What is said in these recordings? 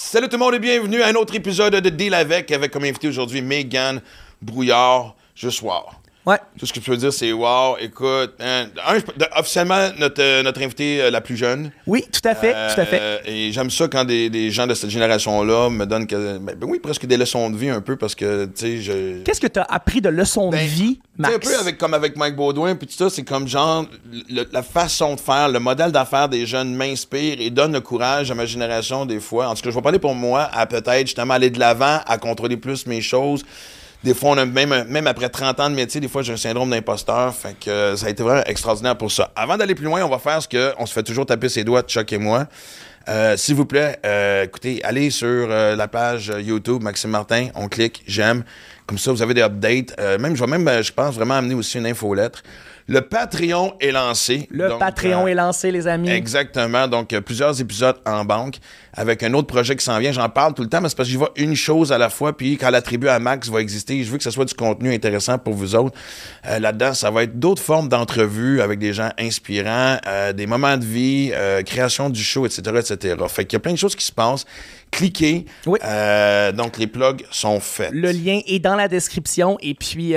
Salut tout le monde et bienvenue à un autre épisode de Deal avec, avec comme invité aujourd'hui Megan Brouillard, juste wow. Ouais. Tout ce que je peux dire, c'est wow, écoute, hein, un, officiellement notre, euh, notre invitée euh, la plus jeune. Oui, tout à fait, tout à fait. Euh, et j'aime ça quand des, des gens de cette génération-là me donnent, que, ben, ben oui, presque des leçons de vie un peu parce que, tu sais, je. Qu'est-ce que tu as appris de leçons Ben, de vie, Tu sais, Max? un peu avec, comme avec Mike Baudouin, puis tout ça, c'est comme genre, le- la façon de faire, le modèle d'affaires des jeunes m'inspire et donne le courage à ma génération des fois. En tout cas, je vais parler pour moi, à peut-être justement aller de l'avant, à contrôler plus mes choses. Des fois, on a même, même après 30 ans de métier, des fois, j'ai un syndrome d'imposteur. Fait que euh, ça a été vraiment extraordinaire pour ça. Avant d'aller plus loin, on va faire ce que on se fait toujours taper ses doigts, Chuck et moi. Euh, S'il vous plaît, euh, écoutez, allez sur euh, la page euh, YouTube Maxime Martin, on clique j'aime. Comme ça, vous avez des updates. Euh, même, je vais même, je pense, vraiment amener aussi une infolettre. Le Patreon est lancé. Le Donc, Patreon euh, est lancé, les amis. Exactement. Donc, euh, plusieurs épisodes en banque avec un autre projet qui s'en vient. J'en parle tout le temps, mais c'est parce que j'y vois une chose à la fois. Puis, quand la tribu à Max va exister, je veux que ce soit du contenu intéressant pour vous autres. Euh, Là-dedans, ça va être d'autres formes d'entrevues avec des gens inspirants, des moments de vie, création du show, etc., etc. Fait qu'il y a plein de choses qui se passent. Cliquez. Oui. Donc, les plugs sont faits. Le lien est dans la description. Et puis,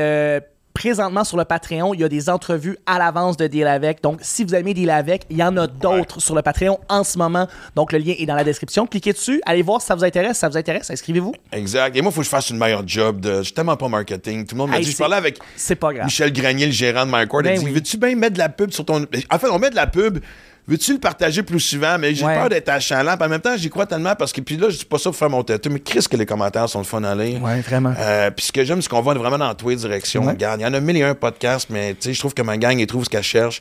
présentement, sur le Patreon, il y a des entrevues à l'avance de Deal Avec. Donc, si vous aimez Deal Avec, il y en a d'autres sur le Patreon en ce moment. Donc, le lien est dans la description. Cliquez dessus. Allez voir si ça vous intéresse. Si ça vous intéresse, inscrivez-vous. Exact. Et moi, il faut que je fasse une meilleure job. De... Je suis tellement pas marketing. Tout le monde m'a Hey, dit. Je parlais avec pas grave. Michel Granier, le gérant de MyCord, Ben il dit oui. Veux-tu bien mettre de la pub sur ton. En fait, on met de la pub. Veux-tu le partager plus souvent? Mais j'ai Ouais. peur d'être achalant. Puis en même temps, j'y crois tellement parce que. Puis là, je dis pas ça pour faire mon tête. Mais Chris, que les commentaires sont le fun à lire. Ouais, vraiment. Euh, puis ce que j'aime, c'est qu'on va vraiment dans tous les directions. Ouais. Regarde, il y en a mille et un podcasts, mais tu sais, je trouve que ma gang, ils trouvent ce qu'elle cherche.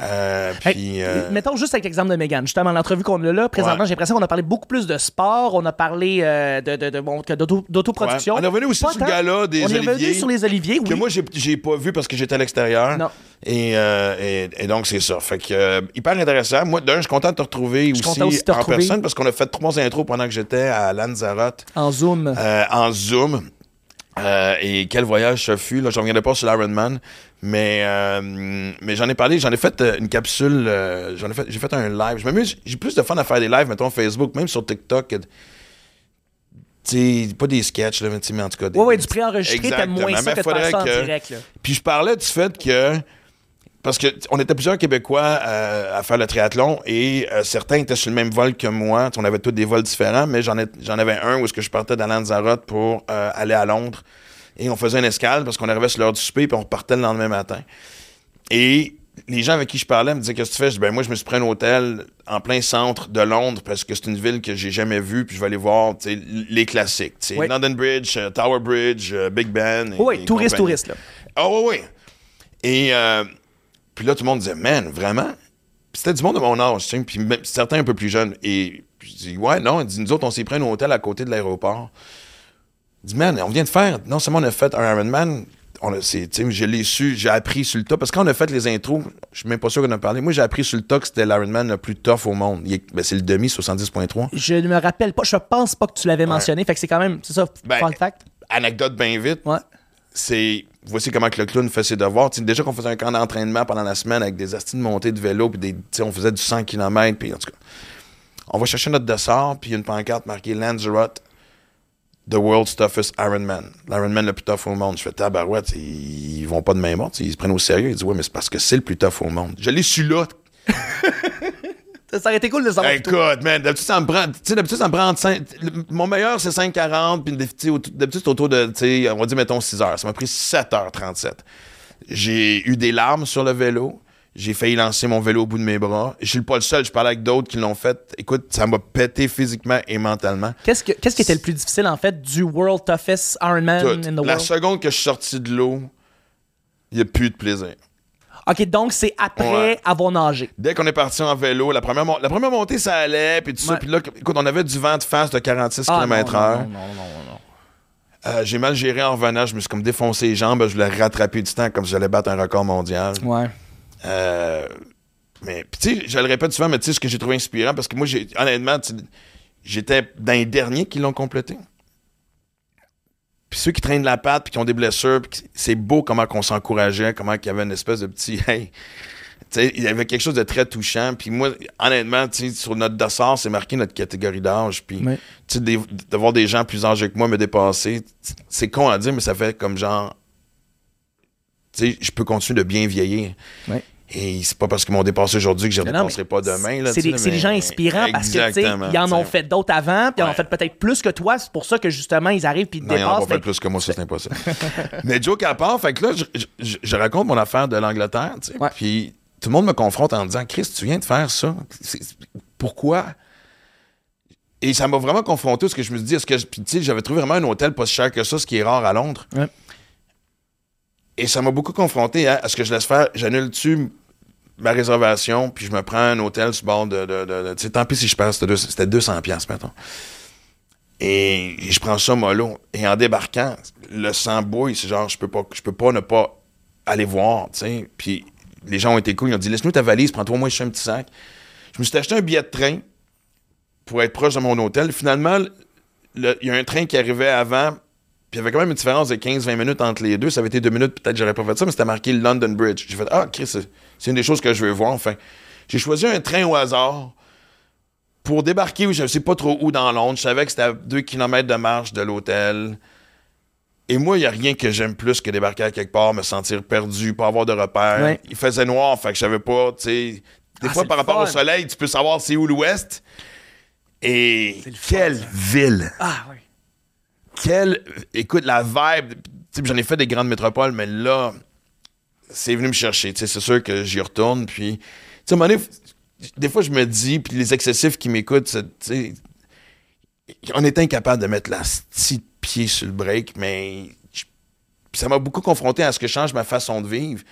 Euh, Hey, euh, Mettons juste avec l'exemple de Megan. Justement, l'entrevue qu'on a là, présentement, Ouais. j'ai l'impression qu'on a parlé beaucoup plus de sport, on a parlé euh, de, de, de, bon, d'autoproduction. Ouais. On est revenu aussi Pas sur le gala des On est revenu Oliviers, sur les Oliviers, oui. que moi j'ai j'ai pas vu parce que j'étais à l'extérieur. Non. Et, et, et donc c'est ça. Fait que hyper intéressant. Moi d'un, je suis content de te retrouver aussi, aussi te en retrouver. personne parce qu'on a fait trois intros pendant que j'étais à Lanzarote En Zoom. en Zoom. Euh, et quel voyage ce fut. Là, je reviendrai pas sur l'Ironman, mais euh, mais j'en ai parlé. J'en ai fait euh, une capsule. euh, j'en ai fait. J'ai fait un live. Je m'amuse. J'ai plus de fun à faire des lives, mettons Facebook, même sur TikTok. que- Tu sais, pas des sketchs là, mais, en tout cas. des- Ouais, ouais, du préenregistré, t'aimes moins ça que de faire ça en direct. Là. Puis je parlais du fait que. Parce que on était plusieurs Québécois euh, à faire le triathlon et certains étaient sur le même vol que moi. On avait tous des vols différents, mais j'en ai- j'en avais un où est-ce que je partais de Lanzarote pour aller à Londres. Et on faisait une escale parce qu'on arrivait sur l'heure du souper puis on repartait le lendemain matin. Et les gens avec qui je parlais me disaient Qu'est-ce que tu fais? Je dis, Ben, moi, je me suis pris un hôtel en plein centre de Londres parce que c'est une ville que j'ai jamais vue. Puis je vais aller voir les classiques. Oui. London Bridge, euh, Tower Bridge, euh, Big Ben. et- Oui, et touriste, compagnie. touriste. Là. Ah oui, oui. Et euh, puis là, tout le monde disait, man, vraiment? C'était du monde de mon âge, tu sais, puis certains un peu plus jeunes. Et puis je dis, ouais, non, dit, nous autres, on s'est pris un hôtel à côté de l'aéroport. Dit, man, on vient de faire, non seulement on a fait un Ironman, on a, je l'ai su, j'ai appris sur le tas, parce que quand on a fait les intros, je suis même pas sûr qu'on a parlé. Moi, j'ai appris sur le tas que c'était l'Ironman le plus tough au monde. Il est- ben, c'est le demi 70.3. Je ne me rappelle pas, je pense pas que tu l'avais mentionné, fait que c'est quand même, c'est ça, Ben, fun fact. Anecdote bien vite. Ouais. c'est voici comment que le clown fait ses devoirs. Déjà qu'on faisait un camp d'entraînement pendant la semaine avec des astis de montée de vélo, puis des, on faisait du 100 km, puis en tout cas, on va chercher notre dessert, puis une pancarte marquée Lanzarote, the world's toughest Ironman. L'Ironman le plus tough au monde. Je fais tabarouette, ils, vont pas de main morte, ils se prennent au sérieux. Ils disent ouais, mais c'est parce que c'est le plus tough au monde. Je l'ai su là. Ça aurait été cool de savoir. Écoute, man, d'habitude, ça me prend. Tu sais, d'habitude, ça me prend. cinq- le- mon meilleur, c'est 5,40. Puis, d'habitude, c'est autour de. Tu sais, on va dire, mettons, 6 heures. Ça m'a pris 7h37. J'ai eu des larmes sur le vélo. J'ai failli lancer mon vélo au bout de mes bras. Je suis pas le seul. Je parlais avec d'autres qui l'ont fait. Écoute, ça m'a pété physiquement et mentalement. Qu'est-ce, que, qu'est-ce qui était le plus difficile, en fait, du World Toughest Ironman in the La world? seconde que je suis sorti de l'eau, il n'y a plus de plaisir. OK, donc c'est après Ouais. avoir nagé. Dès qu'on est parti en vélo, la première, mon- la première montée, ça allait, puis tout ça. Puis là, écoute, on avait du vent de face de 46 Ah, km non, heure. non, non, non, non, non. Euh, j'ai mal géré en revenant, je me suis comme défoncé les jambes, je voulais rattraper du temps comme si j'allais battre un record mondial. Ouais. Euh, mais tu sais, je le répète souvent, mais tu sais ce que j'ai trouvé inspirant parce que moi j'ai honnêtement, j'étais dans les derniers qui l'ont complété. Puis ceux qui traînent la patte puis qui ont des blessures, c'est beau comment qu'on s'encourageait, comment qu'il y avait une espèce de petit hey. Tu Tu sais, il y avait quelque chose de très touchant. Puis moi, honnêtement, tu sais, sur notre dossard, c'est marqué notre catégorie d'âge. Puis, des- de voir des gens plus âgés que moi me dépasser, c'est con à dire, mais ça fait comme genre. Tu sais, je peux continuer de bien vieillir. Ouais. Et c'est pas parce qu'ils m'ont dépassé aujourd'hui que je ne dépasserai pas demain. C'est des, des gens inspirants parce que, ils en ont fait d'autres avant, puis ils en ont fait peut-être plus que toi. C'est pour ça que, justement, ils arrivent puis ils te Non, ils en ont fait plus que moi, ça, c'est impossible. Mais joke à part, fait que là, je, je- je raconte mon affaire de l'Angleterre, tu sais, Ouais. puis tout le monde me confronte en me disant, Chris, tu viens de faire ça. Pourquoi? Et ça m'a vraiment confronté parce que je me suis dit, est-ce que. Puis, tu sais, j'avais trouvé vraiment un hôtel pas si cher que ça, ce qui est rare à Londres. Ouais. Et ça m'a beaucoup confronté à est-ce que je laisse faire, j'annule-tu ma réservation, puis je me prends un hôtel sur bord de. de- tu sais, tant pis si je passe, c'était deux- c'était 200$, piastres, mettons. Et je prends ça mollo. Et en débarquant, le sang bouille. C'est genre, je peux pas, je peux pas ne pas aller voir, tu sais. Puis les gens ont été cool. Ils ont dit, laisse-nous ta valise, prends-toi moi un petit sac. Je me suis acheté un billet de train pour être proche de mon hôtel. Finalement, le- il y a un train qui arrivait avant. Puis il y avait quand même une différence de 15-20 minutes entre les deux. Ça avait été deux minutes, peut-être j'aurais pas fait ça, mais c'était marqué London Bridge. J'ai fait Ah, Chris, c'est une des choses que je veux voir. Enfin, j'ai choisi un train au hasard pour débarquer où je ne sais pas trop où dans Londres. Je savais que c'était à 2 km de marche de l'hôtel. Et moi, il n'y a rien que j'aime plus que débarquer à quelque part, me sentir perdu, pas avoir de repères. Ouais. Il faisait noir, fait que je savais pas, tu sais. Des Ah, fois, par rapport au soleil, tu peux savoir c'est où l'ouest. Et fun, quelle ville! Ah. Quelle. Écoute, la vibe. J'en ai fait des grandes métropoles, mais là, c'est venu me chercher. C'est sûr que j'y retourne. Puis, tu sais, des fois, je me dis, puis les excessifs qui m'écoutent, on est incapable de mettre la petite pied sur le break, mais ça m'a beaucoup confronté à ce que change ma façon de vivre.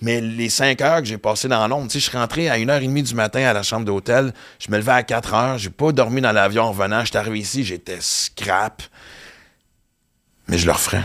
Mais les cinq heures que j'ai passées dans sais, je suis rentré à 1h30 du matin à la chambre d'hôtel. Je me levais à 4 heures. J'ai pas dormi dans l'avion en revenant. J'étais arrivé ici, j'étais scrap. Mais je le referais.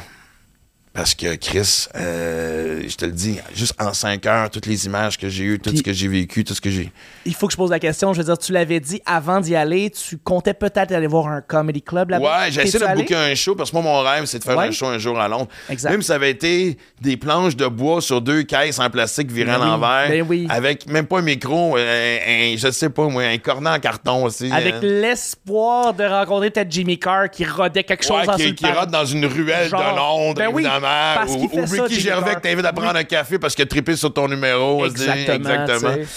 Parce que Chris, euh, je te le dis, juste en 5 heures, toutes les images que j'ai eues, tout Puis- ce que j'ai vécu, tout ce que j'ai. Il faut que je pose la question. Je veux dire, tu l'avais dit avant d'y aller, tu comptais peut-être aller voir un comedy club là-bas? Ouais, j'ai essayé de allé? booker un show parce que moi, mon rêve, c'est de faire Ouais. un show un jour à Londres. Exact. Même si ça avait été des planches de bois sur deux caisses en plastique virées Ben à oui, l'envers. ben oui. Avec même pas un micro, un, un- je sais pas moi, un cornet en carton aussi. Avec hein. l'espoir de rencontrer peut-être Jimmy Carr qui rodait quelque chose Ouais, en qui, qui rate dans une ruelle Genre, de Londres, ben oui, évidemment. Parce ou ou Ricky Gervais que t'invites à prendre un café parce qu'il a trippé sur ton numéro. Exactement, Exactement. tu.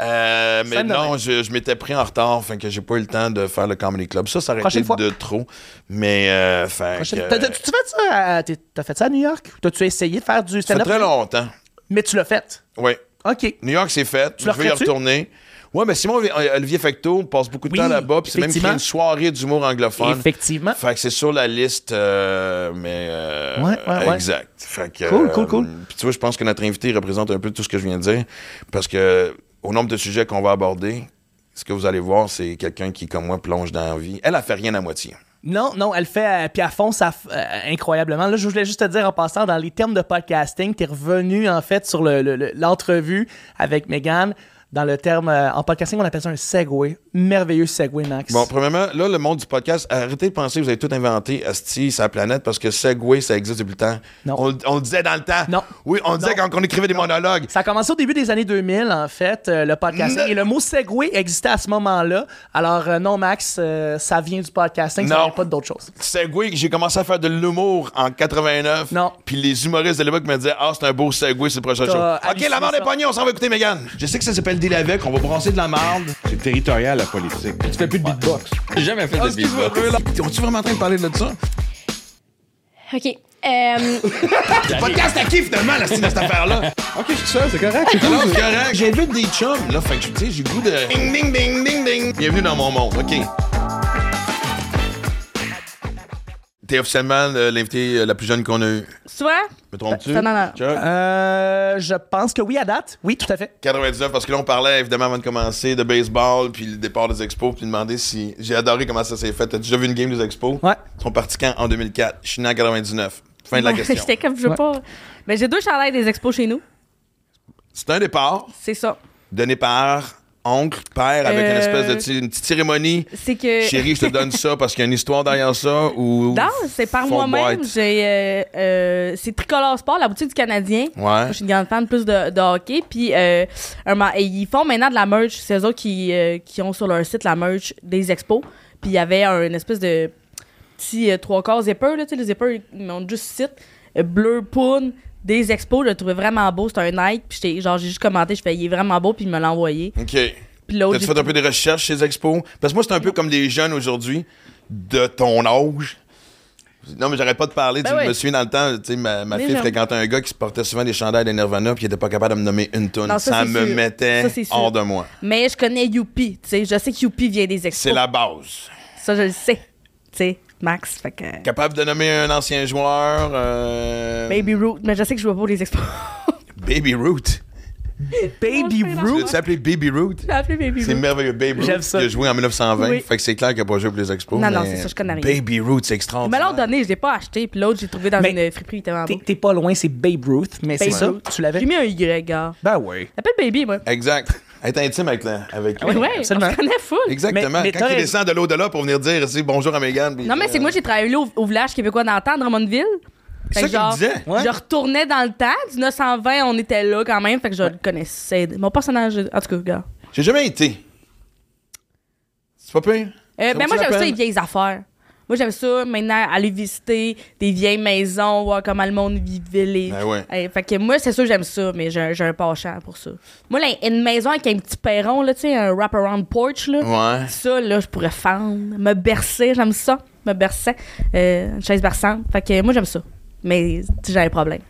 Euh, mais non, je, je m'étais pris en retard, fait que j'ai pas eu le temps de faire le Comedy Club. Ça, ça aurait Prochaine été fois. de trop. Mais, euh, fait Prochaine- que, T'as- T'as-tu fait ça à, t'as fait ça à New York? T'as-tu essayé de faire du ça fait stand-up? très longtemps. Mais tu l'as fait. Oui. OK. New York, c'est fait. Tu je vais y retourner. Ouais, mais Simon euh, Olivier Fecto passe beaucoup de Oui, temps là-bas, puis c'est même créé une soirée d'humour anglophone. Effectivement. Fait que c'est sur la liste, euh, mais. euh, Ouais, ouais, ouais. Exact. Fait que, Cool, cool, cool. Puis tu vois, je pense que notre invité représente un peu tout ce que je viens de dire, parce que au nombre de sujets qu'on va aborder, ce que vous allez voir, c'est quelqu'un qui, comme moi, plonge dans la vie. Elle a fait rien à moitié. Non, non, elle fait, euh, puis à fond, ça, euh, incroyablement. Là, je voulais juste te dire en passant, dans les termes de podcasting, t'es revenu, en fait, sur le- le- le- l'entrevue avec Megan. Dans le terme, euh, en podcasting, on appelle ça un segway. Merveilleux segway, Max. Bon, premièrement, là, le monde du podcast, arrêtez de penser que vous avez tout inventé, Asti, sa planète, parce que Segway, ça existe depuis le temps. Non. On, on le disait dans le temps. Non. Oui, on le disait quand on écrivait des monologues. Ça a commencé au début des années 2000, en fait, euh, le podcasting. Et le mot segway existait à ce moment-là. Alors, euh, non, Max, ça vient du podcasting, ça Non. vient pas d'autre chose. Segway, j'ai commencé à faire de l'humour en 89. Non. Puis les humoristes de l'époque me disaient Ah, c'est un beau Segway, c'est le prochain show. Ok, la mort des ça. pognons, on s'en va écouter Megan. Je sais que ça s'appelle Deal avec, on va brasser de la marde. C'est territorial, la politique. Tu fais plus de beatbox. J'ai jamais fait de beatbox. On-tu vraiment en train de parler de ça? OK. Euh, Le podcast à qui finalement, la style de cette affaire-là? Ok, c'est ça, c'est correct. c'est cool. correct. J'invite des chums, là. Fait que, tu sais, j'ai le goût de. Ding, ding, ding, ding, ding. Bienvenue dans mon monde. OK. T'es officiellement l'invité euh, la plus jeune qu'on a eue. vois? Me trompes-tu? Non, non, non. Chuck? Euh, je pense que oui, à date. Oui, tout à fait. 99, parce que là, on parlait évidemment avant de commencer de baseball, puis le départ des expos, puis demander si. J'ai adoré comment ça s'est fait. T'as déjà vu une game des expos? Ouais. Ils sont partis quand? En 2004. Je suis né en 99. Fin de la question. J'étais comme, je veux Ouais. pas. Ben, j'ai deux chandails des expos chez nous. C'est un départ C'est ça. donné par oncle, père, avec une Euh, espèce de une petite cérémonie. C'est que. Chérie, je te donne ça parce qu'il y a une histoire derrière ça ou. Non, c'est par moi-même. J'ai, euh, euh, c'est Tricolore Sport, la boutique du Canadien. Ouais. Je suis une grande fan plus de, de hockey. Puis euh, un et ils font maintenant de la merch. C'est eux autres qui, euh, qui ont sur leur site la merch des expos. Puis il y avait un espèce de petit euh, trois quarts zipper. Là, tu sais, les zippers, ils ont juste site. euh, bleu poudre des expos. Je le trouvais vraiment beau. C'était un Nike. Puis genre, j'ai juste commenté. Je fais, il est vraiment beau. Puis il me l'a envoyé. OK. Puis l'autre, j'ai- fait un peu des recherches chez les expos? Parce que moi, c'est un peu comme les jeunes aujourd'hui, de ton âge. Non, mais j'arrête pas de parler. Ben tu ouais. me souviens dans le temps, tu sais, ma, ma fille fréquentait un gars qui se portait souvent des chandails de Nirvana puis il était pas capable de me nommer une tonne. Non, Ça, me sûr. mettait Ça, hors de moi. Mais je connais Youpi. Tu sais, je sais que Youpi vient des expos. C'est la base. Ça, je le sais. Tu sais, Max. Fait que. Capable de nommer un ancien joueur. euh, Baby Root. Mais je sais que je vois pas les expos. Baby Root. Baby Tu Root? l'as appelé Baby Root? J'ai appelé Baby C'est Root. merveilleux. Baby Root. J'aime ça. Il a joué en 1920. Oui. Fait que c'est clair qu'il n'a pas joué pour les expos. Non, non, mais c'est ça, je connais rien. Baby Root, c'est extraordinaire. l'ont donné, je l'ai pas acheté. Puis l'autre, j'ai trouvé dans Mais- une friperie, T'es beau. t'es pas loin, c'est Babe Ruth, mais c'est ça, tu l'avais? J'ai mis un Y, gars. Ben oui. J'appelle Baby, moi. Exact. Être intime avec, la, avec Ah oui, ouais, absolument. on se connaît full. Exactement. Mais- mais Quand il descend de l'au-delà pour venir dire bonjour à Megan. Non, mais c'est euh, que moi, j'ai travaillé là au, au village québécois d'antan, Drummondville. C'est Fait ça que qu'il genre, disait. Ouais. Je retournais dans le temps. Du 920, on était là quand même. Fait que je le connaissais. Mon personnage, en tout cas, gars. J'ai jamais été. C'est pas pire? Euh, ben moi, j'aime ça, les vieilles affaires. Moi, j'aime ça, maintenant, aller visiter des vieilles maisons, voir comment le monde vivait. Les... Ben ouais. Fait que moi, c'est sûr, j'aime ça, mais j'ai un- penchant pour ça. Moi, là, une maison avec un petit perron, là, tu sais, un wraparound porch, là. Ouais. Ça, là, je pourrais fendre, me bercer, j'aime ça, me bercer. Euh, une chaise berçante. Fait que moi, j'aime ça. Mais tu sais, j'ai un problème.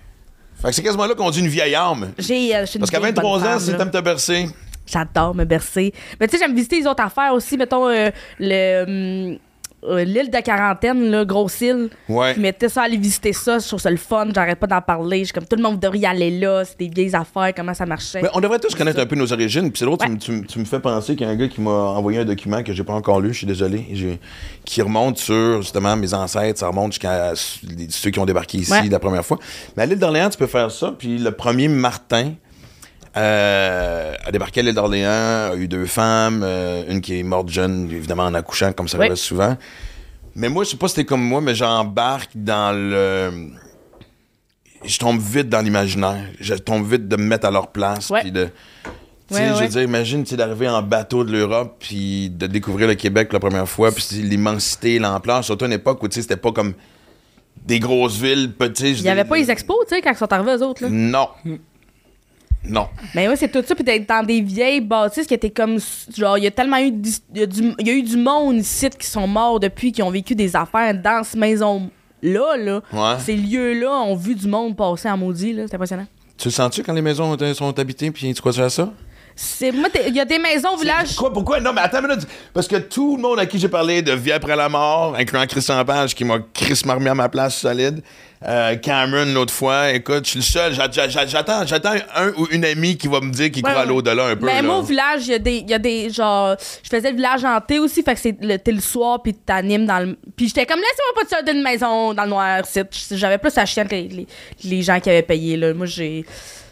Fait que c'est quasiment là qu'on dit une vieille âme. J'ai, euh, Parce qu'à vieille 23 bonne ans, si t'aimes te bercer, J'adore me bercer. Mais tu sais, j'aime visiter les autres affaires aussi. Mettons, euh, le, hum, euh, l'île de quarantaine, là, grosse île. ouais. Je mettais ça à aller visiter ça. Je trouve ça le fun. J'arrête pas d'en parler. Je suis comme tout le monde devrait y aller là. C'est des vieilles affaires, comment ça marchait. Mais on devrait tous connaître un peu nos origines. Puis c'est l'autre, tu Ouais. tu, me- tu me fais penser qu'il y a un gars qui m'a envoyé un document que j'ai pas encore lu, je suis désolé, J'ai- qui remonte sur justement mes ancêtres, ça remonte jusqu'à ceux qui ont débarqué ici Ouais. la première fois. Mais à l'île d'Orléans, tu peux faire ça. Puis le premier Martin euh, a débarqué à l'île d'Orléans, a eu deux femmes, euh, une qui est morte jeune, évidemment en accouchant, comme ça Oui. arrive souvent. Mais moi, je sais pas si t'es comme moi, mais j'embarque dans le. Je tombe vite dans l'imaginaire. Je tombe vite de me mettre à leur place. Puis de. Tu sais, Ouais, je veux dire, imagine d'arriver en bateau de l'Europe puis de découvrir le Québec la première fois, puis l'immensité, l'ampleur, surtout à une époque où c'était pas comme des grosses villes petites. Il y avait pas les expos, tu sais, quand ils sont arrivés, eux autres. Là. Non. Non. Mais oui, c'est tout ça. Puis d'être dans des vieilles bâtisses qui étaient comme. Genre, il y a tellement eu. Il y, a y eu du monde ici qui sont morts depuis, qui ont vécu des affaires dans cette maison-là. Là. Ouais. Ces lieux-là ont vu du monde passer en maudit. là. C'est impressionnant. Tu le sens-tu quand les maisons sont- sont habitées puis tu crois à ça? C'est, moi, il y a des maisons au village. Quoi, pourquoi? Non, mais attends une minute. Parce que tout le monde à qui j'ai parlé de vie après la mort, incluant Christian Page qui m'a crissement remis à ma place solide, euh, Cameron l'autre fois, écoute, je suis le seul. J'a- j'a- j'a- J'attends, j'attends un ou une amie qui va me dire qu'il Ouais, croit à l'au-delà un peu. Mais là. moi, au village, il y a des. il Y a des genre, je faisais le village hanté aussi, fait que c'est le, t'es le soir, puis t'animes dans le. Puis j'étais comme, laissez-moi pas de sortir d'une maison dans le noir, J'avais plus à chienne que les, les, les gens qui avaient payé, là. Moi, j'ai.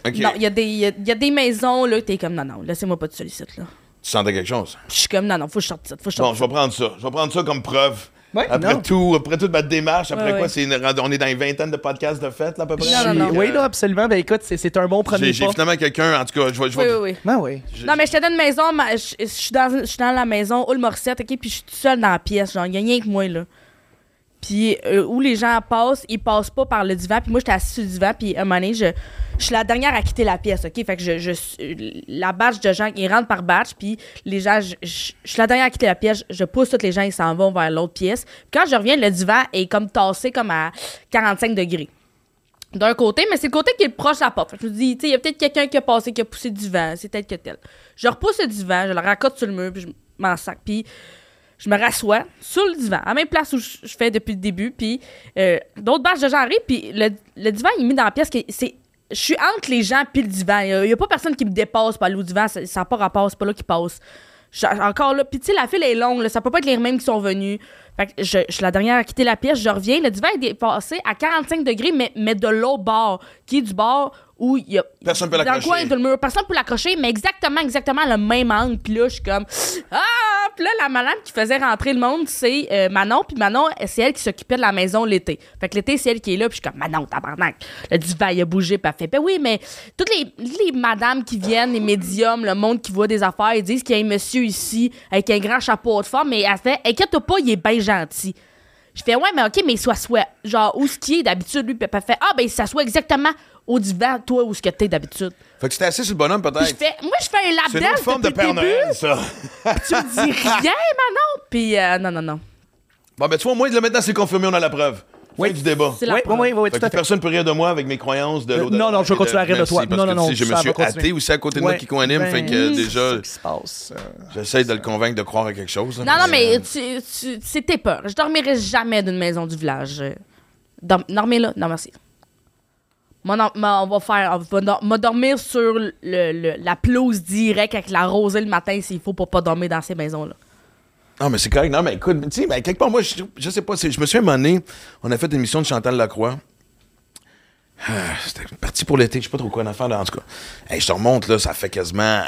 Non, il y, a y a- il y a des maisons, là, que t'es comme, non, non, laissez-moi pas de sollicite, là. Tu sentais quelque chose? Puis je suis comme, non, non, faut que je sorte de ça, faut que je Bon, je vais prendre ça. Je vais prendre ça comme preuve. Ouais, après non. tout, après toute ma démarche, après Ouais, quoi, ouais. c'est une- on est dans une vingtaine de podcasts de fête, là, à peu près? Non, non, non. Oui, là, absolument. Ben écoute, c'est- c'est un bon premier J'ai j'ai finalement quelqu'un, en tout cas, je vais. je Oui, oui, oui. Ben oui. je- Non, mais j'étais dans une maison, ma- je je suis dans, je suis dans la maison, où le Morissette, OK, puis je suis toute seule dans la pièce, genre, il y a rien que moi, là. Puis euh, où les gens passent, ils passent pas par le divan, puis moi, j'étais assise sur le divan, puis à un moment donné, je, je suis la dernière à quitter la pièce, OK? Fait que je, la batch de gens, ils rentrent par batch, puis les gens, je, suis la dernière à quitter la pièce, je pousse tous les gens, ils s'en vont vers l'autre pièce. Puis quand je reviens, le divan est comme tassé comme à 45 degrés d'un côté, mais c'est le côté qui est proche de la porte. Fait que je me dis, il y a peut-être quelqu'un qui a passé, qui a poussé du vent, c'est peut-être que tel. Je repousse le divan, je le racote sur le mur, puis je m'en sac, puis je me rassois sur le divan, à la même place où je fais depuis le début, puis euh, d'autres bâches de gens arrivent, puis le, le divan, il est mis dans la pièce, qui est- c'est... Je suis entre les gens puis le divan. Il n'y a, pas personne qui me dépasse par le divan, ça n'a pas rapport, c'est pas là qui passe. Je- encore là, puis tu sais, la file est longue, là, ça peut pas être les mêmes qui sont venus. Fait que je, je suis la dernière à quitter la pièce, je reviens, le divan est dépassé à 45 degrés, mais, mais de l'autre bord, qui est du bord où il y a. Personne peut Dans le l'accrocher. coin de le mur, personne peut l'accrocher, mais exactement, exactement le même angle. Puis là, je suis comme. Ah! Là, la madame qui faisait rentrer le monde, c'est euh, Manon. Puis Manon, c'est elle qui s'occupait de la maison l'été. Fait que l'été, c'est elle qui est là. Puis je suis comme, Manon, tabarnak. Le divan, il a bougé. Puis elle fait, ben oui, mais toutes les, les madames qui viennent, les médiums, le monde qui voit des affaires, ils disent qu'il y a un monsieur ici avec un grand chapeau de femme, mais elle fait, inquiète pas, il est bien gentil. Je fais, ouais, mais OK, mais il s'assoit. Genre, où ce qui est d'habitude, lui, puis elle fait, ah, ben, il s'assoit exactement au divan, toi, où ce que t'es d'habitude. Fait que tu t'es assis sur le bonhomme, Puis je peut-être. fais, moi, je fais un lap C'est une autre dance forme de depuis Père le début. Noël, ça. Tu me dis rien, Manon. Puis, euh, non, non, non. Bon, ben, tu vois, au moins, de le maintenant, c'est confirmé, on a la preuve. Oui, du débat. C'est la Oui, oui, preuve. oui, oui, Fait tout que à fait. personne ne peut rire de moi avec mes croyances de Euh, l'eau de non, non, je vais continuer à rire de toi. parce Non, non, non, sais, Je ça me suis va continuer. hâté aussi à côté de moi Ouais. qui co-anime, Ben, fait que c'est déjà, ce qui se passe. euh. j'essaie de le convaincre de croire à quelque chose. là, Non, non, mais euh, tu, tu, c'était peur. Je dormirai jamais d'une maison du village. Euh, dorm- Dormez là. Non, merci. On va faire. On va dormir sur le, le- la pelouse directe avec la rosée le matin s'il faut pour pas dormir dans ces maisons-là. Non, mais c'est correct. Non, mais écoute, tu sais, ben, quelque part, moi, je, je sais pas, je me suis donné, on a fait une émission de Chantal Lacroix. Ah, C'était parti pour l'été, je sais pas trop quoi en affaire, là, en tout cas. Hey, je te remonte, là, ça fait quasiment.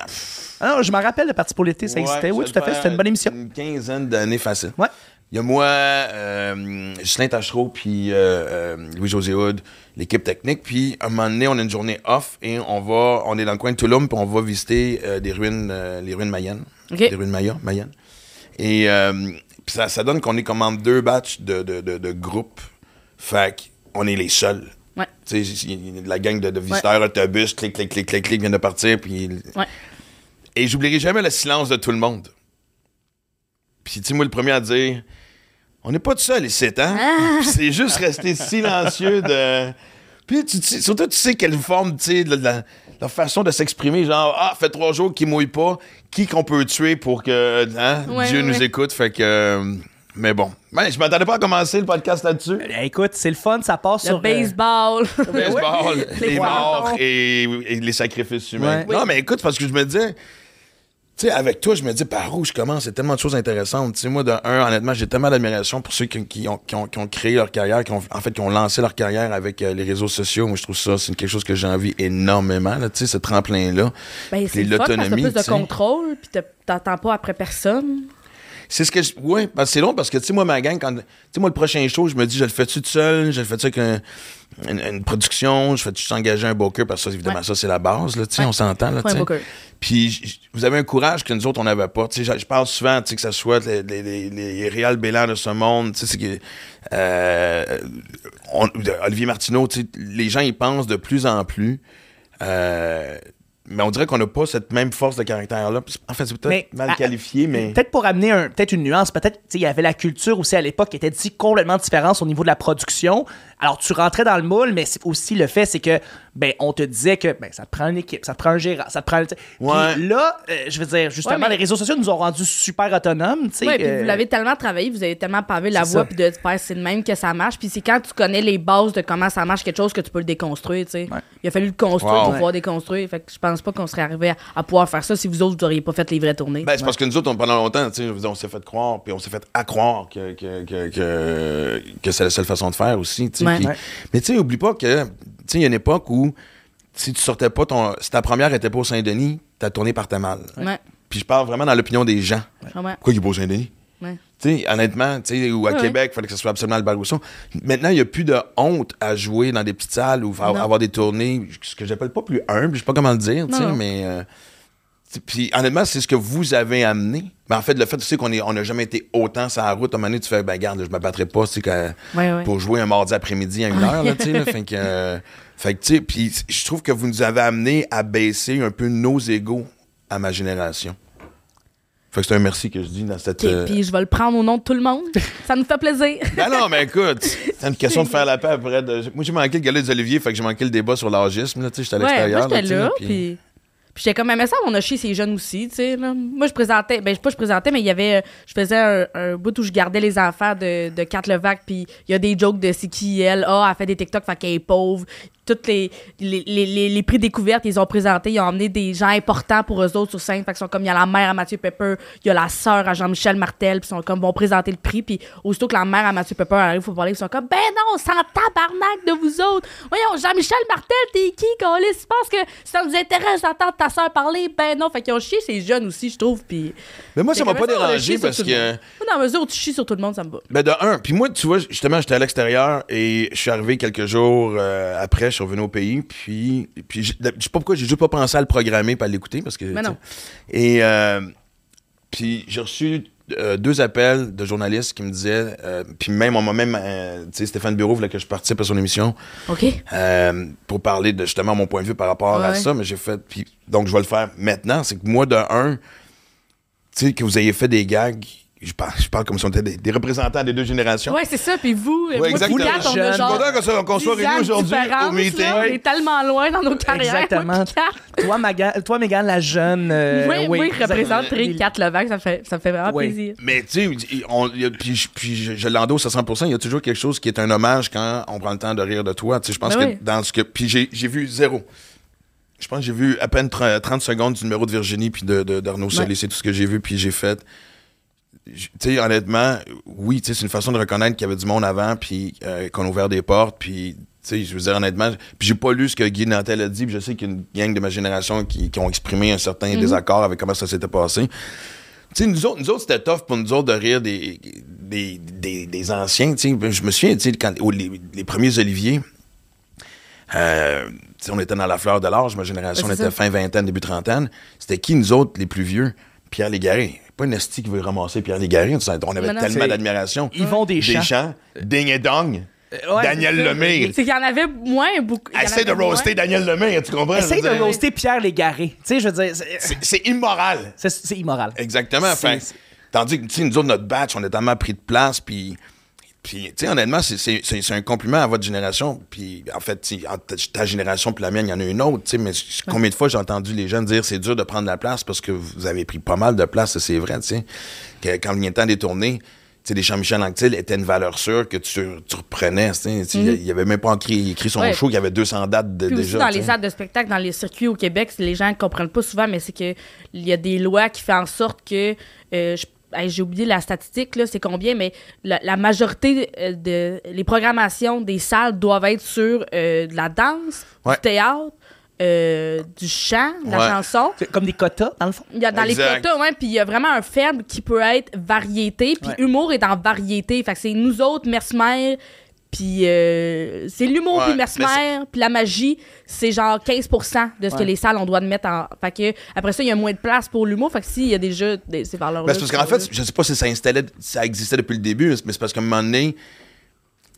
Ah non, je me rappelle, le Parti pour l'été, ça existait. Oui, tout à fait. C'était une bonne émission. Une quinzaine d'années facile. Ouais. Il y a moi, euh, Ghislain Tachereau, puis euh, euh, Louis-José Hood, l'équipe technique. Puis, un moment donné, on a une journée off et on va, on est dans le coin de Touloum, puis on va visiter euh, des ruines, les ruines mayennes. OK. Les ruines Maya, mayennes. Et puis ça, ça donne qu'on est comme en deux batchs de, de, de, de groupes. Fait qu'on est les seuls. Ouais. Tu sais, la gang de, de visiteurs, autobus, clic, clic, clic, clic, clic, viennent de partir. Puis... Ouais. Et j'oublierai jamais le silence de tout le monde. Puis, tu sais, moi, le premier à dire On n'est pas tout seul ici, hein? Puis c'est juste rester silencieux de. Puis, tu, tu- surtout, tu sais quelle forme, tu sais, de la, la façon de s'exprimer. Genre, ah, fait trois jours qu'il mouille pas. Qui qu'on peut tuer pour que hein, Ouais, Dieu ouais, nous écoute? Fait que. euh, mais bon. Ben, je m'attendais pas à commencer le podcast là-dessus. Eh, Écoute, c'est le fun, ça passe Le sur. euh, baseball. baseball, Les les morts et, et les sacrifices humains. Ouais. Non, mais écoute, parce que je me disais, tu sais, avec toi, je me dis, par où je commence? A tellement de choses intéressantes. Tu sais, moi, de un, honnêtement, j'ai tellement d'admiration pour ceux qui, qui ont, qui, ont, qui ont créé leur carrière, qui ont, en fait, qui ont lancé leur carrière avec euh, les réseaux sociaux. Moi, je trouve ça, c'est quelque chose que j'ai envie énormément, là, tu sais, ce tremplin-là. Ben, c'est l'autonomie, plus de tu contrôle, puis t'attends pas après personne. C'est ce que je. Oui, parce que c'est long parce que, tu sais, moi, ma gang, quand. Tu sais, moi, le prochain show, je me dis, je le fais-tu tout seul? Je le fais-tu avec un- une, une production? Je fais-tu engager un booker? Parce que, ça, évidemment, Ouais. ça, c'est la base, là, tu sais, Ouais. on s'entend, là, tu sais. Puis, vous avez un courage que nous autres, on n'avait pas. Tu sais, je- parle souvent, tu sais, que ce soit les, les, les, les Réal Bélan de ce monde, tu sais, c'est que. euh, on- Olivier Martineau, tu sais, les gens, ils pensent de plus en plus. euh, mais on dirait qu'on n'a pas cette même force de caractère-là. En fait, c'est peut-être mal qualifié, mais. Peut-être pour amener un, peut-être une nuance, peut-être, il y avait la culture aussi à l'époque qui était dit complètement différente au niveau de la production. Alors, tu rentrais dans le moule, mais c'est aussi le fait, c'est que, ben, on te disait que, ben, ça te prend une équipe, ça te prend un gérant, ça te prend. Puis Ouais. là, euh, je veux dire, justement, Ouais, mais- les réseaux sociaux nous ont rendus super autonomes, tu sais. Oui, puis euh, vous l'avez tellement travaillé, vous avez tellement pavé la voie, puis de faire c'est de même que ça marche. Puis c'est quand tu connais les bases de comment ça marche quelque chose que tu peux le déconstruire, tu sais. Ouais. Il a fallu le construire Wow. pour Ouais. pouvoir déconstruire. Fait que je pense pas qu'on serait arrivé à, à pouvoir faire ça si vous autres, vous auriez pas fait les vraies tournées. Ben, c'est parce que nous autres, on, pendant longtemps, tu sais, on s'est fait croire, puis on s'est fait accroire que, que, que, que, que c'est la seule façon de faire aussi. tu sais. Ouais. Puis- Ouais. Mais tu sais, oublie pas que, tu sais, il y a une époque où, si tu sortais pas ton. Si ta première était pas au Saint-Denis, ta tournée partait mal. Puis je parle vraiment dans l'opinion des gens. Pourquoi il est pas au Saint-Denis? Honnêtement, ou à Ouais, Québec, il fallait que ce soit absolument le Rousseau. Maintenant, il n'y a plus de honte à jouer dans des petites salles ou Non. avoir des tournées, ce que j'appelle pas plus humble, je sais pas comment le dire, Non, non. mais. euh, puis honnêtement, c'est ce que vous avez amené. Mais en fait, le fait aussi qu'on on n'a jamais été autant sur la route, à un moment donné, tu fais, ben garde, je me battrai pas, tu sais, que- Ouais, ouais. pour jouer un mardi après-midi à une heure, là, tu sais, là, fait que. euh, fait que, tu sais, puis je trouve que vous nous avez amené à baisser un peu nos égaux à ma génération. Fait que c'est un merci que je dis dans cette. OK, euh, puis je vais le prendre au nom de tout le monde. ça nous fait plaisir. ben non, mais écoute, c'est une question de faire la paix après. de- Moi, j'ai manqué le gala des Oliviers, fait que j'ai manqué le débat sur l'âgisme. là, tu sais, J'étais à ouais, l'extérieur. j'étais tu sais, là, puis- puis... J'étais comme, mais ça, on a chié ces jeunes aussi, tu sais. Moi, je présentais, ben, pas je présentais, mais il y avait, je faisais un, bout où je gardais les enfants de, de Kat Levac, puis il y a des jokes de c'est qui elle, ah, elle fait des TikTok, fait qu'elle est pauvre. Toutes les, les, les, prix découvertes, ils ont présenté, ils ont emmené des gens importants pour eux autres sur scène. Fait qu'ils sont comme, il y a la mère à Mathieu Pepper, il y a la sœur à Jean-Michel Martel, puis ils sont comme, vont présenter le prix, puis aussitôt que la mère à Mathieu Pepper arrive, faut parler, ils sont comme, ben non, on s'en tabarnak de vous autres. Voyons, Jean-Michel Martel, t'es qui, Colis? Tu penses que ça nous intéresse d'entendre ta sœur parler? Ben non, fait qu'ils ont chié ces jeunes aussi, je trouve, puis. Mais moi, ça C'est m'a pas dérangé parce que. Moi, dans la mesure où tu chies sur tout le monde, ça me va. Ben de un, puis moi, tu vois, justement, j'étais à l'extérieur et je suis arrivé quelques jours euh, après, je suis revenu au pays, puis, puis je sais pas pourquoi, j'ai juste pas pensé à le programmer pas à l'écouter parce que. Mais non. Et euh, puis j'ai reçu euh, deux appels de journalistes qui me disaient, euh, puis même on m'a même, euh, tu sais, Stéphane Bureau voulait que je participe à son émission OK? pour parler de justement mon point de vue par rapport à ça, mais j'ai fait, puis donc je vais le faire maintenant. C'est que moi, de un, tu sais, que vous ayez fait des gags, je parle, je parle comme si on était des, des représentants des deux générations. Ouais, c'est ça. Puis vous, Ouais, moi, exactement. vous quatre, on a Jeune. Je suis genre content qu'on soit, qu'on soit 10 ans réunis de aujourd'hui au meeting. là. On est tellement loin dans nos carrières. Exactement. Toi, Maga- toi, Mégane, la jeune. euh, oui, moi, je représente 4 Levac, ça me fait, ça me fait vraiment Oui. plaisir. Mais tu sais, puis, je- puis je, je l'endosse à 100%, il y a toujours quelque chose qui est un hommage quand on prend le temps de rire de toi. Tu sais, je pense Ben que oui. dans ce que. Puis j'ai j'ai vu zéro. Je pense que j'ai vu à peine 30, 30 secondes du numéro de Virginie puis de, de, d'Arnaud Solis, c'est tout ce que j'ai vu, puis j'ai fait. Tu sais, honnêtement, oui, tu sais, c'est une façon de reconnaître qu'il y avait du monde avant, puis euh, qu'on a ouvert des portes, puis. Tu sais, je veux dire, honnêtement, puis j'ai pas lu ce que Guy Nantel a dit, puis je sais qu'il y a une gang de ma génération qui, qui ont exprimé un certain désaccord avec comment ça s'était passé. Tu sais, nous autres, nous autres c'était tough pour nous autres de rire des, des, des, des anciens. tu sais. Je me souviens, tu sais, quand les, les premiers Oliviers, euh, on était dans la fleur de l'âge, ma génération, on était ça. fin vingtaine, début trentaine. C'était qui, nous autres, les plus vieux? Pierre Légaré. Pas une esti qui veut ramasser Pierre Légaré. On avait Non, tellement d'admiration. Yvon Deschamps. Deschamps, Ding et Dong, ouais, Daniel. Lemire. C'est qu'il y en avait moins beaucoup. Essaye de moins. roaster Daniel Lemire, tu comprends? Essaye de roaster Pierre Légaré. Tu sais, je veux dire, c'est- immoral. c'est immoral. Exactement. Fait- tandis que, tu sais, nous autres, notre batch, on a tellement pris de place, puis... Puis, tu sais, honnêtement, c'est- un compliment à votre génération. Puis, en fait, ta, génération puis la mienne, il y en a une autre, tu sais, mais combien de fois j'ai entendu les jeunes dire c'est dur de prendre la place parce que vous avez pris pas mal de place, ça, c'est vrai, tu sais. Quand il vient le temps des tournées, tu sais, les Jean-Michel Anctil étaient une valeur sûre que tu, tu reprenais, tu sais. Il avait même pas écrit, écrit son Ouais. show, il y avait 200 dates de, Puis aussi déjà. dans les salles de spectacle, dans les circuits au Québec, les gens ne comprennent pas souvent, mais c'est que il y a des lois qui font en sorte que euh, je- hey, j'ai oublié la statistique là, c'est combien, mais la, la majorité euh, de les programmations des salles doivent être sur euh, de la danse, Ouais. du théâtre, euh, du chant, de la Ouais. chanson. C'est comme des quotas, dans le fond. Il y a dans Exact. les quotas, ouais, puis il y a vraiment un faible qui peut être variété, puis Ouais. humour est en variété. Fait que c'est nous autres, Mercenaire, puis euh, c'est l'humour, Ouais, puis Mercenaire, puis la magie, c'est genre 15% de ce que Ouais. les salles, on doit mettre en... Fait que, après ça, il y a moins de place pour l'humour, fait que s'il y a déjà des, ces valeurs-là... Ben, c'est parce qu'en fait, je sais pas si ça installait, ça existait depuis le début, mais c'est parce qu'à un moment donné,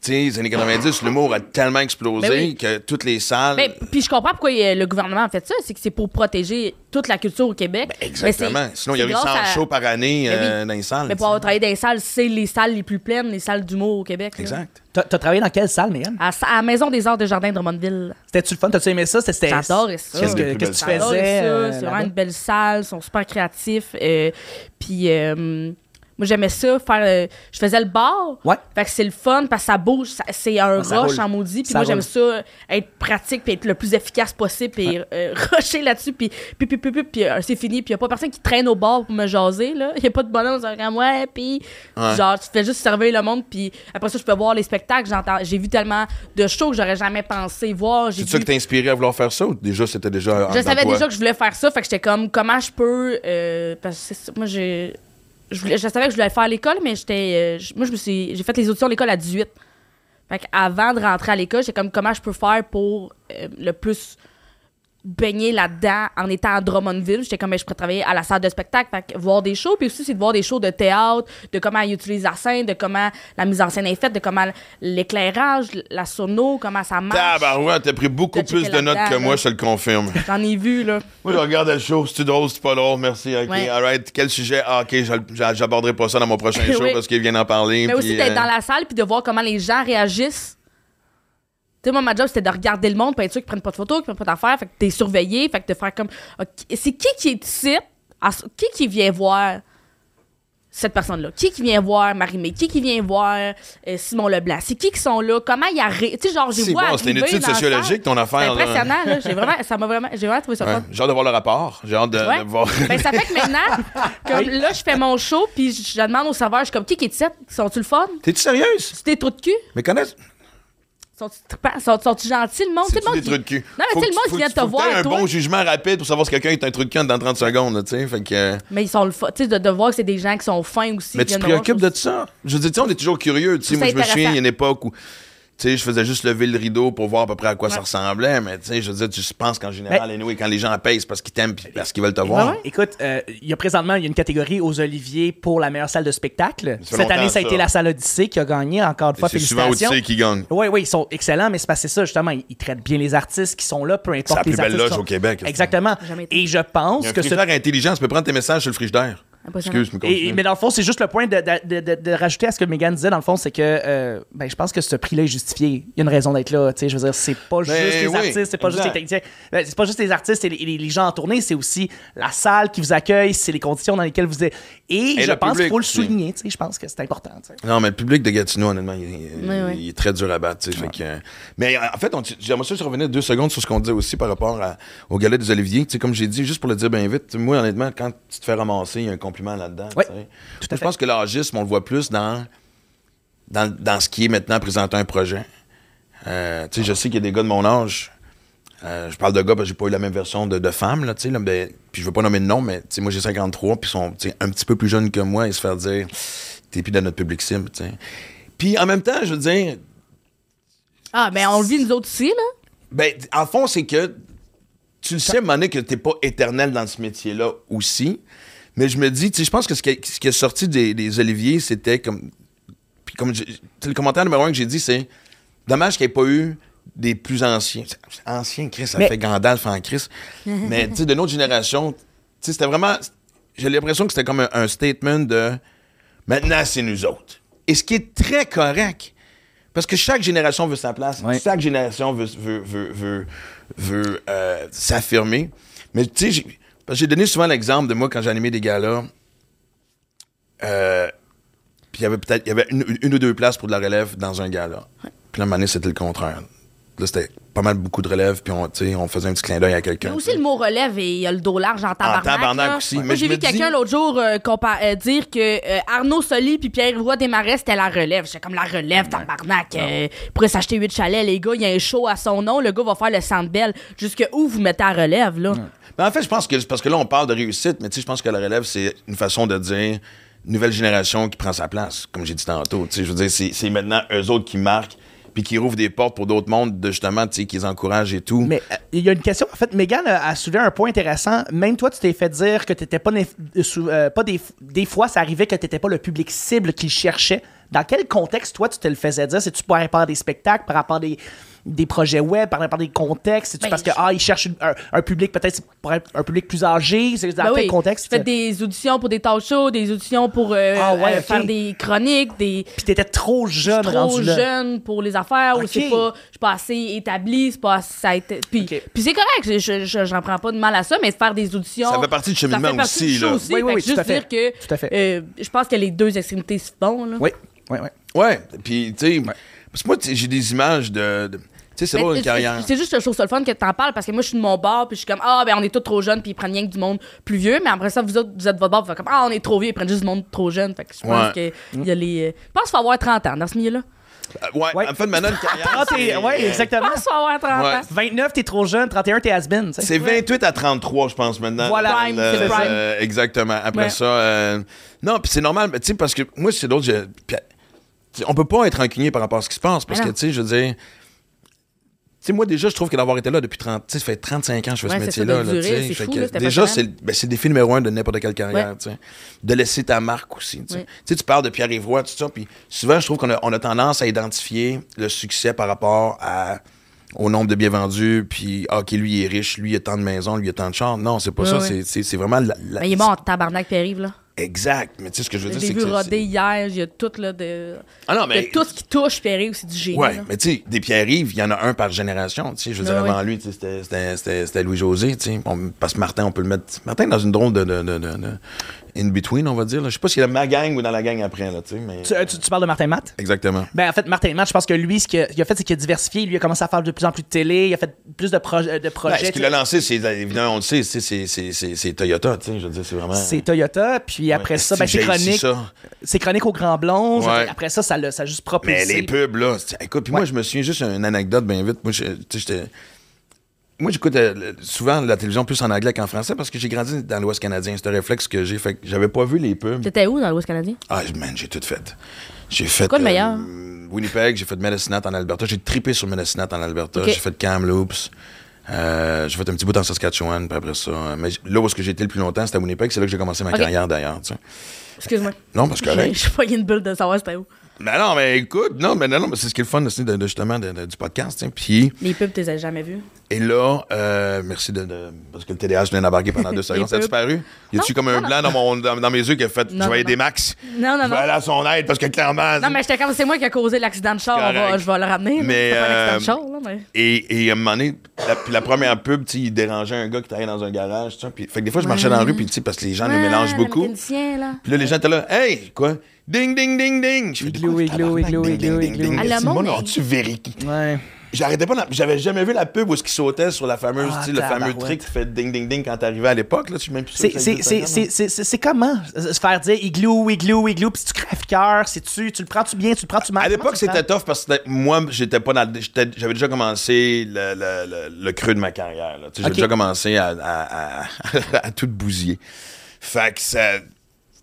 tu sais, les années 90, l'humour a tellement explosé Ben oui. que toutes les salles. Ben, puis je comprends pourquoi euh, le gouvernement a fait ça, c'est que c'est pour protéger toute la culture au Québec. Ben, Exactement. Sinon, il y aurait eu grâce 100 à- shows par année Ben oui. euh, dans les salles. Mais pour avoir travaillé dans les salles, c'est les salles les plus pleines, les salles d'humour au Québec. Exact. T'as t'as travaillé dans quelle salle, Mégane? À, à la Maison des Arts de Jardin de Drummondville. C'était-tu le fun? T'as-tu aimé ça? C'était- J'adorais ça. Qu'est-ce que, tu faisais? euh, c'est vraiment une belle salle. Ils sont super créatifs. euh, puis euh, moi, j'aimais ça. faire euh, Je faisais le bar. Ouais. Fait que c'est le fun parce que ça bouge. ça- c'est un Ça rush roule. en maudit. Puis Ça moi, j'aime ça être pratique puis être le plus efficace possible puis euh, rusher là-dessus. Puis, puis, puis, puis, puis, puis, euh, c'est fini. Puis il n'y a pas personne qui traîne au bar pour me jaser. Il n'y a pas de bonhomme. C'est comme, ouais, puis Ouais. genre, tu fais juste servir le monde. Puis après ça, je peux voir les spectacles. J'entends, j'ai vu tellement de shows que j'aurais jamais pensé voir. J'ai C'est ça vu qui t'a inspiré à vouloir faire ça ou déjà c'était déjà. je dans savais toi? déjà que je voulais faire ça, fait que j'étais comme comment je peux euh, parce que c'est ça, moi j'ai je, savais que je voulais faire à l'école mais j'étais euh, moi je me suis j'ai fait les auditions à l'école à 18. Fait avant de rentrer à l'école, j'étais comme comment je peux faire pour euh, le plus baigner là-dedans en étant à Drummondville. J'étais comme, ben, je pourrais travailler à la salle de spectacle, fait que voir des shows, puis aussi, c'est de voir des shows de théâtre, de comment ils utilisent la scène, de comment la mise en scène est faite, de comment l'éclairage, la sono, comment ça marche. Tabarouette, t'as pris beaucoup plus de notes que moi, je te le confirme. J'en ai vu, là. moi, je regarde le show, c'est drôle, c'est pas drôle, merci. Ok, Ouais. alright. Quel sujet? Ah, ok, j'aborderai pas ça dans mon prochain show Oui. parce qu'il vient d'en parler. Mais aussi d'être euh, dans la salle puis de voir comment les gens réagissent. Sais, moi, ma job, c'était de regarder le monde, pour être sûr qu'ils prennent pas de photos, qu'ils prennent pas d'affaires. Fait que t'es surveillé, fait que de faire comme. C'est qui qui est ici? Qui qui vient voir cette personne-là? Qui qui vient voir Marie-Mé? Qui qui vient voir euh, Simon Leblanc? C'est qui qui sont là? Comment ils arrivent? Tu sais, genre, j'ai C'est vois bon, c'était une étude sociologique, ton C'est affaire. là. impressionnant, là. J'ai vraiment, ça m'a vraiment, j'ai vraiment trouvé ça Ouais. J'ai hâte de voir le rapport. J'ai hâte de, Ouais. de voir. Ben, ça fait que maintenant, comme là, je fais mon show, puis je je demande au serveur, je suis comme, qui qui est ici? Sont-tu le fun? T'es-tu sérieuse? C'est des trous de cul? Mais connais. Sont-tu trippants? Sont- Sont-tu gentils, le monde? C'est Tout le monde des qui- trucs de cul. Non, mais tu sais, le monde qui vient te voir, un toi. bon jugement rapide pour savoir si quelqu'un est un truc de cul dans 30 secondes, là, tu sais. Fait que. Mais ils sont le fun. Tu sais, de, de voir que c'est des gens qui sont fins aussi. Mais qui tu te viennent me voir, préoccupes je de ça? Je veux dire, tu sais, on est toujours curieux. Tu sais, Je moi, je me ça souviens, il y a intéressant. une époque où. Tu sais, je faisais juste lever le rideau pour voir à peu près à quoi ça ressemblait, mais tu sais, je veux dire, tu penses qu'en général, anyway, quand les gens payent, c'est parce qu'ils t'aiment puis parce qu'ils veulent te voir. ouais. Écoute, euh, il y a présentement il y a une catégorie aux Oliviers pour la meilleure salle de spectacle. Cette année, ça a ça. été la salle Odyssée qui a gagné. Encore une fois, C'est souvent félicitations. Odyssée qui gagne. Oui, oui, ils sont excellents, mais c'est c'est ça, justement, ils, ils traitent bien les artistes qui sont là, peu importe C'est la les plus belle artistes. loge sont- au Québec. Exactement. Et je pense un que ce frigidaire intelligent, tu peux prendre tes messages sur le frigidaire. Excuse, me Et- mais dans le fond, c'est juste le point de, de- de- de- de rajouter à ce que Megan disait. Dans le fond, c'est que euh, ben, je pense que ce prix-là est justifié. Il y a une raison d'être là. tu sais, Je veux dire, c'est pas juste les oui, artistes, c'est pas juste les techniciens. Ben, C'est pas juste les artistes et les, les- les gens en tournée, c'est aussi la salle qui vous accueille, c'est les conditions dans lesquelles vous êtes. Et, Et je pense qu'il faut le souligner. tu sais, Je pense que c'est important. Non, mais le public de Gatineau, honnêtement, il, il- Oui, oui. il est très dur à battre. tu sais, fait que- mais en fait, j'aimerais juste revenir deux secondes sur ce qu'on disait aussi par rapport à- au galet des Oliviers. Tu sais, comme j'ai dit, juste pour le dire bien vite, moi, honnêtement, quand tu te fais ramasser, il y a un compliment là-dedans. Oui, tout à Je pense que l'agisme, on le voit plus dans, dans, dans ce qui est maintenant présenter un projet. Euh, tu sais, je sais qu'il y a des gars de mon âge. euh, je parle de gars parce que j'ai pas eu la même version de, de femmes, là, tu sais, là, ben, puis je veux pas nommer de nom, mais tu sais, moi j'ai 53, puis ils sont un petit peu plus jeunes que moi et se faire dire t'es plus dans notre public cible, tu sais. Puis en même temps, je veux dire, Ah, mais on le vit nous autres ici, là. ben, en fond, c'est que tu le sais, Mané, que t'es pas éternel dans ce métier-là aussi. Mais je me dis, tu sais, je pense que ce qui, est- ce qui est sorti des, des Oliviers, c'était comme. Puis comme. sais, Le commentaire numéro un que j'ai dit, c'est. Dommage qu'il n'y ait pas eu des plus anciens. Anciens, Chris, ça Mais- fait Gandalf en Chris. Mais, tu sais, de notre génération, tu sais, c'était vraiment. J'ai l'impression que c'était comme un, un statement de. Maintenant, c'est nous autres. Et ce qui est très correct. Parce que chaque génération veut sa place. Ouais. Chaque génération veut, veut, veut, veut, veut, euh, s'affirmer. Mais tu sais, j'ai- parce que j'ai donné souvent l'exemple de moi quand j'ai animé des galas. Euh, puis il y avait peut-être il y avait une, une ou deux places pour de la relève dans un gala. Puis là, à un moment donné, c'était le contraire. Là, c'était pas mal beaucoup de relève, puis on, on faisait un petit clin d'œil à Il y quelqu'un. a aussi le mot relève et il y a le dos large en tabarnak. tabarnak là. aussi. Moi, Mais j'ai vu quelqu'un dis- l'autre jour euh, compa- euh, dire que euh, Arnaud Soli puis Pierre-Yves Desmarais, c'était la relève. J'étais comme la relève, tabarnak. Euh, il pourrait s'acheter 8 chalets, les gars. Il y a un show à son nom. Le gars va faire le belle. Jusque où vous mettez à relève, là? Mais en fait, je pense que parce que là, on parle de réussite, mais tu sais, je pense que la relève, c'est une façon de dire nouvelle génération qui prend sa place, comme j'ai dit tantôt. Tu sais, je veux dire, c'est maintenant eux autres qui marquent, puis qui rouvrent des portes pour d'autres mondes, de justement, tu sais, qui les encouragent et tout. Mais euh, il y a une question. En fait, Megan a, soulevé un point intéressant. Même toi, tu t'es fait dire que t'étais pas, euh, euh, pas des, fois, ça arrivait que t'étais pas le public cible qu'il cherchait. Dans quel contexte, toi, tu te le faisais dire? C'est-tu par rapport des spectacles, par rapport à des, des projets web, par rapport à des contextes? C'est-tu Ben, parce que, je- ah, ils cherchent un, un public, peut-être, pour un, un public plus âgé? C'est dans Ben quel oui. contexte? J'ai fait des auditions pour des talk shows, des auditions pour euh, Ah ouais, euh, faire des chroniques, des. Puis t'étais trop jeune trop rendu là. jeune pour les affaires Ok. ou c'est pas je suis pas assez établi c'est pas assez- ça a été puis, c'est correct je- je je- j'en prends pas de mal à ça mais de faire des auditions Ça fait partie du ça cheminement fait partie aussi, là. aussi Oui, oui, oui, que tout à juste fait. dire que Tout à fait. euh, je pense que les deux extrémités se font là Oui, oui, oui. Ouais, puis tu sais, parce que moi, j'ai des images de. Sais, c'est Mais pas c'est- une carrière. C'est juste que je trouve ça le fun que t'en parles parce que moi je suis de mon bord puis je suis comme ah ben on est tous trop jeunes puis ils prennent rien que du monde plus vieux mais après ça vous autres vous êtes de votre bord vous faites comme ah on est trop vieux ils prennent juste du monde trop jeune fait que je pense Ouais. que il y a les euh, je pense qu'il faut avoir 30 ans dans ce milieu là Euh, ouais, Ouais. en fait, maintenant, une carrière. Ah, ouais, je exactement. pense qu'il faut avoir 30 Ouais. ans 29, t'es trop jeune. 31, t'es has-been. C'est 28 à 33, je pense, maintenant. Voilà. Prime, c'est le prime. euh, exactement. Après Ouais. ça, euh, non, puis c'est normal, mais tu sais, parce que moi, c'est d'autres. je- on peut pas être rancunier par rapport à ce qui se passe, parce que, tu sais, je veux dire. Sais, moi, déjà, je trouve que d'avoir été là depuis 30, tu sais, ça fait 35 ans que je fais Ouais, ce métier-là. là, durer, fou, que là, déjà, c'est ben, c'est le défi numéro un de n'importe quelle carrière, Ouais. tu sais. De laisser ta marque aussi, tu sais. Ouais. Tu sais, tu parles de Pierre-Yves Roy, tout ça, puis souvent, je trouve qu'on a, on a tendance à identifier le succès par rapport à au nombre de biens vendus, puis ah, OK, lui, il est riche, lui, il a tant de maisons, lui, il a tant de chars. Non, c'est pas ça. c'est- vraiment la, la- mais il est bon en tabarnak Pierre-Yves là Exact. Mais tu sais, ce que je veux dire, J'ai c'est que. vu c'est- roder hier, il y a tout, là, de. Ah non, mais. tout ce qui touche Pierre c'est du génie. Ouais, là. mais tu sais, des Pierre-Yves, il y en a un par génération. Tu sais, je veux dire, Ouais, avant lui, tu sais, c'était- c'était- c'était c'était Louis-José. Tu sais, On- parce que Martin, on peut le mettre. Martin est dans une drôle de, de, de- de- in-between, on va dire. là. Je sais pas s'il est dans ma gang ou dans la gang après, là, mais. Tu, euh, tu- tu parles de Martin Matt? Exactement. Ben, en fait, Martin Matt, je pense que lui, ce qu'il a, fait, c'est qu'il a diversifié. Lui, il a commencé à faire de plus en plus de télé. Il a fait plus de, proje- de projets. ce qu'il a lancé, c'est évidemment, on le sait, c'est- Toyota, tu sais, je veux dire, c'est vraiment. c'est Toyota, puis après Ouais, ça, ben, c'est chronique. C'est chronique au Grand Blond. Ouais. Après ça, ça l'a ça a juste propulsé. Mais les pubs, là, écoute, puis moi, je me souviens juste une anecdote bien vite. Moi, je- tu sais, j'étais. Moi, j'écoute euh, souvent la télévision plus en anglais qu'en français parce que j'ai grandi dans l'Ouest canadien. C'est un réflexe que j'ai. Fait que j'avais pas vu les pubs. T'étais où dans l'Ouest canadien? Ah, man, j'ai tout fait. J'ai fait. quoi le meilleur? Winnipeg, j'ai fait Medicine en Alberta. J'ai trippé sur Medicine en Alberta. J'ai fait Kamloops. Euh, j'ai fait un petit bout en Saskatchewan, puis après ça. euh, Mais là où j'ai été le plus longtemps, c'était à Winnipeg. C'est là que j'ai commencé ma carrière d'ailleurs. tu sais. Excuse-moi. Non, parce que J'ai j'ai pas une bulle de savoir c'était où. Mais non, mais écoute, non, mais non, non, mais c'est ce qui est le fun aussi de, de- justement de- du podcast. sais. Puis, Les pubs, tu les as jamais vus? et là, euh, merci de, Parce que le TDAH vient d'embarquer pendant deux secondes. Ça a disparu? Y a-tu comme un blanc dans, mon, dans, dans mes yeux qui a fait Non, Je vais aider non. Max? Non, non, Je vais non. aller à son aide parce que clairement. Non, mais j'étais comme, c'est moi qui a causé l'accident de char, va- je vais le ramener. là. Mais, pas de euh, char, là, mais. Et, et à un moment donné, la, puis la première pub, il dérangeait un gars qui travaillait dans un garage. Puis, fait que des fois, je marchais dans la rue, puis tu sais, parce que les gens les mélangent beaucoup. le mécanicien, là. Puis là, les gens étaient là, hey, quoi? Ding, ding, ding, ding. Je fais, Igloo, igloo, igloo, ding, ding, igloo, ding, igloo. moi, est- tu? Ouais. J'arrêtais pas, j'avais jamais vu la pub où ce qui sautait sur la fameuse, Ah, tu sais, le fameux trick qui fait ding ding ding quand t'arrivais à l'époque, là, je suis même plus sûr C'est- comment euh, se faire dire igloo, igloo, igloo, puis si tu crèves cœur, c'est tu, tu le prends-tu bien, tu le prends-tu mal? À l'époque, tu c'était prends? tough parce que moi, j'étais pas dans J'avais déjà commencé le, le- le- le creux de ma carrière. là. Tu sais, J'ai déjà commencé à, à, à- à tout bousiller. Fait que ça.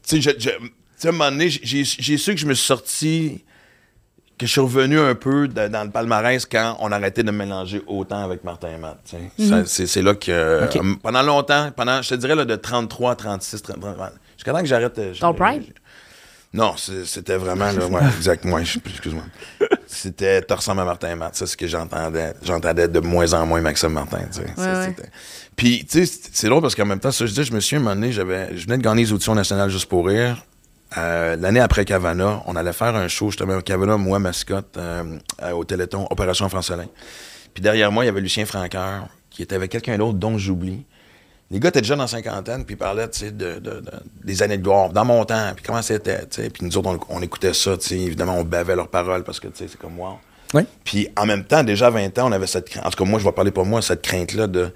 Tu sais, je- je- tu sais, à un moment donné, j'ai j'ai su que je me suis sorti. Que je suis revenu un peu de- dans le palmarès quand on arrêtait de me mélanger autant avec Martin et Matt. tu sais. Ça, C'est c'est là que. euh, Ok. pendant longtemps, pendant, je te dirais là, de 33 à 36, 33, jusqu'à temps que j'arrête. euh, Ton je- prime? non, c'est- c'était vraiment, là, ouais, exactement, ouais, je- excuse-moi. C'était, te ressembles à Martin et Matt, ça, c'est ce que j'entendais. J'entendais de moins en moins Maxime Martin, tu sais. Ça, ouais. c'était- Puis, tu sais, c'est- c'est drôle parce qu'en même temps, ça, je dis, je me suis un moment donné, j'avais, je venais de gagner les auditions nationales juste pour rire. Euh, L'année après Cavana, on allait faire un show, justement, Cavana, moi, mascotte, euh, euh, au Téléthon, Opération Francelin. Puis derrière moi, il y avait Lucien Franqueur, qui était avec quelqu'un d'autre dont j'oublie. Les gars étaient déjà dans la cinquantaine, puis ils parlaient, de, de- de- des années de gloire, dans mon temps, puis comment c'était. Puis nous autres, on, on écoutait ça, évidemment, on bavait leurs paroles parce que, c'est comme wow. Oui. Puis en même temps, déjà à 20 ans, on avait cette crainte. En tout cas, moi, je vais parler pour moi, cette crainte-là de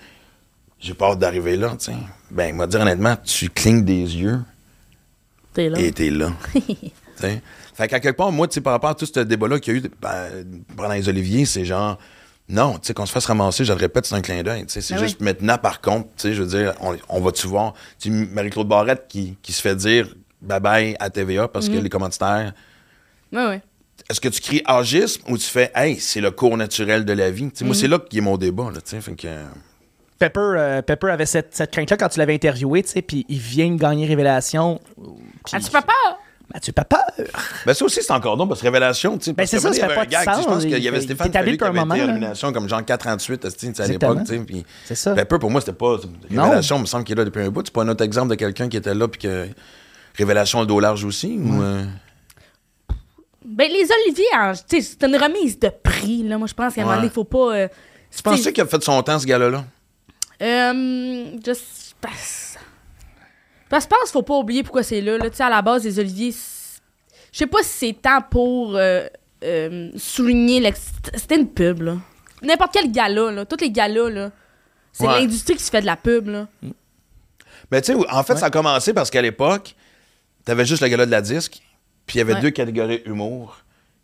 j'ai peur d'arriver là, tu sais. Ben, moi, dire honnêtement, tu clignes des yeux T'es là. et t'es là. Fait qu'à quelque part, moi, tu sais, par rapport à tout ce débat-là qu'il y a eu ben, pendant les Oliviers, c'est genre. Non, tu sais, qu'on se fasse ramasser, je le répète, c'est un clin d'œil. C'est Ah juste maintenant, par contre, tu sais, je veux dire, on, on va-tu voir? Tu sais, Marie-Claude Barrette qui, qui se fait dire bye bye à TVA parce que les commanditaires. Ouais, ouais. Est-ce que tu cries agisme ou tu fais hey, c'est le cours naturel de la vie? Moi, c'est là qui est mon débat. Là, tu sais, fait que, Pepper, euh, Pepper avait cette, cette crainte-là quand tu l'avais interviewé, tu sais, puis il vient de gagner Révélation. As-tu pas peur? Mathieu Pepper. Ben ça aussi, c'est encore donc parce que Révélation, tu sais. Ben, c'est ça, il y ça fait pas de sais, Je pense sens. qu'il y avait Stéphane qui avait été moment, nomination comme genre 438 tu sais, à l'époque, tu sais. puis C'est ça. Pepper, pour moi, c'était pas. Non. Révélation, il me semble qu'il est là depuis un bout. C'est pas un autre exemple de quelqu'un qui était là puis que. Révélation le dos large aussi ou. euh, Ben, les Oliviers, tu sais, c'est une remise de prix, là. Moi, je pense qu'à un moment donné, il faut pas. euh, Tu penses sais, qu'il a fait son temps, ce gars-là? Euh. Pas. Parce que je pense qu'il faut pas oublier pourquoi c'est là. là. Tu sais, à la base, les Oliviers. Je sais pas si c'est temps pour euh, euh, souligner. l'ex- C'était une pub, là. N'importe quel gala, là. Tous les galas, là. C'est Ouais. l'industrie qui se fait de la pub, là. Ben, tu sais, en fait, ça a commencé parce qu'à l'époque, t'avais juste le gala de la disque, puis il y avait Ouais. deux catégories humour.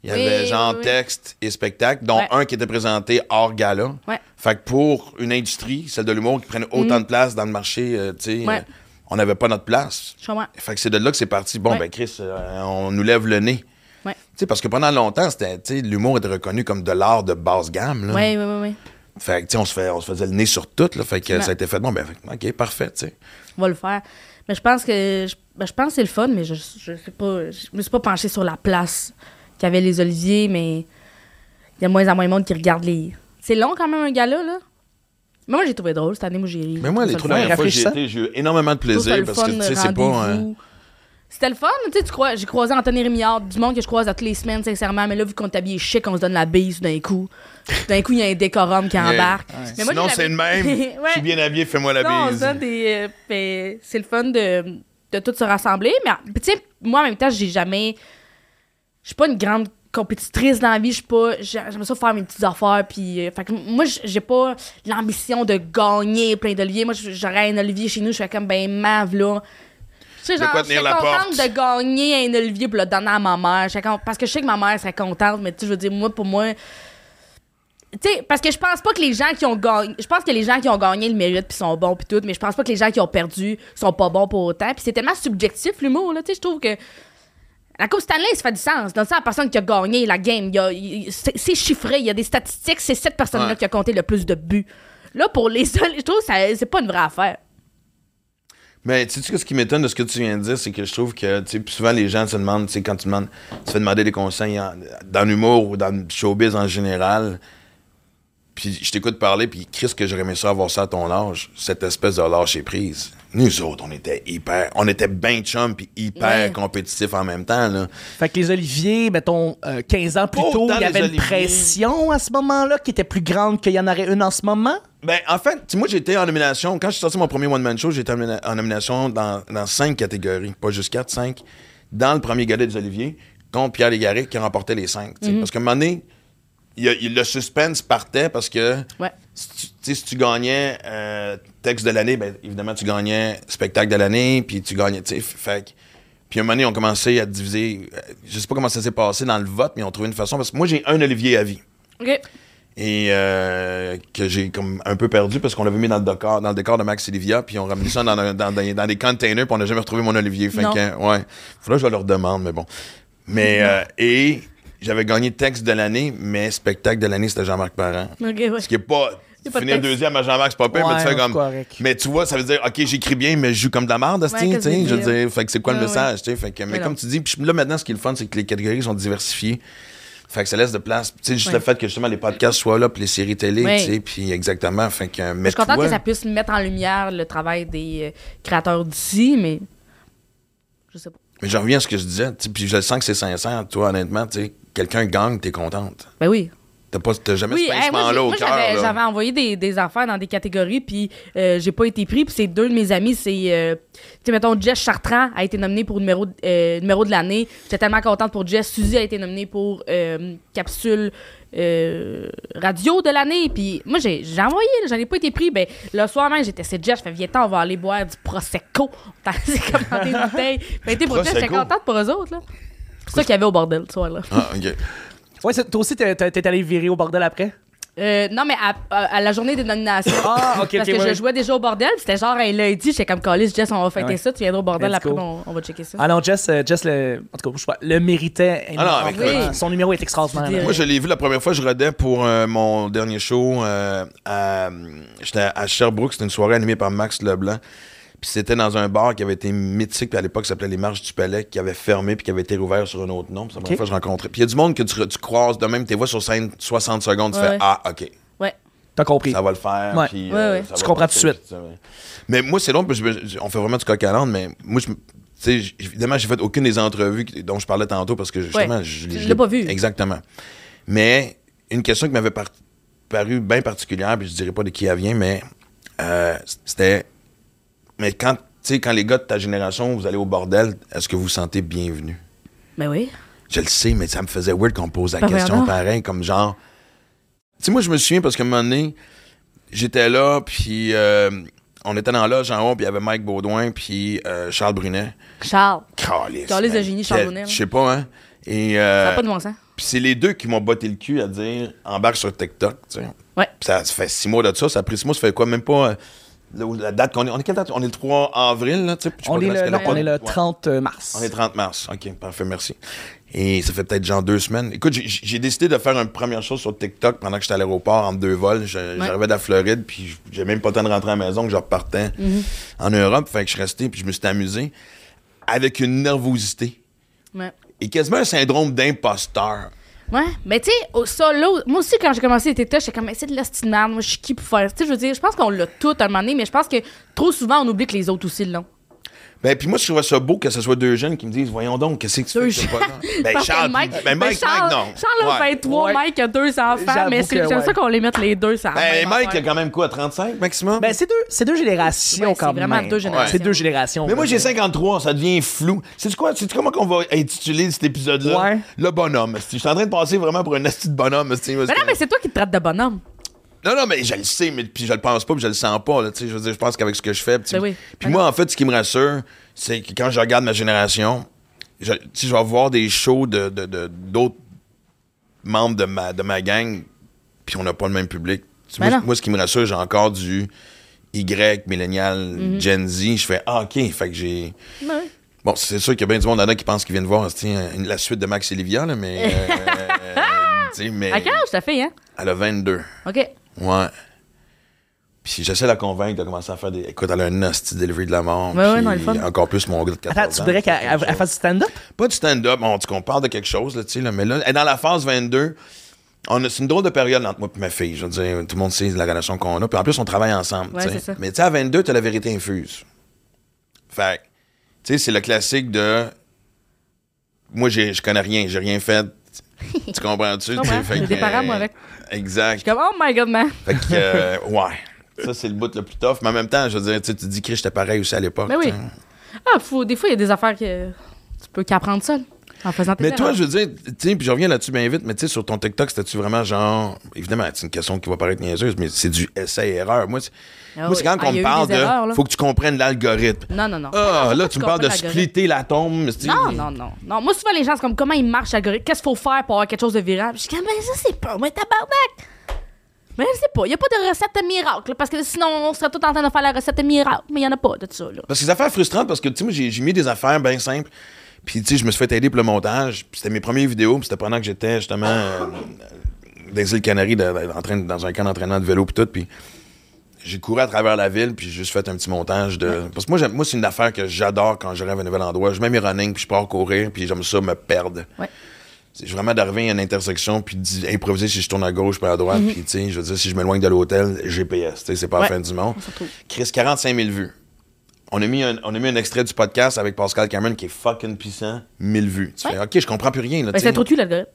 Il y Oui, avait genre oui, oui. texte et spectacle, dont Ouais. un qui était présenté hors gala. Ouais. Fait que pour une industrie, celle de l'humour, qui prenait autant de place dans le marché, euh, tu sais. Ouais. euh, on n'avait pas notre place. Fait que c'est de là que c'est parti. Bon, ben Chris, euh, on nous lève le nez. Sais, parce que pendant longtemps, c'était, l'humour était reconnu comme de l'art de basse gamme. Là. Ouais, ouais, ouais. Fait que, on se, fait, on se faisait le nez sur tout. Là, fait que ça a été fait. Bon, ben, OK, parfait, sais. On va le faire. Mais je pense que je, ben, je pense que c'est le fun, mais je, je sais pas. Je me suis pas penchée sur la place qu'avaient les Oliviers, mais il y a de moins en moins de monde qui regarde les. C'est long quand même un gala, là. Mais moi j'ai trouvé drôle cette année, moi j'ai ri. Mais moi, J'ai les le dernières fois que j'y rafraîchissant. étais, j'ai eu énormément de plaisir le parce que, fun, tu sais, c'est pas. un-. C'était le fun, tu sais, tu crois, j'ai croisé Anthony Rémillard, du monde que je croise à toutes les semaines, sincèrement, mais là, vu qu'on est habillé chic, on se donne la bise d'un coup. D'un coup, il y a un décorum qui Yeah. embarque. Mais moi, Sinon, j'ai c'est le la- même. Ouais. Je suis bien habillé, fais-moi la Non, bise. euh, ben, c'est le fun de, de tout se rassembler. Mais, tu sais, moi, en même temps, j'ai jamais. Je suis pas une grande compétitrice dans la vie. Je suis pas. j'ai- J'aime ça faire mes petites affaires. Puis. euh, fait que moi, j'ai pas l'ambition de gagner plein d'oliviers. Moi, j'aurais un olivier chez nous, je fais comme, ben, mave, là. Tu sais, genre, je serais la contente porte? de gagner un olivier pour le donner à ma mère. Serais con- Parce que je sais que ma mère serait contente, mais tu sais, je veux dire, moi, pour moi. Tu sais, parce que je pense pas que les gens qui ont gagné. Je pense que les gens qui ont gagné le méritent puis sont bons puis tout, mais je pense pas que les gens qui ont perdu sont pas bons pour autant. Puis c'est tellement subjectif l'humour, là. Tu sais, je trouve que. La Coupe Stanley, ça fait du sens. Dans le sens, la personne qui a gagné la game, il y a- il- c'est c'est chiffré, il y a des statistiques, c'est cette personne-là Ouais. qui a compté le plus de buts. Là, pour les seuls, je trouve que ça- c'est pas une vraie affaire. Mais tu sais, ce qui m'étonne de ce que tu viens de dire, c'est que je trouve que tu sais, plus souvent les gens se demandent, tu sais, quand tu demandes, tu fais demander des conseils en- dans l'humour ou dans le showbiz en général. Puis je t'écoute parler, puis Chris, que j'aurais aimé ça avoir ça à ton âge, cette espèce de lâcher prise. Nous autres, on était hyper, on était bien chum puis hyper Ouais. compétitifs en même temps, là. Fait que les Oliviers, mettons, euh, 15 ans plus tôt, il y avait une pression à ce moment-là qui était plus grande qu'il y en aurait une en ce moment? Ben, en fait, tu sais, moi, j'étais en nomination. Quand je suis sorti mon premier one-man show, j'étais en, nomina- en nomination dans, dans cinq catégories. Pas juste quatre, cinq. Dans le premier galet des Oliviers, contre Pierre Légaré, qui remportait les cinq. sais. Parce qu'à un moment donné, il il- le suspense partait parce que Ouais. si tu, si tu gagnais euh, texte de l'année, ben, évidemment, tu gagnais spectacle de l'année, puis tu gagnais, fait Puis un moment donné, on commençait à diviser. euh, Je sais pas comment ça s'est passé dans le vote, mais ils ont trouvé une façon. Parce que moi, j'ai un Olivier à vie OK. et euh, que j'ai comme un peu perdu parce qu'on l'avait mis dans le décor, dans le décor de Max et Livia, puis on ramené ça dans, dans, dans, dans des containers, puis on n'a jamais retrouvé mon Olivier. Fait que, ouais. Faudrait que je leur demande, mais bon. Mais, euh, et j'avais gagné texte de l'année, mais spectacle de l'année, c'était Jean-Marc Parent. Ouais. Ce qui est pas. C'est pas finir texte. deuxième à Jean-Marc, c'est pas pire, mais tu fais comme. correct. Mais tu vois, ça veut dire, OK, j'écris bien, mais je joue comme de la merde, Ouais, tu sais. Je veux dire, fait que c'est quoi le Ouais, message, tu sais. Fait que, mais comme tu dis, puis là, maintenant, ce qui est le fun, c'est que les catégories sont diversifiées. Fait que ça laisse de place. Tu sais, juste Ouais. le fait que justement les podcasts soient là, puis les séries télé, Ouais. tu sais, puis exactement. Fait que, Je suis contente toi- que ça puisse mettre en lumière le travail des euh, créateurs d'ici, mais. Je sais pas. Mais je reviens à ce que je disais, tu sais, puis je le sens que c'est sincère, toi, honnêtement, tu sais, quelqu'un gagne, t'es contente. Ben oui. T'as pas, t'as jamais Oui, ce hey, pincement-là j'ai- au cœur. j'avais, envoyé des, des affaires dans des catégories, puis euh, j'ai pas été pris. Puis c'est deux de mes amis, c'est, euh, tu sais, mettons, Jess Chartrand a été nominé pour numéro, euh, numéro de l'année. J'étais tellement contente pour Jess. Suzy a été nominée pour euh, capsule radio de l'année. Puis moi, j'ai, envoyé, j'en ai pas été pris. Ben, le soir même, j'étais, c'est Jess, je fais, viens on va aller boire du Prosecco. C'est comme dans des bouteilles. Ben, pour Jess, j'étais contente pour eux autres, là. C'est ça qu'il y avait au bordel, ce soir-là. Ah, OK. Ouais, c'est- toi aussi, t'es t'es- t'es allé virer au bordel après? Euh, non, mais à, à- à la journée des nominations. Ah, ok, Parce que ouais. je jouais déjà au bordel. puis C'était genre un lundi. J'étais comme Calis, Jess, on va fêter Ouais. ça. Tu viendras au bordel Let's après, go. on, on va checker ça. Ah non, Jess, euh, Jess le, en tout cas, je sais pas, le méritait. Ah non, avec énormément. le- Son numéro est extraordinaire. Je là. Moi, je l'ai vu la première fois, je rodais pour euh, mon dernier show. euh, à- J'étais à Sherbrooke, c'était une soirée animée par Max Leblanc. Puis c'était dans un bar qui avait été mythique, puis à l'époque, ça s'appelait Les Marches du Palais, qui avait fermé, puis qui avait été rouvert sur un autre nom. Puis C'est la première Ok. fois que je rencontrais. Puis il y a du monde que tu, tu croises de même, tu vois sur scène 60 secondes, tu Ouais, fais ouais. Ah, OK, Ouais. T'as compris. ça va le faire. Ouais. puis, Ouais, euh, ouais. ça Tu comprends tout de suite. puis ça. Mais moi, c'est long, parce que je- on fait vraiment du coq à mais moi, je. me- Tu sais, j- évidemment, j'ai fait aucune des entrevues dont je parlais tantôt parce que justement, Ouais. je, je l'ai pas vu. Exactement. Mais une question qui m'avait par- paru bien particulière, puis je dirais pas de qui elle vient, mais euh, c'était. Mais quand, tu sais, quand les gars de ta génération, vous allez au bordel, est-ce que vous vous sentez bienvenu? Ben oui. Je le sais, mais ça me faisait weird qu'on me pose la Ben question donc. pareil, comme genre. Tu sais, moi, je me souviens parce qu'à un moment donné, j'étais là, puis euh, on était dans la loge en haut, puis il y avait Mike Baudouin, puis euh, Charles Brunet. Charles. Calice, Calice de génie, Charles Brunet, là. Je sais pas, hein. Et Ça euh, n'a pas de bon sens. puis c'est les deux qui m'ont botté le cul à dire embarque sur TikTok, tu sais. Ouais. Puis ça, ça fait six mois de ça, ça a pris six mois, ça fait quoi, même pas. Euh, la, date qu'on est. On est quelle date? On est le 3 avril, là, tu sais. On est, le, non, on est le pas- 30 mars. on est 30 mars. OK, parfait, merci. Et ça fait peut-être genre deux semaines. Écoute, j'ai- décidé de faire une première chose sur TikTok pendant que j'étais à l'aéroport en deux vols. J'arrivais de la Floride, puis j'ai même pas le temps de rentrer à la maison que je repartais en Europe. Fait que je suis resté, puis je me suis amusé avec une nervosité Ouais. et quasiment un syndrome d'imposteur. Ouais, mais tu sais, ça, là, moi aussi, quand j'ai commencé les TikTok, j'étais comme, Mais c'est de l'hostie de merde, moi, je suis qui pour faire. Tu sais, je veux dire, je pense qu'on l'a tout à un moment donné, mais je pense que trop souvent, on oublie que les autres aussi l'ont. Ben, puis moi, je trouvais ça beau que ce soit deux jeunes qui me disent Voyons donc, qu'est-ce que tu Deux fais que pas Ben, Charles, Mike, ben, mais Mike, Charles, Mike, non. Charles a Ouais. 23, Ouais. Mike a deux enfants, mais c'est- ouais. ça qu'on les mette les deux, ça. Ben, Mike, il a quand même quoi, 35 maximum? Ben, c'est deux, c'est deux générations Ouais, quand c'est même. vraiment deux générations. C'est deux générations. Mais moi, j'ai 53, ça devient flou. C'est quoi? C'est comment qu'on va intituler cet épisode-là? Ouais. Le bonhomme. Je suis en train de passer vraiment pour un asti de bonhomme. Mais non, mais c'est toi qui te traites de bonhomme. Non, non, mais je le sais, mais puis je le pense pas, puis je le sens pas. Là, je veux dire, je pense qu'avec ce que je fais. Puis, Ben oui. Ben moi, en fait, ce qui me rassure, c'est que quand je regarde ma génération, je, je vais voir des shows de, de- de- d'autres membres de ma, de ma gang, puis on n'a pas le même public. Ben moi, ce qui me rassure, j'ai encore du Y, millénial, Mhm. Gen Z. Je fais, ah, OK, fait que j'ai. Bon, c'est sûr qu'il y a bien du monde là qui pense qu'ils viennent voir la suite de Max et Livia, là, mais. euh, mais À quel âge ta fille, hein? elle a 22. OK. Ouais. Puis j'essaie de la convaincre de commencer à faire des. Écoute, elle a un nasty delivery de la mort. Ouais, ouais, non, le fun. Encore plus mon gars de 14 Attends, tu voudrais qu'elle elle- fasse du stand-up? Pas du stand-up, on dit qu'on parle de quelque chose, là, tu sais, là, mais là, elle est dans la phase 22. On a- C'est une drôle de période entre moi et ma fille. Je veux dire, tout le monde sait la relation qu'on a. Puis en plus, on travaille ensemble. Ouais, tu sais. Mais tu sais, à 22, t'as la vérité infuse. Fait tu sais, c'est le classique de. Moi, je connais rien, j'ai rien fait. Tu comprends-tu? J'ai des parents, moi, euh, avec. Exact. Je suis comme, oh my god, man. Fait que, euh, ouais. Ça, c'est le bout le plus tough. Mais en même temps, je veux dire, tu te dis que j'étais pareil aussi à l'époque. Mais oui. tu sais. Ah, faut, des fois, il y a des affaires que tu peux qu'apprendre seul. En faisant tes Mais toi, je veux dire, tu sais, puis je reviens là-dessus bien vite, mais tu sais, sur ton TikTok, c'était-tu vraiment genre. Évidemment, c'est une question qui va paraître niaiseuse, mais c'est du essai-erreur. Moi, c'est Ah oui. quand Ah, on me parle erreurs, de. Faut que tu comprennes l'algorithme. Non, non, non. Ah, là, tu me parles de splitter l'atome. Non, non, non, non. Moi, souvent, les gens, c'est comme comment il marche l'algorithme? Qu'est-ce qu'il faut faire pour avoir quelque chose de viral? Je suis comme, ben, ça, c'est pas, mais tabarnak! Mais je sais pas, il n'y a pas de recette miracle, parce que sinon, on serait tout en train de faire la recette miracle, mais il n'y en a pas de ça, là. Parce que c'est des affaires frustrantes parce que, tu sais, moi, j'ai mis des affaires bien simples. Puis, tu sais, je me suis fait aider pour le montage. Puis, c'était mes premières vidéos. Puis, c'était pendant que j'étais justement euh, dans les îles Canaries, de- de- en train, dans un camp d'entraînement de vélo. Puis tout. Puis, j'ai couru à travers la ville. Puis, j'ai juste fait un petit montage de. Parce que moi, moi c'est une affaire que j'adore quand je rêve à un nouvel endroit. Je mets mes running. Puis, je pars courir. Puis, j'aime ça me perdre. Ouais. C'est vraiment d'arriver à une intersection. Puis, d'improviser si je tourne à gauche puis à droite. Mhm. Puis, tu sais, je veux dire, si je m'éloigne de l'hôtel, GPS. Tu sais, c'est pas la fin du monde. Chris, 45 000 vues. On a, mis un, on a mis un extrait du podcast avec Pascal Cameron qui est fucking puissant, 1000 vues. Tu Ouais. fais, OK, je comprends plus rien. Là, Ben, c'est trop de cul, l'algorithme.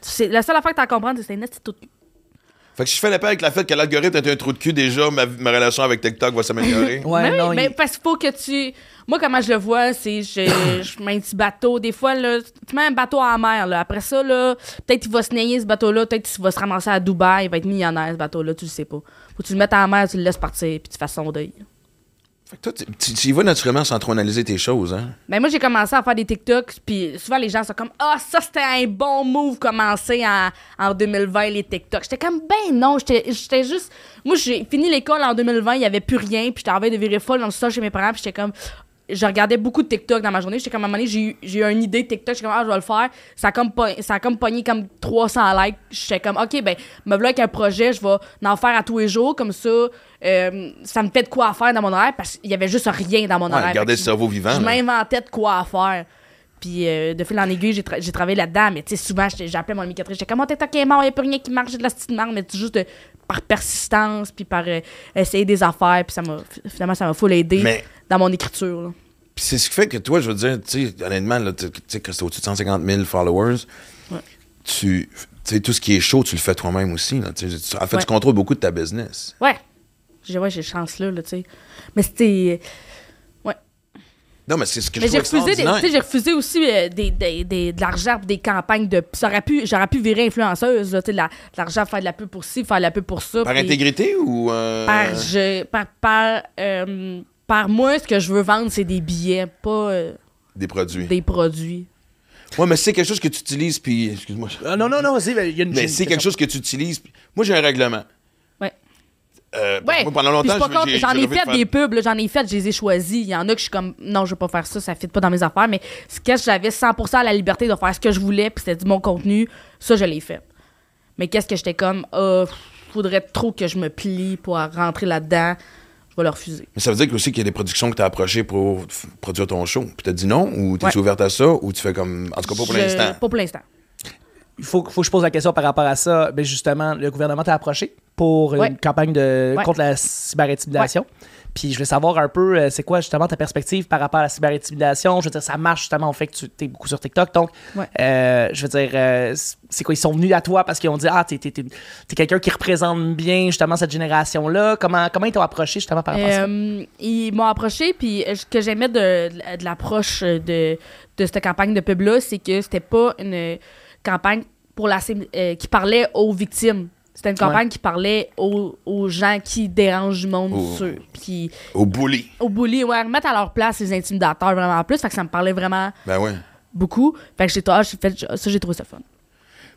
C'est la seule affaire que t'as à comprendre, c'est que c'est un petit de cul. fait que si je fais la paix avec la fait que l'algorithme est un trou de cul, déjà, ma, ma relation avec TikTok va s'améliorer. Ouais, mais non, mais il- parce qu'il faut que tu. Moi, comment je le vois, c'est je, je mets un petit bateau. Des fois, là, tu mets un bateau en mer. Là. Après ça, là, peut-être qu'il va se nailler ce bateau-là. Peut-être qu'il va se ramasser à Dubaï. Il va être millionnaire, ce bateau-là. Tu le sais pas. Faut que tu le mettes en mer, tu le laisses partir, puis tu fasses son deuil. Fait que toi, tu, y vas naturellement sans trop analyser tes choses. Hein? Mais moi, j'ai commencé à faire des TikToks, puis souvent les gens sont comme Ah, ça c'était un bon move commencer en, en 2020, les TikToks. J'étais comme Ben non, j'étais j'étais juste. Moi, j'ai fini l'école en 2020, il n'y avait plus rien, puis j'étais en train de virer folle dans le sol chez mes parents, puis j'étais comme. Je regardais beaucoup de TikTok dans ma journée. J'étais comme à un moment donné, j'ai eu, j'ai eu une idée de TikTok. J'étais comme, ah, je vais le faire. Ça a comme, ça a comme pogné comme 300 likes. J'étais comme, OK, ben, me voilà avec un projet, je vais en faire à tous les jours. Comme ça, euh, ça me fait de quoi à faire dans mon horaire parce qu'il y avait juste rien dans mon Ouais, horaire. garder le cerveau vivant. je m'inventais de quoi à faire. Puis euh, de fil en aiguille, j'ai, tra- j'ai travaillé là-dedans. Mais tu sais, souvent, j'appelais mon éducatrice. J'étais comme, oh, TikTok est mort, il n'y a plus rien qui marche, j'ai de la petite marde. Mais c'est juste de- par persistance, puis par euh, essayer des affaires. Puis ça m'a, finalement, ça m'a full aidé Mais dans mon écriture. là. C'est ce qui fait que toi, je veux dire, tu sais, honnêtement, là, tu sais, que c'est au-dessus de 150 000 followers, Ouais. tu sais, tout ce qui est chaud, tu le fais toi-même aussi. Là, tu en fait, Ouais. tu contrôles beaucoup de ta business. Ouais. J'ai, ouais, j'ai chance là, là, tu sais. Mais c'était. Non, mais c'est ce que Mais je j'ai refusé, des- j'ai refusé aussi euh, des, des- des- de l'argent pour des campagnes de. ça aurait pu, j'aurais pu virer influenceuse, là, tu sais, de la- l'argent, faire de la pub pour ci, faire de la pub pour ça. Par intégrité ou... euh, par, je, par, par, euh, par moi, ce que je veux vendre, c'est des billets, pas euh, Des produits. des produits. Ouais, mais c'est quelque chose que tu utilises, puis... Excuse-moi. Ah, non, non, non, vas-y, il y a une. Mais c'est quelque chose que tu utilises. puis- Moi, j'ai un règlement. Ouais. Euh, Ouais. moi, pendant longtemps, j'en ai rêvé de fait faire- des pubs, là, j'en ai fait, je les ai choisis. Il y en a que je suis comme, non, je veux pas faire ça, ça fit pas dans mes affaires. Mais ce que j'avais 100% la liberté de faire ce que je voulais, puis c'était du mon contenu, ça, je l'ai fait. Mais qu'est-ce que j'étais comme, ah, faudrait trop que je me plie pour rentrer là-dedans, je vais le refuser. Mais ça veut dire aussi qu'il y a des productions que tu as approchées pour produire ton show. Puis t'as dit non, ou t'es Ouais. ouverte à ça, ou tu fais comme. En tout cas, pas pour l'instant? Pas pour l'instant. Il faut, faut que je pose la question par rapport à ça. Ben justement, le gouvernement t'a approché pour Ouais. une campagne de, Ouais. contre la cyber-intimidation. Puis je voulais savoir un peu, euh, c'est quoi justement ta perspective par rapport à la cyber-intimidation? Je veux dire, ça marche justement au fait que tu es beaucoup sur TikTok. Donc, Ouais. euh, je veux dire, euh, c'est quoi? Ils sont venus à toi parce qu'ils ont dit, ah, t'es, t'es quelqu'un qui représente bien justement cette génération-là? Comment, comment ils t'ont approché justement par rapport à ça? Ils m'ont approché, puis ce que j'aimais de, de l'approche de, de cette campagne de pub-là, c'est que c'était pas une campagne pour la, euh, qui parlait aux victimes. C'était une campagne qui parlait aux, aux gens qui dérangent du monde, Aux- Au bully. aux bullies, ouais, remettre à leur place les intimidateurs vraiment plus. Fait que ça me parlait vraiment Ben ouais. beaucoup. Fait que j'ai ah, j'ai fait ça, j'ai trouvé ça fun.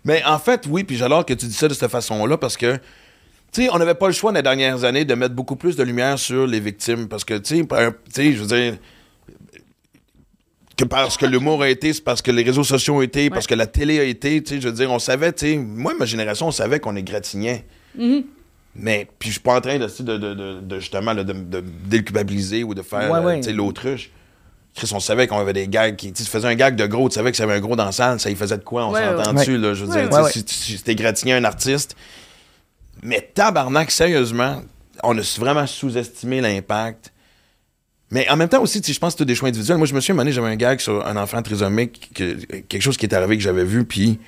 Mais en fait, oui, puis j'adore que tu dis ça de cette façon-là parce que, tu sais, on n'avait pas le choix dans les dernières années de mettre beaucoup plus de lumière sur les victimes parce que, tu sais, je veux dire, que parce que l'humour a été, c'est parce que les réseaux sociaux ont été, parce que la télé a été, tu sais, je veux dire, on savait, tu sais, moi, ma génération, on savait qu'on est gratignait. Mm-hmm. Mais, puis je suis pas en train de, de, de, de- de, justement, là, de, de déculpabiliser ou de faire, Ouais, euh, ouais. tu sais, l'autruche. Chris, on savait qu'on avait des gags qui. Tu sais, tu faisais un gag de gros, tu savais que ça avait un gros dans la salle, ça y faisait de quoi, on Ouais, s'entend ouais. dessus, là. Je veux Ouais, dire, ouais. tu sais, si, si t'es gratigné un artiste. Mais tabarnak, sérieusement, on a vraiment sous-estimé l'impact. Mais en même temps aussi, je pense que c'est des choix individuels. Moi, je me suis donné, j'avais un gag sur un enfant trisomique, que- quelque chose qui est arrivé que j'avais vu, puis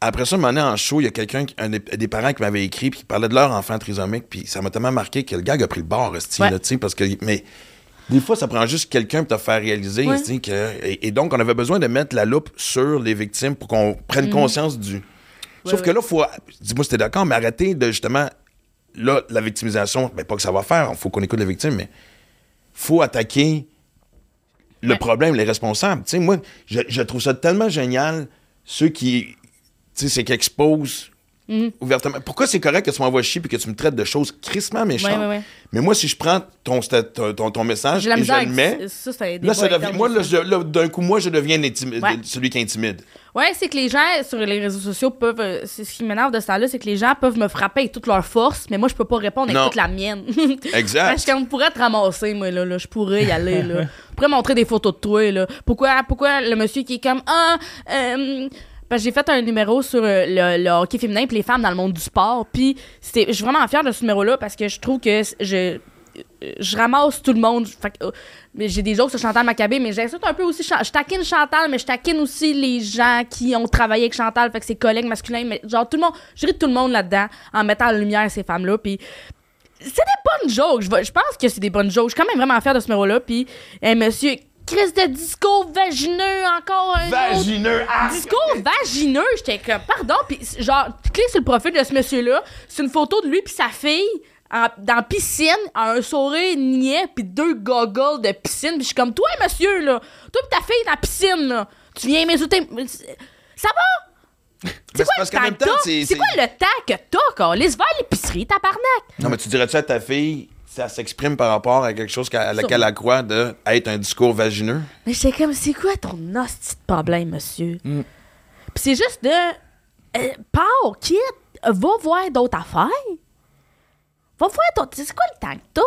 après ça, un moment donné, en show, il y a quelqu'un, un des, des parents qui m'avait écrit, puis qui parlait de leur enfant trisomique, puis ça m'a tellement marqué que le gag a pris le bord, Ouais. là, tu sais, parce que. Mais des fois, ça prend juste quelqu'un pour te faire réaliser, Ouais. esti, que. Et, et donc, on avait besoin de mettre la loupe sur les victimes pour qu'on prenne conscience du. Sauf que là, faut. Dis-moi si t'es d'accord, mais arrêter de justement. Là, la victimisation, ben, pas que ça va faire, il faut qu'on écoute les victimes, mais faut attaquer le Ouais. problème, les responsables. Moi, je, je trouve ça tellement génial, ceux qui, tu sais, c'est qui exposent Mhm. ouvertement. Pourquoi c'est correct que tu m'envoies chier puis que tu me traites de choses crissement méchantes? Ouais, ouais, ouais. Mais moi, si je prends ton, ton, ton- ton message et je le mets, ça, là, ça devient- moi, d'un coup, moi, je deviens celui qui intimide. Ouais, c'est que les gens sur les réseaux sociaux peuvent. euh, c'est ce qui m'énerve de ça là, c'est que les gens peuvent me frapper avec toute leur force, mais moi je peux pas répondre avec Non. toute la mienne. Exact. Parce qu'on pourrait te ramasser, moi là, là je pourrais y aller là. Je pourrais montrer des photos de toi là. Pourquoi, pourquoi le monsieur qui est comme ah, euh, parce que j'ai fait un numéro sur euh, le, le hockey féminin et les femmes dans le monde du sport, puis c'était, je suis vraiment fière de ce numéro là parce que je trouve que je je ramasse tout le monde. Fait que, euh, mais j'ai des jokes sur Chantal Maccabé, mais j'insulte un peu aussi. Je taquine Chantal, mais je taquine aussi les gens qui ont travaillé avec Chantal, fait que ses collègues masculins. Mais genre, tout le monde, je ris de tout le monde là-dedans en mettant en lumière ces femmes-là. Puis c'est des bonnes jokes. Je, pense que c'est des bonnes jokes. Je suis quand même vraiment fière de ce numéro-là. Puis, eh, monsieur, Chris de disco vagineux, encore un. Vagineux! ah! Discours vagineux, j'étais comme, pardon, puis genre, tu cliques sur le profil de ce monsieur-là, c'est une photo de lui puis sa fille en- dans la piscine, à un sourire niais puis deux goggles de piscine, puis je suis comme, toi, monsieur, là, toi pis ta fille dans la piscine, là, tu viens m'insulter, ça va? Mais C'est quoi parce le qu'en temps que t'as? c'est. C'est quoi le temps que t'as, quoi? Laisse vers l'épicerie, tabarnak! Non, mais tu dirais-tu à ta fille, ça s'exprime par rapport à quelque chose à laquelle elle croit de être un discours vagineux? Mais j'étais comme, c'est quoi ton hostie de problème, monsieur? Mm. Puis c'est juste de. Euh, pars, quitte, va voir d'autres affaires. Va voir d'autres. C'est quoi le temps que t'as?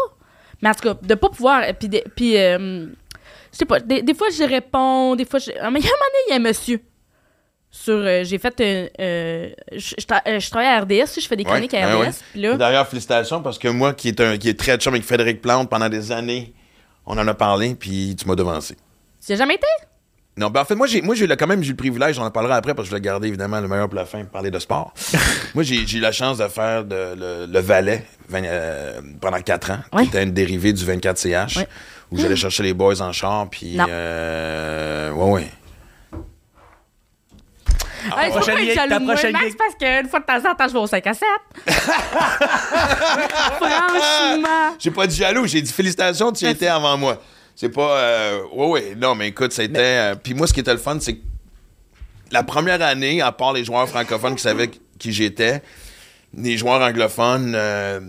Mais en tout cas, de pas pouvoir. Puis, de- puis euh, je sais pas, des, des fois je réponds, des fois je. Ah, Mais il y a un moment donné, il y a un monsieur. Sur. euh, j'ai fait. un, euh, je, je tra- euh, je travaille à RDS, je fais des Ouais, chroniques à RDS. ouais. Là. D'ailleurs, félicitations parce que moi, qui est, un, qui est très chum avec Frédéric Plante pendant des années, on en a parlé, puis tu m'as devancé. Tu as jamais été? Non, ben en fait, moi, j'ai, moi, j'ai quand même j'ai eu le privilège, j'en parlerai après parce que je voulais garder évidemment le meilleur pour la fin, parler de sport. moi, j'ai, j'ai eu la chance de faire de- le, le valet euh, pendant quatre ans, Ouais. qui était une dérivée du 24CH, Ouais. où j'allais chercher les boys en char, puis. Euh, ouais, ouais. Ah, il faut prochaine jaloux ta prochaine Max, gig. parce qu'une fois de temps en temps, je vais au 5 à 7. Franchement. J'ai pas dit jaloux, j'ai dit félicitations, tu y étais avant moi. C'est pas. Euh, ouais, ouais, non, mais écoute, c'était. euh, Puis moi, ce qui était le fun, c'est que la première année, à part les joueurs francophones qui savaient qui j'étais, les joueurs anglophones euh,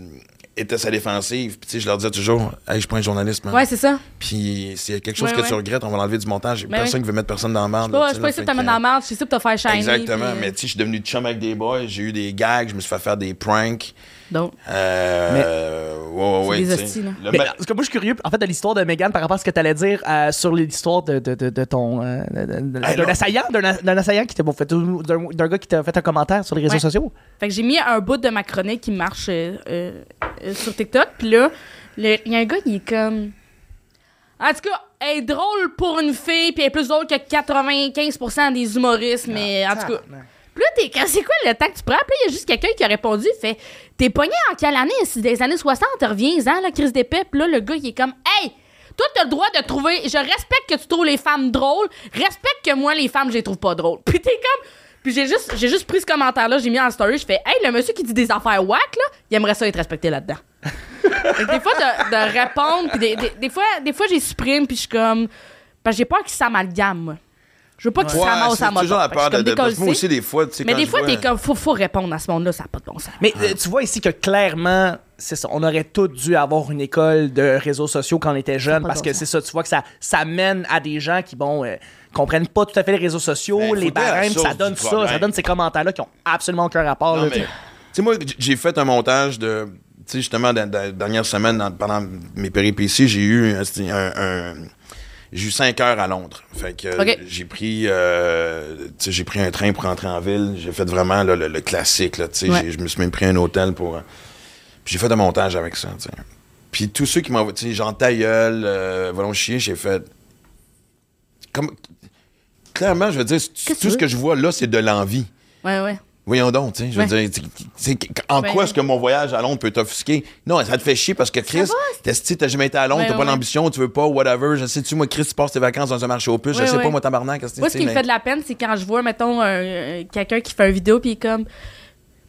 étaient sa défensive. Puis tu sais, je leur disais toujours, hey, je suis pas un journaliste, man. Ouais, c'est ça. Puis s'il y a quelque chose Ouais, que ouais. tu regrettes, on va l'enlever du montage. Ben personne oui. qui veut mettre personne dans la merde. Je suis pas ici pour te mettre dans la merde, je suis ici pour te faire shiner. Exactement. puis, Mais tu sais, je suis devenu chum avec des boys, j'ai eu des gags, je me suis fait faire des pranks. Donc, Euh, ouais, ouais, ouais, hosties, là. Le Mais, ma- parce que moi, je suis curieux, en fait, de l'histoire de Megan par rapport à ce que tu allais dire euh, sur l'histoire de, de, de, de ton. euh, Ah, d'un assaillant, d'un d'un assaillant qui t'a bon, fait d'un gars qui t'a fait un commentaire sur les réseaux Ouais. sociaux. Fait que j'ai mis un bout de ma chronique qui marche euh, sur TikTok. Puis là, le- il y a un gars qui est comme. En tout cas, elle est drôle pour une fille, puis elle est plus drôle que 95% des humoristes, mais en tout cas. Puis là, t'es, c'est quoi le temps que tu prends? Puis là, il y a juste quelqu'un qui a répondu, fait T'es pogné en quelle année? C'est des années 60, reviens-en, la crise d'épée. Puis là, le gars, il est comme Hey! Toi, t'as le droit de trouver. Je respecte que tu trouves les femmes drôles. Respecte que moi, les femmes, je les trouve pas drôles. Puis t'es comme. Puis j'ai juste, j'ai juste pris ce commentaire-là, j'ai mis en story, je fais Hey, le monsieur qui dit des affaires whack, là, il aimerait ça être respecté là-dedans. Des fois, de, de répondre, puis des, des, des fois, des fois, j'ai supprime, puis je suis comme. Parce que j'ai peur qu'il s'amalgame, moi. Je veux pas qu'il Ouais, s'amasse à toujours la que peur de, de- parce que moi aussi, des fois, tu sais, Mais quand des je fois, vois- t'es comme, faut, faut répondre à ce monde-là, ça n'a pas de bon sens. Mais euh, tu vois ici que clairement, c'est ça. On aurait tous dû avoir une école de réseaux sociaux quand on était jeune pas parce de que c'est ça. Tu vois que ça, ça mène à des gens qui, bon, euh, comprennent pas tout à fait les réseaux sociaux, Ben, les faut dire la barèmes, source ça donne du ça, problème. ça donne ces commentaires-là qui ont absolument aucun rapport. Non, là, mais, tu tu sais. sais, moi, j- j'ai fait un montage de. Tu sais, justement, dans, dans la dernière semaine, dans- pendant mes péripéties, j'ai eu un. c'était un- un- j'ai eu cinq heures à Londres. Fait que j'ai pris euh, j'ai pris un train pour rentrer en ville. J'ai fait vraiment là, le, le classique. Là, Ouais. Je me suis même pris un hôtel pour. euh, puis j'ai fait un montage avec ça. Puis tous ceux qui m'ont. Sais, Jean Tailleul, euh, j'ai fait. Comme, clairement, je veux dire, tout ce veux? que je vois là, c'est de l'envie. Ouais, ouais. Voyons donc, tu sais, je veux Ouais. dire, en Ouais. quoi est-ce que mon voyage à Londres peut t'offusquer? Non, ça te fait chier parce que Chris, t'as si t'as jamais été à Londres, Ouais, t'as pas ouais. l'ambition, tu veux pas, whatever. Je sais-tu, moi, Chris, tu passes tes vacances dans un marché aux puces, je sais pas, moi, tabarnak, qu'est-ce que Moi, ce qui me fait de la peine, c'est quand je vois, mettons, un- quelqu'un qui fait une vidéo, puis il est comme.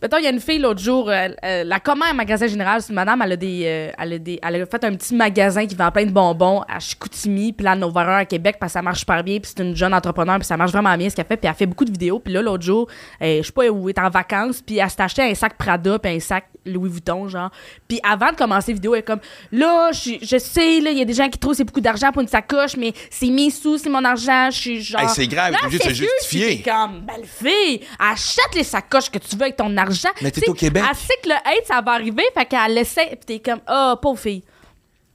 Mettons, il y a une fille l'autre jour, euh, euh, la commande un magasin général, c'est une madame, elle a, des, euh, elle, a des, elle a fait un petit magasin qui vend plein de bonbons à Chicoutimi, puis là, à Novareur à Québec, parce que ça marche super bien, puis c'est une jeune entrepreneur, puis ça marche vraiment bien ce qu'elle fait, puis elle fait beaucoup de vidéos, puis là, l'autre jour, euh, je sais pas où, elle est en vacances, puis elle s'est acheté un sac Prada, puis un sac Louis Vuitton, genre. Puis avant de commencer la vidéo, elle est comme, là, je, je sais, là, il y a des gens qui trouvent que c'est beaucoup d'argent pour une sacoche, mais c'est mes sous, c'est mon argent, je suis genre. Hey, c'est grave, t'es obligé de te sérieux, justifier. comme, belle fille, achète les sacoches que tu veux avec ton argent. Mais t'es au Québec. Elle sait que le hate, ça va arriver, fait qu'elle essaie, puis t'es comme, ah, pauvre fille.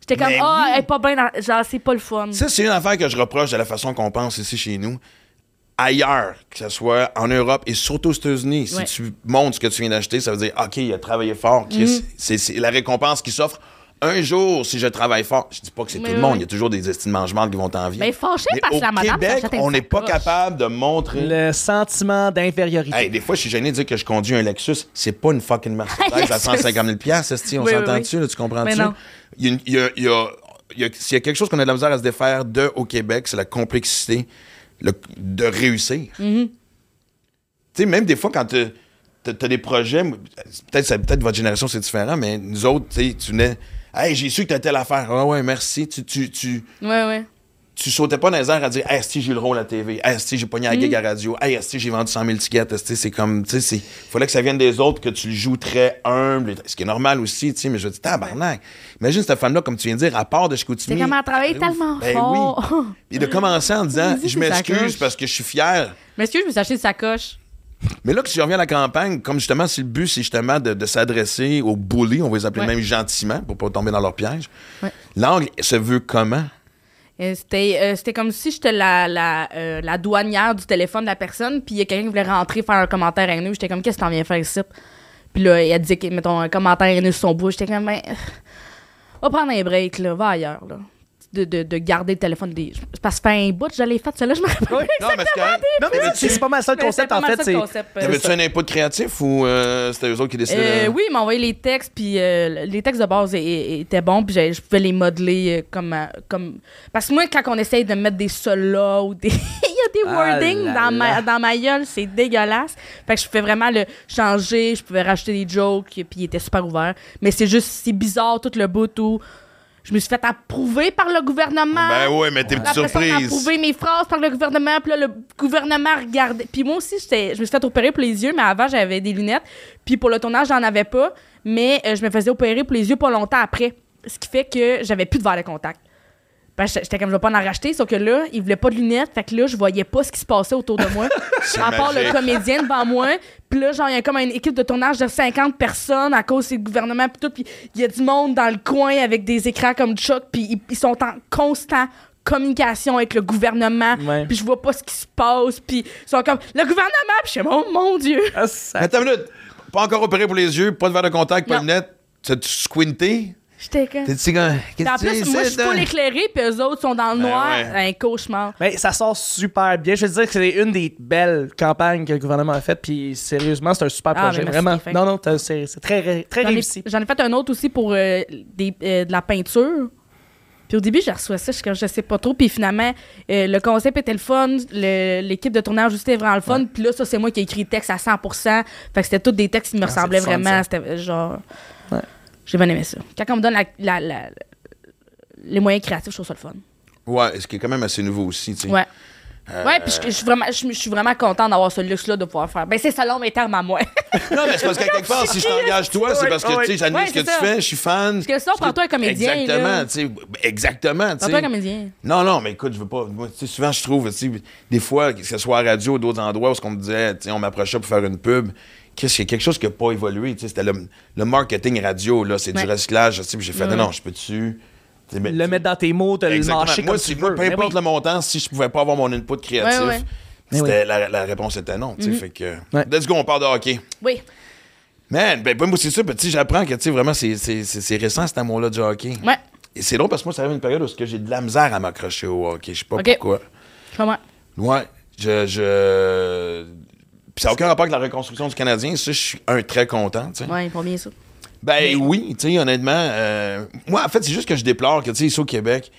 J'étais comme, ah, oui. elle est pas bien, dans- genre, c'est pas le fun. Ça, c'est une affaire que je reproche de la façon qu'on pense ici chez nous. Ailleurs, que ce soit en Europe et surtout aux États-Unis, si tu montres ce que tu viens d'acheter, ça veut dire, OK, il a travaillé fort, Mm. C'est- C'est la récompense qui s'offre. Un jour, si je travaille fort, je dis pas que c'est tout le monde, il y a toujours des estimes mangements qui vont t'envier. Mais fâché parce que au la madame Québec, on n'est pas capable de montrer. Le sentiment d'infériorité. Hey, des fois, je suis gêné de dire que je conduis un Lexus. C'est pas une fucking Mercedes à Lexus. 150 000 piastres, esti, on Oui, s'entend oui. dessus, tu comprends-tu? Mais non. Il y a, une- il y a- il y a- il y a- s'il y a quelque chose qu'on a de la misère à se défaire de au Québec, c'est la complexité le- de réussir. Mm-hmm. Tu sais, même des fois, quand tu as, des projets, peut-être peut-être votre génération, c'est différent, mais nous autres, tu sais, tu venais... Hey, j'ai su que t'as telle affaire. Ah ouais, merci. Tu, tu, tu, Ouais, ouais. tu sautais pas dans les airs à dire Hey, si j'ai le rôle à TV, hey, si j'ai pogné la Mm. gig à radio, hey, si j'ai vendu 100 000 tickets, c'est comme, tu sais, fallait que ça vienne des autres, que tu le joues très humble, ce qui est normal aussi, tu sais, mais je dis, tabarnak. Imagine cette femme-là, comme tu viens de dire, à part de Chicoutimi. C'est comme elle travaille Ben tellement Ben fort. oui. Et de commencer en disant, je m'excuse parce que je suis fier. Que je me suis acheté une sacoche? Mais là, que si je reviens à la campagne, comme justement, si le but, c'est justement de, de s'adresser aux bullies, on va les appeler Ouais. même gentiment pour pas tomber dans leur piège. Ouais. L'angle se veut comment? Euh, C'était euh, c'était comme si j'étais la, la, euh, la douanière du téléphone de la personne, puis il y a quelqu'un qui voulait rentrer faire un commentaire haineux. J'étais comme, qu'est-ce que t'en viens faire ici? Puis là, elle disait, que, mettons, un commentaire haineux sur son bout. J'étais comme, ben, va prendre un break, là, va ailleurs, là. De, de, de garder le téléphone des. Parce que fait un bout, je l'ai fait, celle-là, je me rappelle. Non, mais c'est correct. Non, mais c'est c'est pas mal ça le concept, en fait. euh, T'avais-tu un input créatif ou euh, c'était eux autres qui décidaient? Euh, de- oui, il m'a envoyé les textes, puis euh, les textes de base étaient bons, puis je pouvais les modeler euh, comme, comme. Parce que moi, quand on essaye de mettre des sols-là ou des. Il y a des Ah wordings dans, ma, dans ma gueule, c'est dégueulasse. Fait que je pouvais vraiment le changer, je pouvais rajouter des jokes, puis il était super ouvert. Mais c'est juste, c'est bizarre tout le bout où je me suis fait approuver par le gouvernement. Ben ouais, mais t'es petite surprise. approuvé mes phrases par le gouvernement. Puis là, le gouvernement regardait. Puis moi aussi, je me suis fait opérer pour les yeux, mais avant, j'avais des lunettes. Puis pour le tournage, j'en avais pas. Mais euh, je me faisais opérer pour les yeux pas longtemps après. Ce qui fait que j'avais plus de verre de contact. Ben, j'étais j'étais comme, je vais pas en racheter, sauf que là, il voulait pas de lunettes, fait que là, je voyais pas ce qui se passait autour de moi. à part le comédien devant moi. Puis là, genre, il y a comme une équipe de tournage de 50 personnes à cause du gouvernement, puis tout. Puis il y a du monde dans le coin avec des écrans comme Chuck, puis ils, ils sont en constant communication avec le gouvernement. Puis je vois pas ce qui se passe, puis ils sont comme, le gouvernement, puis je suis oh mon Dieu. Ah, ça- Attends une minute. Pas encore opéré pour les yeux, pas de verre de contact, pas de lunettes. T'as-tu squinté? J'étais comme. T'es-tu comme. Puis en plus, moi, je suis pas l'éclairé, puis eux autres sont dans le Ben noir. ouais. Un cauchemar. Mais ça sort super bien. Je veux dire que c'est une des belles campagnes que le gouvernement a faites. Puis sérieusement, c'est un super Ah, projet. Vraiment. Non, non, c'est très, très J'en ai- réussi. J'en ai, fait un autre aussi pour euh, des, euh, de la peinture. Puis au début, j'ai reçu ça, je, suis comme, je sais pas trop. Puis finalement, euh, le concept était le fun, le- l'équipe de tournage aussi était vraiment le fun. Puis là, ça, c'est moi qui ai écrit le texte à 100%. Fait que c'était tous des textes qui me Ah, ressemblaient vraiment. C'était genre. Ouais. J'ai bien aimé ça. Quand on me donne la- la- la- les moyens créatifs, je trouve ça le fun. Ouais, ce qui est quand même assez nouveau aussi, tu sais. Ouais. Euh, Ouais, puis je, suis vraiment, je, je suis vraiment content d'avoir ce luxe-là de pouvoir faire. Ben, c'est selon mes termes à moi. Non, mais c'est parce qu'à quelque part, si je t'engage toi, c'est parce que, tu sais, j'admire Ouais, ce que tu fais, je suis fan. Parce que sinon, prends-toi un comédien, Exactement, tu sais. Exactement, tu Prends-toi un sais. comédien. Non, non, mais écoute, je veux pas. Moi, sais, souvent, je trouve, tu sais, des fois, que ce soit à radio ou d'autres endroits où ce qu'on me disait, tu sais, on m'approchait pour faire une pub. Qu'est-ce qu'il y a quelque chose qui n'a pas évolué, c'était le, le marketing radio, là, c'est Ouais. du recyclage, j'ai fait, non, non, je peux-tu. mais- Le mettre dans tes mots, te le Moi, comme si- tu moi, veux. peu importe oui. le montant, si je pouvais pas avoir mon input créatif, Ouais, la, la réponse était non. Fait que, let's go, on part de hockey. Oui. Man, ben, ben, moi, c'est ça. j'apprends que, tu sais, vraiment, c'est- c'est c'est- c'est récent, cet amour-là du hockey. Ouais. Et c'est drôle parce que moi, ça arrive une période où j'ai de la misère à m'accrocher au hockey. Je sais pas pourquoi. Comprends. Ouais, je. je... Puis ça n'a aucun rapport avec la reconstruction du Canadien. Ça, je suis un très content, tu sais. Ouais, pas bien ça. Ben oui, tu sais, honnêtement. euh, moi, en fait, c'est juste que je déplore que, tu sais, ici au Québec,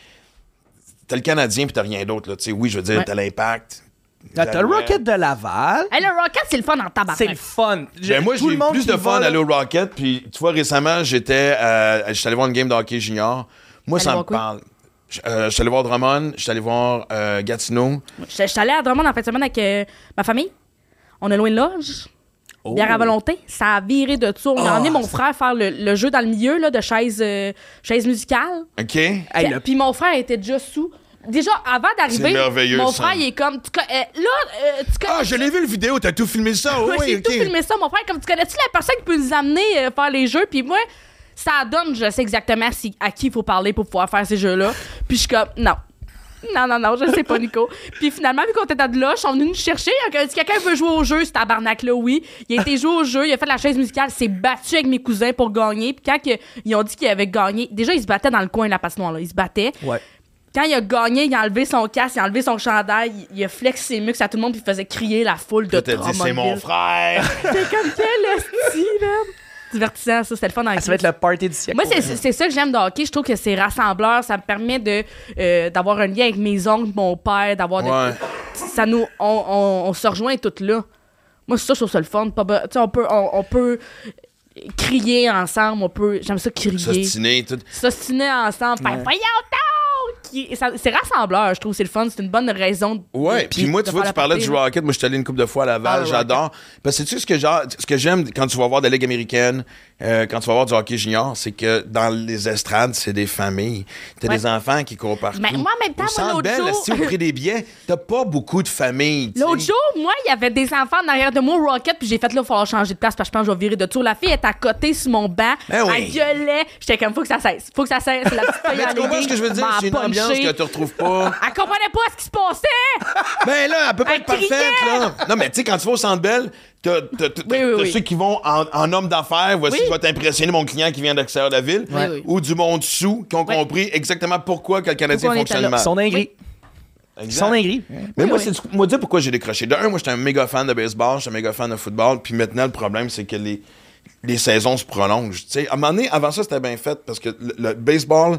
t'as le Canadien puis t'as rien d'autre, là. Tu sais, oui, je veux dire, Ouais. t'as l'impact. T'as le Rocket de Laval. Hey, le Rocket, c'est le fun en C'est tabarnak. le fun. Ben moi, j'ai eu plus de fun à aller au Rocket. Puis, tu vois, récemment, j'étais euh, j'étais allé voir une game de hockey junior. Moi, Allé ça me parle. Je euh, je suis allé voir Drummond, je suis allé voir euh, Gatineau. Je suis allée à Drummond en fin de semaine avec euh, ma famille. On a loué une loge. Oh. Bière à volonté. Ça a viré de tout. On a Ah, emmené mon frère faire le, le jeu dans le milieu là, de chaise, euh, chaise musicale. OK? Hey, puis, le- puis mon frère était déjà sous. Déjà, avant C'est d'arriver, mon ça. frère, il est comme. Tu, euh, là, euh, tu connais. Ah, je l'ai vu le vidéo, t'as tout filmé ça? Ouais, oui, j'ai OK. tout filmé ça. Mon frère, comme tu connais-tu la personne qui peut nous amener euh, faire les jeux? Puis moi, ça donne, je sais exactement si, à qui il faut parler pour pouvoir faire ces jeux-là. Puis je suis comme, non. Non, non, non, je sais pas, Nico. Puis finalement, vu qu'on était de là, ils sont venus nous chercher. Si quelqu'un veut jouer au jeu, ce tabarnak-là, oui. Il a été joué au jeu, il a fait la chaise musicale, s'est battu avec mes cousins pour gagner. Puis quand que- ils ont dit qu'il avait gagné, déjà, il se battait dans le coin de la patinoire, là. Il se battait. Ouais. Quand il a gagné, il a enlevé son casque, il a enlevé son chandail, il, il a flexé ses muscles à tout le monde, puis il faisait crier la foule de Là, dit, c'est mon frère. C'est comme quel esti, man. Divertissant, ça, c'était le fun dans Ah, Ça va être le party du siècle. Moi, c'est c'est ça que j'aime de hockey. Je trouve que c'est rassembleur. Ça me permet de euh, d'avoir un lien avec mes oncles, mon père, d'avoir. Ouais. Ça nous, on, on, on se rejoint toutes là. Moi, c'est ça, je trouve ça le fun. Pas be- tu sais, on peut, on, on peut crier ensemble. On peut, j'aime ça crier. S'ostiner, tout. S'ostiner ensemble. Faire Ouais. voyons donc! Qui- C'est rassembleur, je trouve. C'est le fun. C'est une bonne raison. Ouais, puis moi, tu vois, tu parlais la du. Rocket. Moi, je suis allé une couple de fois à Ah, Laval. le J'adore. Parce que tu sais, ce que, ce que j'aime quand tu vas voir de la Ligue américaine, euh, quand tu vas voir du hockey junior, c'est que dans les estrades, c'est des familles. T'as des enfants qui courent partout. Mais moi, en même temps, moi, l'autre jour- si au prix des billets, t'as pas beaucoup de familles. L'autre jour, moi, il y avait des enfants en arrière de moi au Rocket, puis j'ai fait là, il falloir changer de place parce que je pense que je vais virer de tour. La fille est à côté sur mon banc. Ben. Elle gueulait. J'étais comme, faut que ça cesse. Faut que ça cesse. La petite fille Mais en tu comprends legging ce que je veux dire? Que tu retrouves pas. Elle comprenait pas ce qui se passait. Ben là, elle peut pas Elle être parfaite, là. Non, mais tu sais, quand tu vas au Centre Bell, t'as t'as- t'as- Oui, oui, t'as oui. ceux qui vont en, en homme d'affaires. Voici, Oui. je vais t'impressionner, mon client qui vient de l'extérieur de la ville. Oui, oui. Ou du monde sous, qui ont Oui. compris exactement pourquoi que le Canadien Pourquoi fonctionne mal. Ils sont dingueries. Ils sont dingueries. Mais moi, oui. c'est moi dire pourquoi j'ai décroché. De un, moi, j'étais un méga fan de baseball, j'étais un méga fan de football. Puis maintenant, le problème, c'est que les, les saisons se prolongent. Tu sais, à un moment donné, avant ça, c'était bien fait parce que le, le baseball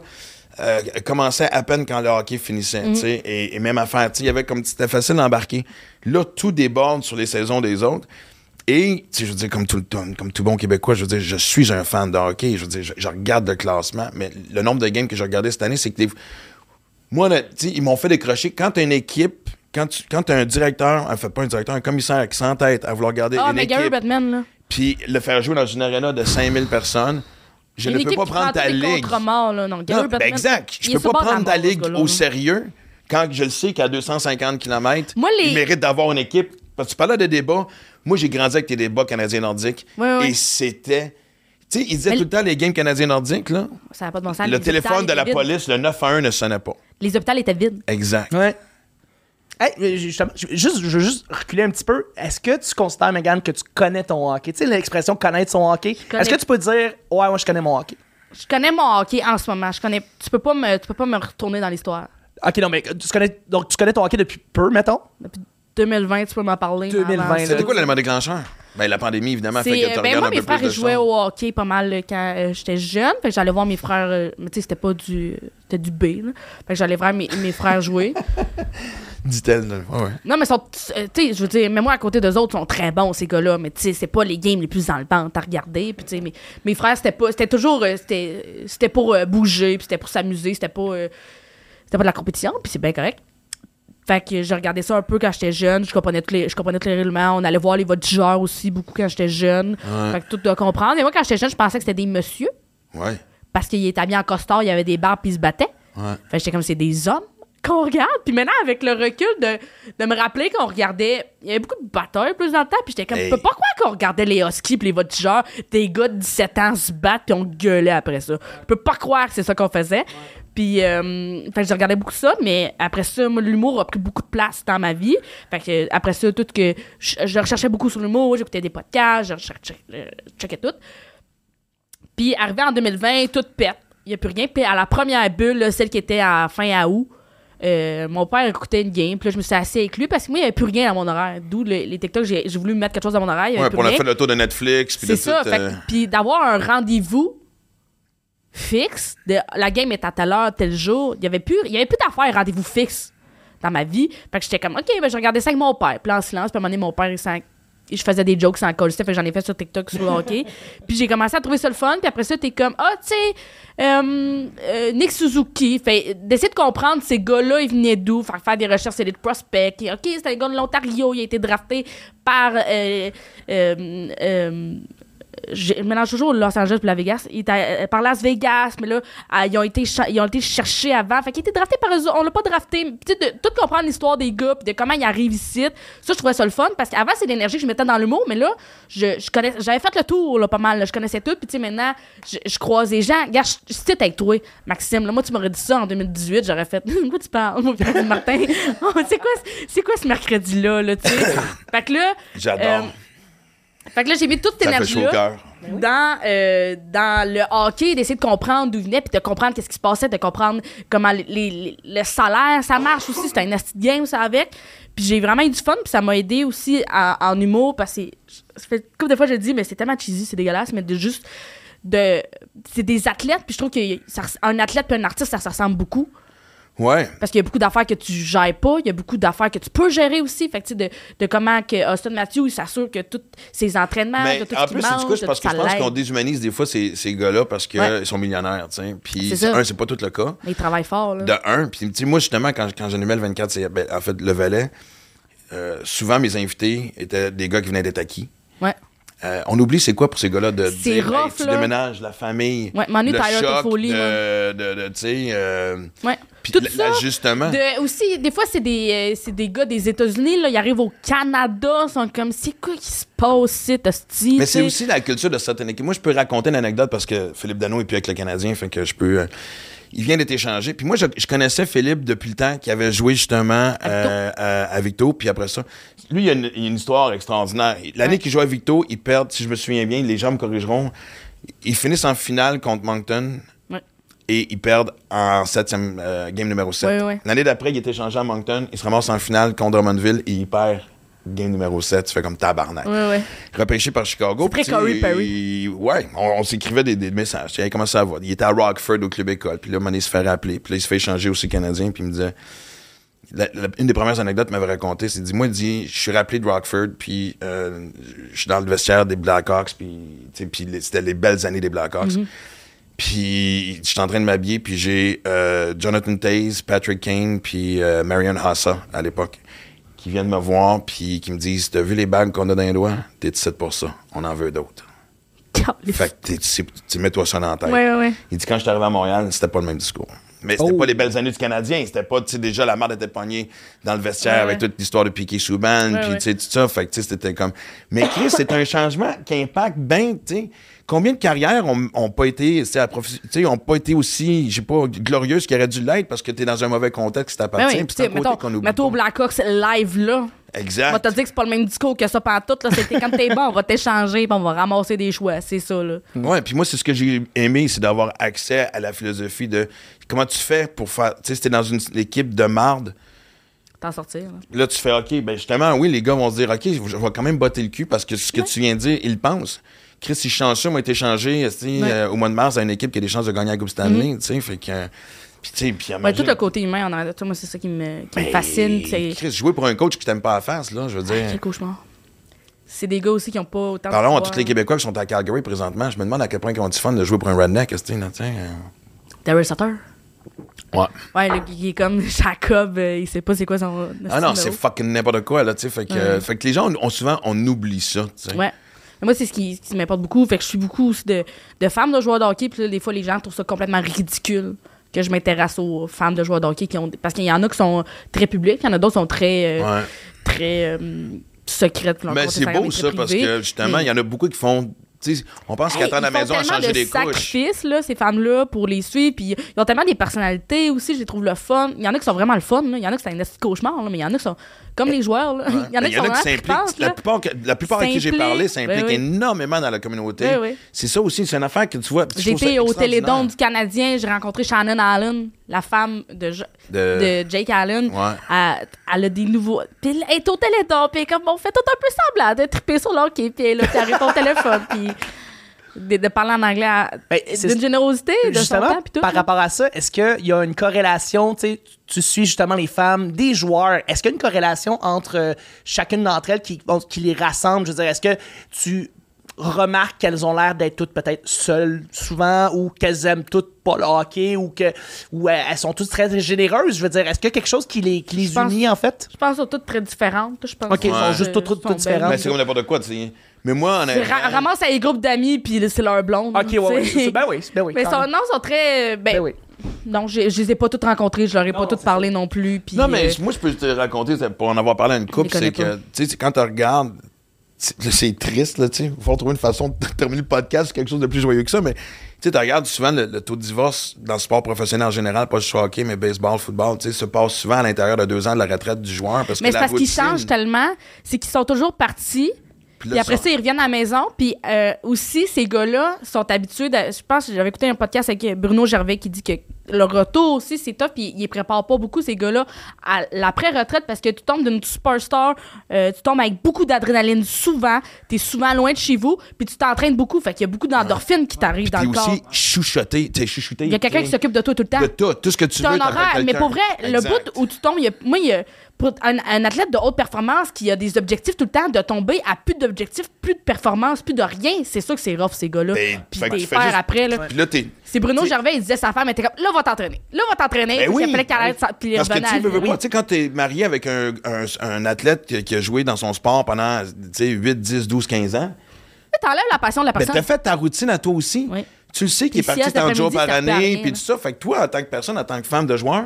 euh, commençait à peine quand le hockey finissait. sais, et, et même affaire, il y avait comme c'était facile d'embarquer. Là, tout déborde sur les saisons des autres. Et, je veux dire, comme tout, le- comme tout bon Québécois, je veux dire, je suis un fan de hockey. Je veux dire, je, je regarde le classement, mais le nombre de games que j'ai regardé cette année, c'est que des, moi, là, ils m'ont fait décrocher. Quand t'as une équipe, quand tu quand as un directeur, en fait pas un directeur, un commissaire qui s'entête à vouloir garder Ah, une mais Gary Batman, là. puis le faire jouer dans une arena de 5000 personnes, je ne peux pas prendre prend ta ligue. contre-morts, là. Non, ben exact. Je peux pas prendre ta mort, ligue au sérieux quand je le sais qu'à 250 km, Moi, les- il mérite d'avoir une équipe. Parce que tu parlais de débats. Moi, j'ai grandi avec tes débats canadiens-nordiques. Ouais, ouais. Et c'était. Tu sais, ils disaient Mais- tout le temps les games canadiens-nordiques, là. Ça n'a pas de bon sens. le téléphone de la vides. police, le 911 ne sonnait pas. Les hôpitaux étaient vides. Exact. Ouais. Hey, mais justement, je, juste, je veux juste reculer un petit peu. Est-ce que tu considères, Megan, que tu connais ton hockey? Tu sais, l'expression connaître son hockey. connais- Est-ce que tu peux dire, ouais, moi, je connais mon hockey? Je connais mon hockey en ce moment. Je connais. Tu peux pas me, tu peux pas me retourner dans l'histoire. Ok, non, mais tu connais, donc, tu connais ton hockey depuis peu, mettons? Depuis 2020, tu peux m'en parler. mais 2020, avant ça- là. C'était quoi l'élément déclencheur? Ben, la pandémie, évidemment, fait que euh, tu ben moi, un mes peu frères, jouaient au hockey pas mal là, quand euh, j'étais jeune. Fait que j'allais voir mes frères. euh, mais tu sais, c'était pas du. C'était du B. Là. Fait que j'allais voir mes, mes frères jouer. Dit-elle. Ouais, ouais. Non, mais ils sont. euh, tu sais, je veux dire, mais moi, à côté d'eux autres, ils sont très bons, ces gars-là. Mais tu sais, c'est pas les games les plus dans le ventre à regarder. Puis tu sais, mes, mes frères, c'était pas. C'était toujours. euh, c'était, c'était pour euh, bouger, puis c'était pour s'amuser. C'était pas. euh, c'était pas de la compétition, puis c'est bien correct. Fait que je regardais ça un peu quand j'étais jeune. Je comprenais tous les, je comprenais tous les règlements. On allait voir les voltigeurs aussi beaucoup quand j'étais jeune. Fait que tout de comprendre. Et moi, quand j'étais jeune, je pensais que c'était des messieurs Ouais. parce qu'il était habillé en costard, il y avait des barbes puis il se battait. Ouais. Fait que j'étais comme c'est des hommes qu'on regarde. Puis maintenant, avec le recul de, de me rappeler qu'on regardait, il y avait beaucoup de batailles plus dans le temps. Puis j'étais comme, Hey. je peux pas croire qu'on regardait les Huskies puis les voltigeurs, des gars de 17 ans se battent puis on gueulait après ça? Je peux pas croire que c'est ça qu'on faisait. Puis, euh, fait que je regardais beaucoup ça, mais après ça, l'humour a pris beaucoup de place dans ma vie. Fait que, après ça, tout que je, je recherchais beaucoup sur l'humour, j'écoutais des podcasts, je recherchais, je checkais tout. Puis, arrivé en 2020, tout pète. Il n'y a plus rien. Puis, à la première bulle, là, celle qui était à fin à août, euh, mon père écoutait une game. Puis là, je me suis assis avec lui parce que moi, il n'y avait plus rien dans mon horaire. D'où le- les TikTok, j'ai j'ai voulu mettre quelque chose dans mon horaire. Il y avait Ouais, plus pour la rien. fait le tour de Netflix. puis C'est ça. fait euh, Puis d'avoir un rendez-vous fixe, de, la game est à telle heure, tel jour, il y avait plus, il y avait plus d'affaires rendez-vous fixe dans ma vie. Fait que j'étais comme, OK, ben, je regardais ça avec mon père. Puis là, en silence, puis à un moment donné, mon père, il s'en- je faisais des jokes sans fait que j'en ai fait sur TikTok sur le hockey. puis j'ai commencé à trouver ça le fun, puis après ça, t'es comme, ah, tu sais, euh, euh, Nick Suzuki, fait, d'essayer de comprendre ces gars-là, ils venaient d'où, faire, faire des recherches sur les prospects. Et, OK, c'est un gars de l'Ontario, il a été drafté par. euh, euh, euh, je mélange toujours Los Angeles et la Vegas. Il était euh, par Las Vegas, mais là, ils, ont été ils ont été cherchés avant. Fait qu'il était drafté par eux. On l'a pas drafté. Tu sais, de tout comprendre l'histoire des gars puis de comment ils arrivent ici. Ça, je trouvais ça le fun parce qu'avant, c'est l'énergie que je mettais dans l'humour, mais là, je, je connais, j'avais fait le tour là, pas mal. là. Je connaissais tout. Puis tu sais, maintenant, je, je croise des gens. Regarde, je je avec toi, Maxime. Là, moi, tu m'aurais dit ça en 2018. J'aurais fait. Quoi tu parles? Martin? Oh, c'est quoi, c'est quoi ce mercredi-là, là, tu sais? fait que là. J'adore. euh, fait que là, j'ai mis toute cette ça énergie-là cœur. dans, euh, dans le hockey, d'essayer de comprendre d'où il venait, puis de comprendre qu'est-ce qui se passait, de comprendre comment les, les- le salaire, ça marche aussi. C'était un asti de game, ça, avec. Puis j'ai vraiment eu du fun, puis ça m'a aidé aussi en, en humour, parce que ça fait des fois je le dis, mais c'est tellement cheesy, c'est dégueulasse, mais de juste de c'est des athlètes puis je trouve qu'un athlète puis un artiste ça se ressemble beaucoup Ouais. parce qu'il y a beaucoup d'affaires que tu gères pas, il y a beaucoup d'affaires que tu peux gérer aussi. Fait que, tu sais, de, de comment que Austin Matthews il s'assure que tous ses entraînements, Mais de tout en ce qu'il plus, c'est mange, du coup, de parce tout que je pense qu'on déshumanise des fois ces, ces gars-là parce qu'ils Ouais. sont millionnaires, tu sais. Puis, un, c'est pas tout le cas. Mais il travaille fort, là. De un, puis tu sais, moi, justement, quand, quand j'animais le 24, c'est, ben, en fait, le valet, euh, souvent, mes invités étaient des gars qui venaient d'être acquis. Ouais. Euh, on oublie c'est quoi pour ces gars-là de C'est dire, rough, tu là. déménages, la famille, Ouais, Manu le choc Toffoli, de, de, de, tu sais, euh, Ouais. Puis Tout ça, l'ajustement. De, aussi, des fois, c'est des, euh, c'est des gars des États-Unis, là, ils arrivent au Canada, ils sont comme, c'est quoi qui se passe, c'est hostie, Mais c'est aussi la culture de certaines équipes. Moi, je peux raconter une anecdote parce que Philippe Dano est plus avec le Canadien, fait que je peux. euh, il vient d'être échangé. Puis moi, je, je connaissais Philippe depuis le temps qu'il avait joué justement euh, à, Victo. Puis après ça, lui, il a une, il a une histoire extraordinaire. L'année Ouais. qu'il jouait à Victo, ils perdent, si je me souviens bien, les gens me corrigeront. Ils finissent en finale contre Moncton. Et ils perdent en septième euh, game numéro 7. Ouais, ouais. L'année d'après, il est échangé à Moncton. Il se ramasse en finale contre Drummondville et il perd game numéro 7. Tu fais comme tabarnak repêché par Chicago. Sais, Corey Perry. Ouais, on, on s'écrivait des, des messages. Tu sais, comment ça va? Il était à Rockford au club école. Puis là, il se fait rappeler. Puis là, il se fait échanger aussi canadien. Puis il me disait. la- la- une des premières anecdotes qu'il m'avait raconté, c'est dit Moi, il dit, je suis rappelé de Rockford. Puis euh, je suis dans le vestiaire des Blackhawks. Puis, c'était les belles années des Blackhawks. Mm-hmm. Puis je suis en train de m'habiller. Puis j'ai euh, Jonathan Taze, Patrick Kane, puis euh, Marion Hassa à l'époque qui viennent me voir puis qui me disent T'as vu les bagues qu'on a dans les doigts? T'es ici pour ça. On en veut d'autres. Fait que t'es- tu mets-toi ça dans la tête. Ouais, ouais, ouais. Il dit quand je suis arrivé à Montréal, c'était pas le même discours. Mais c'était Oh. pas les belles années du Canadien. C'était pas, tu sais, déjà la marde était pognée dans le vestiaire Ouais, avec ouais. toute l'histoire de Piquet Souban, puis tu sais, tout ça. Fait que, tu sais, c'était comme. Mais Chris, c'est un changement qui impacte bien, tu sais. Combien de carrières ont, ont pas été, ont pas été aussi, je sais pas, glorieuses qu'ils auraient dû l'être parce que t'es dans un mauvais contexte qui t'appartient. oui, c'est côté mettons, qu'on oublie mettons. Blackhawks live là. On va Exact. te dire que c'est pas le même discours que ça pendant tout. C'était quand t'es bon, on va t'échanger puis on va ramasser des choix. C'est ça, là. Ouais, puis moi, c'est ce que j'ai aimé, c'est d'avoir accès à la philosophie de comment tu fais pour faire. Tu sais, si t'es dans une équipe de marde, T'en sortir. là. Là, tu fais OK, ben justement, oui, les gars vont se dire OK, je vais quand même botter le cul parce que ce que tu viens de dire, ils pensent. Chris, si je change ça, moi, été changé Ouais. Euh, au mois de mars à une équipe qui a des chances de gagner la Coupe Stanley, tu sais, fait que. Puis, puis Ouais, imagine- tout le côté humain en arrière moi, c'est ça qui me, qui me Ben, fascine. Chris, jouer pour un coach qui t'aime pas à la face, là, je veux dire. quel cauchemar. C'est des gars aussi qui ont pas autant de Parlons à tous les Québécois qui sont à Calgary présentement. Je me demande à quel point ils ont du fun de jouer pour un redneck, tu sais, euh. Daryl Sutter? Ouais. Ouais, le, il est comme Jacob, euh, il sait pas c'est quoi son. Ah non, c'est fucking n'importe quoi, là, tu sais. Fait que, Ouais. euh, fait que les gens, on, souvent, on oublie ça, tu sais. Ouais. Mais moi, c'est ce qui, m'importe beaucoup. Fait que je suis beaucoup aussi de, de femmes de joueurs de hockey. Puis là, des fois, les gens trouvent ça complètement ridicule que je m'intéresse aux femmes de joueurs de hockey qui ont. Parce qu'il y en a qui sont très publiques, il y en a d'autres qui sont très, euh, Ouais. très euh, secrètes. Mais c'est beau ça parce que justement, il Mais- y en a beaucoup qui font. on pense qu'à Hey, attendre à ils la maison à changer de des couches. là, ces femmes-là, pour les suivre. Puis ils ont tellement des personnalités aussi, je les trouve le fun. Il y en a qui sont vraiment le fun. là. Il y en a qui c'est un cauchemar, là, mais il y en a qui sont comme les joueurs. là. Il y en a qui sont s'impliquent. La plupart, la plupart à qui j'ai S'impliquent. parlé s'impliquent Oui, oui. énormément dans la communauté. Oui. C'est ça aussi, c'est une affaire que tu vois. été au. Télédon du Canadien, j'ai rencontré Shannon Allen, la femme de, De- Jake Allen. Elle, a des nouveaux. Puis elle est au Télédon, puis comme on fait tout un peu semblant de triper sur le hockey, puis elle, est là, puis elle répond au téléphone, puis de, de parler en anglais à- Ben, c'est- d'une générosité, de son Justement, temps, puis tout. par rapport à ça, est-ce qu'il y a une corrélation, tu sais, tu suis justement les femmes, des joueurs, est-ce qu'il y a une corrélation entre euh, chacune d'entre elles qui, qui les rassemble? Je veux dire, est-ce que tu remarques qu'elles ont l'air d'être toutes peut-être seules souvent ou qu'elles aiment toutes pas le hockey ou que ou euh, elles sont toutes très, généreuses? Je veux dire, est-ce qu'il y a quelque chose qui les, qui les pense- unit en fait? Je pense qu'elles sont toutes très différentes. Je pense Ok, elles sont que, juste toutes- toutes- toutes différentes. Mais belles. c'est comme n'importe quoi, tu sais. Mais moi, C'est honnêtement. ra- ramasse à des groupes d'amis, puis c'est leur blonde. Ok, ouais, ouais, ben oui, ben oui. Mais non, sont très. euh, Ben, Ben oui. non, je, je les ai pas toutes rencontrées, je leur ai Non, pas toutes parlé non plus. Puis, Non, mais euh, moi, je peux te raconter, c'est pour en avoir parlé à une couple, c'est que, tu sais, c'est quand tu regardes, c'est triste, là, tu sais. Il faut trouver une façon de terminer le podcast quelque chose de plus joyeux que ça, mais, tu sais, tu regardes souvent le, le taux de divorce dans le sport professionnel en général, pas juste hockey, mais baseball, football, tu sais, se passe souvent à l'intérieur de deux ans de la retraite du joueur. Parce mais c'est parce qu'ils changent tellement, c'est qu'ils sont toujours partis. Puis après ça- ça, ils reviennent à la maison. Puis euh, aussi, ces gars-là sont habitués. de- je pense que j'avais écouté un podcast avec Bruno Gervais qui dit que le retour aussi, c'est tough. Puis ils préparent pas beaucoup, ces gars-là, à l'après-retraite parce que tu tombes d'une superstar, euh, tu tombes avec beaucoup d'adrénaline souvent. Tu es souvent loin de chez vous. Puis tu t'entraînes beaucoup. Fait qu'il y a beaucoup d'endorphines qui t'arrivent dans le corps. aussi chouchoté, tu sais, chouchouté. Il y a quelqu'un qui s'occupe de toi tout le temps. De tout, tout ce que tu veux. un horaire, mais pour vrai, le bout où tu tombes, il y a- moi, il y a, pour un, un athlète de haute performance qui a des objectifs tout le temps, de tomber à plus d'objectifs, plus de performance, plus de rien, c'est sûr que c'est rough, ces gars-là. Ben, Puis faire juste- après, là. Puis là, t'es. C'est Bruno Gervais, il disait à sa femme, elle était comme, là, va t'entraîner. Là, va t'entraîner. Ben oui. fallait qu'elle il Parce que tu veux, veux oui. pas, tu sais, quand t'es marié avec un, un, un athlète qui, qui a joué dans son sport pendant, tu sais, 8, 10, 12, 15 ans, T'enlèves la passion de la ben, personne. t'as fait ta routine à toi aussi. Oui. Tu le sais qu'il est parti tant de jours par année, puis tout ça. Fait que toi, en tant que personne, en tant que femme de joueur,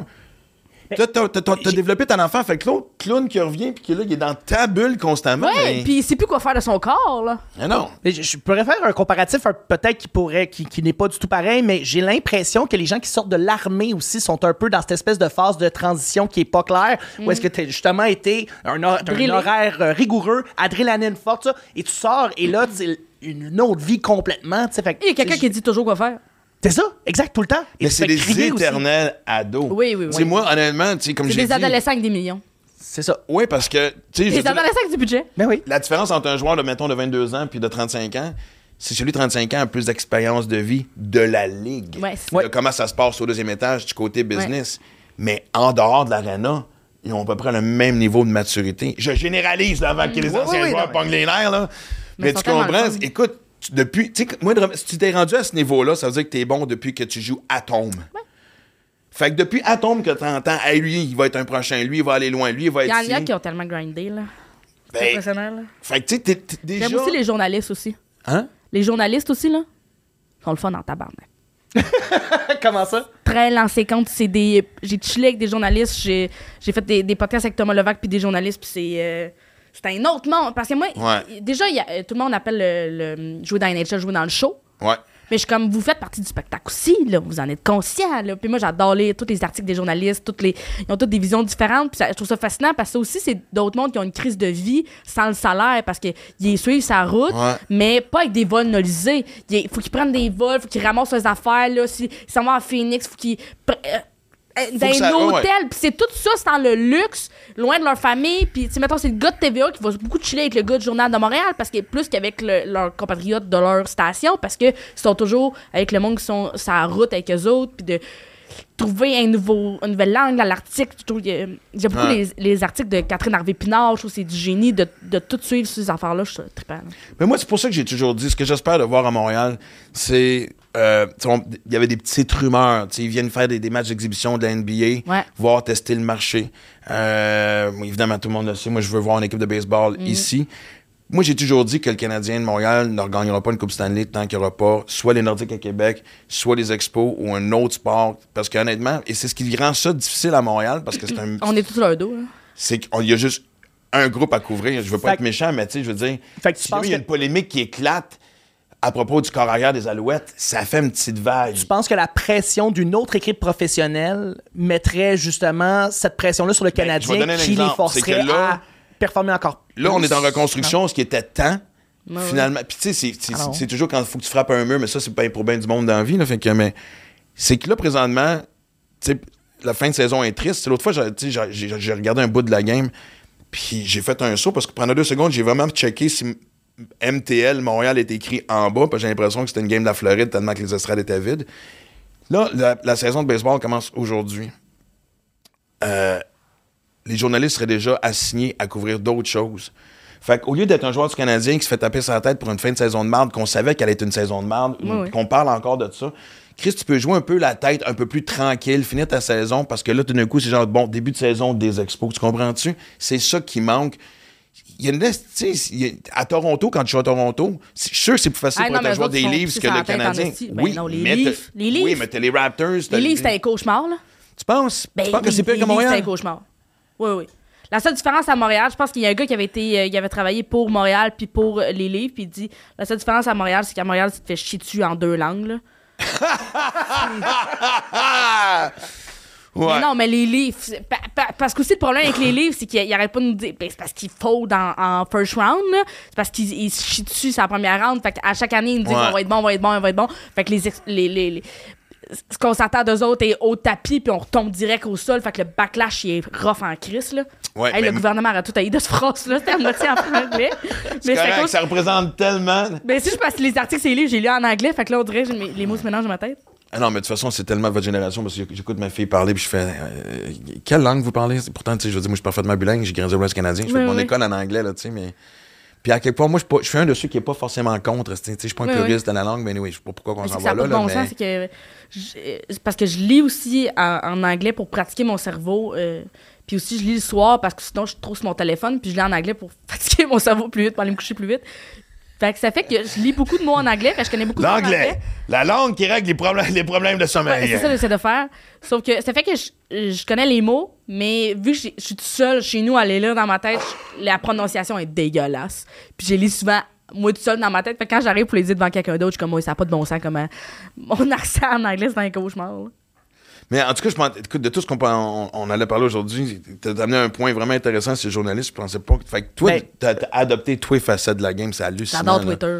t'as, t'as- t'as- t'as développé ton enfant. Fait que l'autre clown qui revient, puis qui est là, il est dans ta bulle constamment. Ouais, mais- puis il sait plus quoi faire de son corps, là. Mais non. Mais je, je pourrais faire un comparatif un- peut-être qui pourrait qui, qui n'est pas du tout pareil, mais j'ai l'impression que les gens qui sortent de l'armée aussi sont un peu dans cette espèce de phase de transition qui est pas claire, où est-ce que tu as justement été un, hor- t'as un Drillé. horaire euh, rigoureux, adrénaline forte, ça, et tu sors et là c'est une autre vie complètement, tu sais, fait que- Il y a quelqu'un qui dit toujours quoi faire. C'est ça, exact tout le temps. Et Mais c'est des aussi. éternels ados. Oui, oui, oui. Tu sais, moi, honnêtement, tu sais, comme C'est j'ai des dit... adolescents avec des millions. C'est ça. Oui, parce que, Des adolescents avec du budget. Ben oui. la différence entre un joueur de, mettons, de 22 ans puis de 35 ans, c'est celui de 35 ans a plus d'expérience de vie de la ligue. Ouais, c'est- De Ouais. comment ça se passe au deuxième étage du côté business. Mais en dehors de l'arena, ils ont à peu près le même niveau de maturité. Je généralise là, avant que les Oui, anciens oui, oui, joueurs pognent les nerfs. Là. Mais Mais, tu comprends? Écoute, tu- depuis, tu sais, moi, si tu t'es rendu à ce niveau-là, ça veut dire que tu es bon depuis que tu joues Atome. Fait que depuis Atome que tu entends, hey, lui, il va être un prochain, lui, il va aller loin, lui, il va Il être. y en a qui ont tellement grindé, là. C'est Ben, impressionnant, là. fait que tu sais, t'es- t'es déjà. J'aime aussi les journalistes aussi. Hein? Les journalistes aussi, là, sont le fun en tabarnak. Comment ça? Très lancé compte, c'est des. J'ai chillé avec des journalistes, j'ai j'ai fait des, des podcasts avec Thomas Levac puis des journalistes, puis c'est. euh, c'est un autre monde. Parce que moi, Ouais. déjà, il y a- euh, tout le monde appelle le, le- jouer dans NHL, jouer dans le show. Ouais. Mais je suis comme, vous faites partie du spectacle aussi, là. Vous en êtes conscient, là. Puis moi, j'adore lire tous les articles des journalistes, toutes les... Ils ont toutes des visions différentes. Puis ça- je trouve ça fascinant parce que ça aussi, c'est d'autres mondes qui ont une crise de vie sans le salaire parce qu'ils suivent sa route, Ouais. mais pas avec des vols nolisés. Il faut qu'ils prennent des vols, faut qu'ils ramassent leurs affaires, là. Si- S'ils s'en vont à Phoenix, faut qu'ils... euh, dans un ouais. hôtel, puis c'est tout ça, c'est dans le luxe, loin de leur famille. Puis, tu sais, mettons, c'est le gars de TVA qui va beaucoup chiller avec le gars du Journal de Montréal, parce que plus qu'avec le- leurs compatriotes de leur station, parce que ils sont toujours avec le monde qui sont sur la route avec eux autres, puis de trouver un nouveau, une nouvelle langue dans l'article. J'aime beaucoup les, les articles de Catherine Harvey-Pinard, je trouve que c'est du génie de, de tout suivre ces affaires-là, je suis trippant. Mais moi, c'est pour ça que j'ai toujours dit, ce que j'espère de voir à Montréal, c'est. Euh, Il y avait des petites rumeurs. Ils viennent faire des, des matchs d'exhibition de la NBA, Ouais. voir tester le marché. Euh, évidemment, tout le monde le sait. Moi, je veux voir une équipe de baseball Mhm. ici. Moi, j'ai toujours dit que le Canadien de Montréal ne regagnera pas une Coupe Stanley tant qu'il n'y aura pas soit les Nordiques à Québec, soit les Expos ou un autre sport. Parce qu'honnêtement, et c'est ce qui rend ça difficile à Montréal, parce que c'est un, On est tous leur dos. là. c'est qu'il y a juste un groupe à couvrir. Je veux pas Fait être méchant, mais tu sais, je veux dire, Fait que tu si penses jamais il y a que- une polémique qui éclate à propos du corps arrière des Alouettes, ça fait une petite vague. Tu penses que la pression d'une autre équipe professionnelle mettrait justement cette pression-là sur le Ben, Canadien qui les forcerait là- à performer encore Là, on plus? est en reconstruction, ce qui était temps. Ouais, finalement, puis tu sais, c'est- c'est- toujours quand il faut que tu frappes un mur, mais ça, c'est pas pour bien du monde dans la vie. Là, fait que, mais c'est que là, présentement, tu sais, la fin de saison est triste. L'autre fois, j'ai regardé un bout de la game, puis j'ai fait un saut parce que pendant deux secondes, j'ai vraiment checké si MTL Montréal est écrit en bas, parce que j'ai l'impression que c'était une game de la Floride tellement que les estrades étaient vides. Là, la, la saison de baseball commence aujourd'hui. Euh, les journalistes seraient déjà assignés à couvrir d'autres choses. Fait qu'au lieu d'être un joueur du Canadien qui se fait taper sur la tête pour une fin de saison de marde, qu'on savait qu'elle était une saison de marde, oui. qu'on parle encore de ça, Chris, tu peux jouer un peu la tête un peu plus tranquille, finir ta saison, parce que là, tout d'un coup, c'est genre, bon, début de saison des expos, tu comprends-tu? C'est ça qui manque. Il y a une a- à Toronto, quand tu joues à Toronto, c'est- je suis sûr que c'est plus facile Ah, pour non, un joueur des Leafs que le Canadien. Ben oui, non, les mais Leafs- les Leafs- Oui, mais t'as les Raptors. Les Leafs, c'était un cauchemar, là. Tu penses? Ben, tu penses que c'est pire que Montréal? C'est un cauchemar. Oui, oui. La seule différence à Montréal, je pense qu'il y a un gars qui avait été, euh, qui avait travaillé pour Montréal puis pour euh, les livres, puis il dit la seule différence à Montréal, c'est qu'à Montréal, tu te fais chier dessus en deux langues. Là. Ouais. Mais non, mais les livres, c'est- pa- pa- parce que aussi le problème avec les livres, c'est qu'ils arrêtent pas de nous dire, ben, c'est parce qu'ils faut en, en first round, c'est parce qu'ils ils se chient dessus la première round, fait qu'à chaque année, ils nous disent Ouais. on va être bon, on va être bon, on va être bon, fait que les, les, les- les- ce qu'on s'attend d'eux autres est au tapis, puis on retombe direct au sol, fait que le backlash, il est rough en crise, là. Ouais, Hey, mais- le gouvernement a tout haï de ce phrase-là, c'était à moitié en anglais. C'est Mais correct, cause- ça représente tellement. ben, si je passe les articles, c'est les livres, j'ai lu en anglais, fait que là, on dirait que les mots se mélangent dans ma tête. Ah non, mais de toute façon, c'est tellement votre génération parce que j'écoute ma fille parler puis je fais euh, quelle langue vous parlez? Pourtant, tu sais, je veux dire, moi, je suis parfaitement bilingue, j'ai grandi au West canadien, je fais Oui, mon oui. école en anglais, là, tu sais, mais. Puis à quelque part, moi, je suis pas- je suis un de ceux qui est pas forcément contre, tu sais, je suis pas un Oui, puriste de la langue, mais oui, je sais pas pourquoi on Mais s'en va là, pas de bon là, sens, c'est que je- parce que je lis aussi en, en anglais pour pratiquer mon cerveau. euh, puis aussi, je lis le soir parce que sinon, je suis trop sur mon téléphone. Puis je lis en anglais pour fatiguer mon cerveau plus vite, pour aller me coucher plus vite. Fait que ça fait que je lis beaucoup de mots en anglais, que je connais beaucoup de mots en anglais. la langue qui règle les problèmes, les problèmes de Ouais, sommeil. c'est ça que j'essaie de faire. Sauf que ça fait que je, je connais les mots, mais vu que je suis toute seule chez nous à les lire dans ma tête, je- la prononciation est dégueulasse. Puis j'ai lu souvent moi toute seule dans ma tête. Fait que quand j'arrive pour les dire devant quelqu'un d'autre, je suis comme moi, ça n'a pas de bon sens comment mon accent en anglais c'est un cauchemar. là. Mais en tout cas, je pense, écoute, de tout ce qu'on peut- on, on allait parler aujourd'hui, t'as amené un point vraiment intéressant, c'est le journaliste, je pensais pas. que- Fait que toi, Ben- t'as t'as adopté tous les facettes de la game, c'est hallucinant. J'adore. Twitter.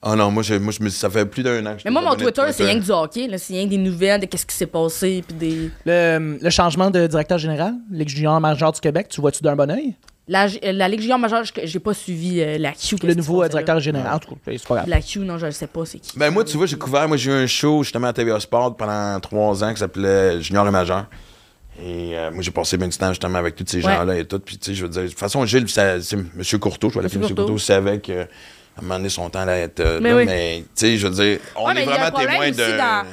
Ah non, moi, je, moi je me, ça fait plus d'un an que je Mais moi, mon Twitter, c'est rien que du hockey. C'est rien que des nouvelles de qu'est-ce qui s'est passé. Puis des... Le, le changement de directeur général, Ligue junior majeur du Québec, tu vois-tu d'un bon oeil? La, la Ligue junior majeure, je- j'ai pas suivi euh, la Q. Le nouveau euh, directeur général, en tout cas, c'est pas grave. La Q, non, je ne sais pas c'est qui. Ben moi, tu vois, j'ai couvert, moi j'ai eu un show justement à TVA Sport pendant trois ans qui s'appelait Junior et Majeur. Et euh, moi j'ai passé bien du temps justement avec tous ces Ouais. gens-là et tout. Puis tu sais, je veux dire, de toute façon, Gilles, c'est M. Courteau, je vais l'appeler Monsieur M. Courteau. Courteau, savait que à un moment donné, son temps allait être euh, Mais là, oui. mais tu sais, je veux dire, on Ouais, est vraiment témoin de. dans-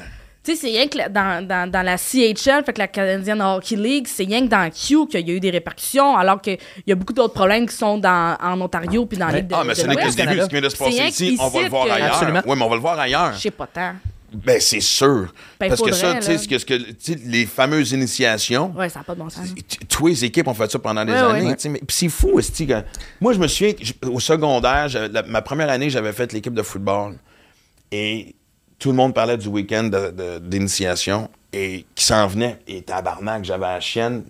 Tu sais, c'est rien que la- dans, dans, dans la CHL, fait que la Canadian Hockey League, c'est rien que dans Q qu'il y a eu des répercussions, alors qu'il y a beaucoup d'autres problèmes qui sont dans, en Ontario puis dans la Ligue de Ah, mais de ce n'est que le début. Ce qui vient de se passer ici, on va le voir que- ailleurs. Absolument. Oui, mais on va le voir ailleurs. Je sais pas tant. Ben, c'est sûr. Ben, Parce que ça, faudrait, tu sais, que, que- les fameuses initiations, Ouais, ça n'a pas de bon sens. tous les équipes ont fait ça pendant des Ouais, années. ouais. tu sais, mais- Puis c'est fou, que- Moi, je me souviens, au secondaire, la- ma première année, j'avais fait l'équipe de football. Et tout le monde parlait du week-end d'initiation et qui s'en venait. Et tabarnak, j'avais la chienne.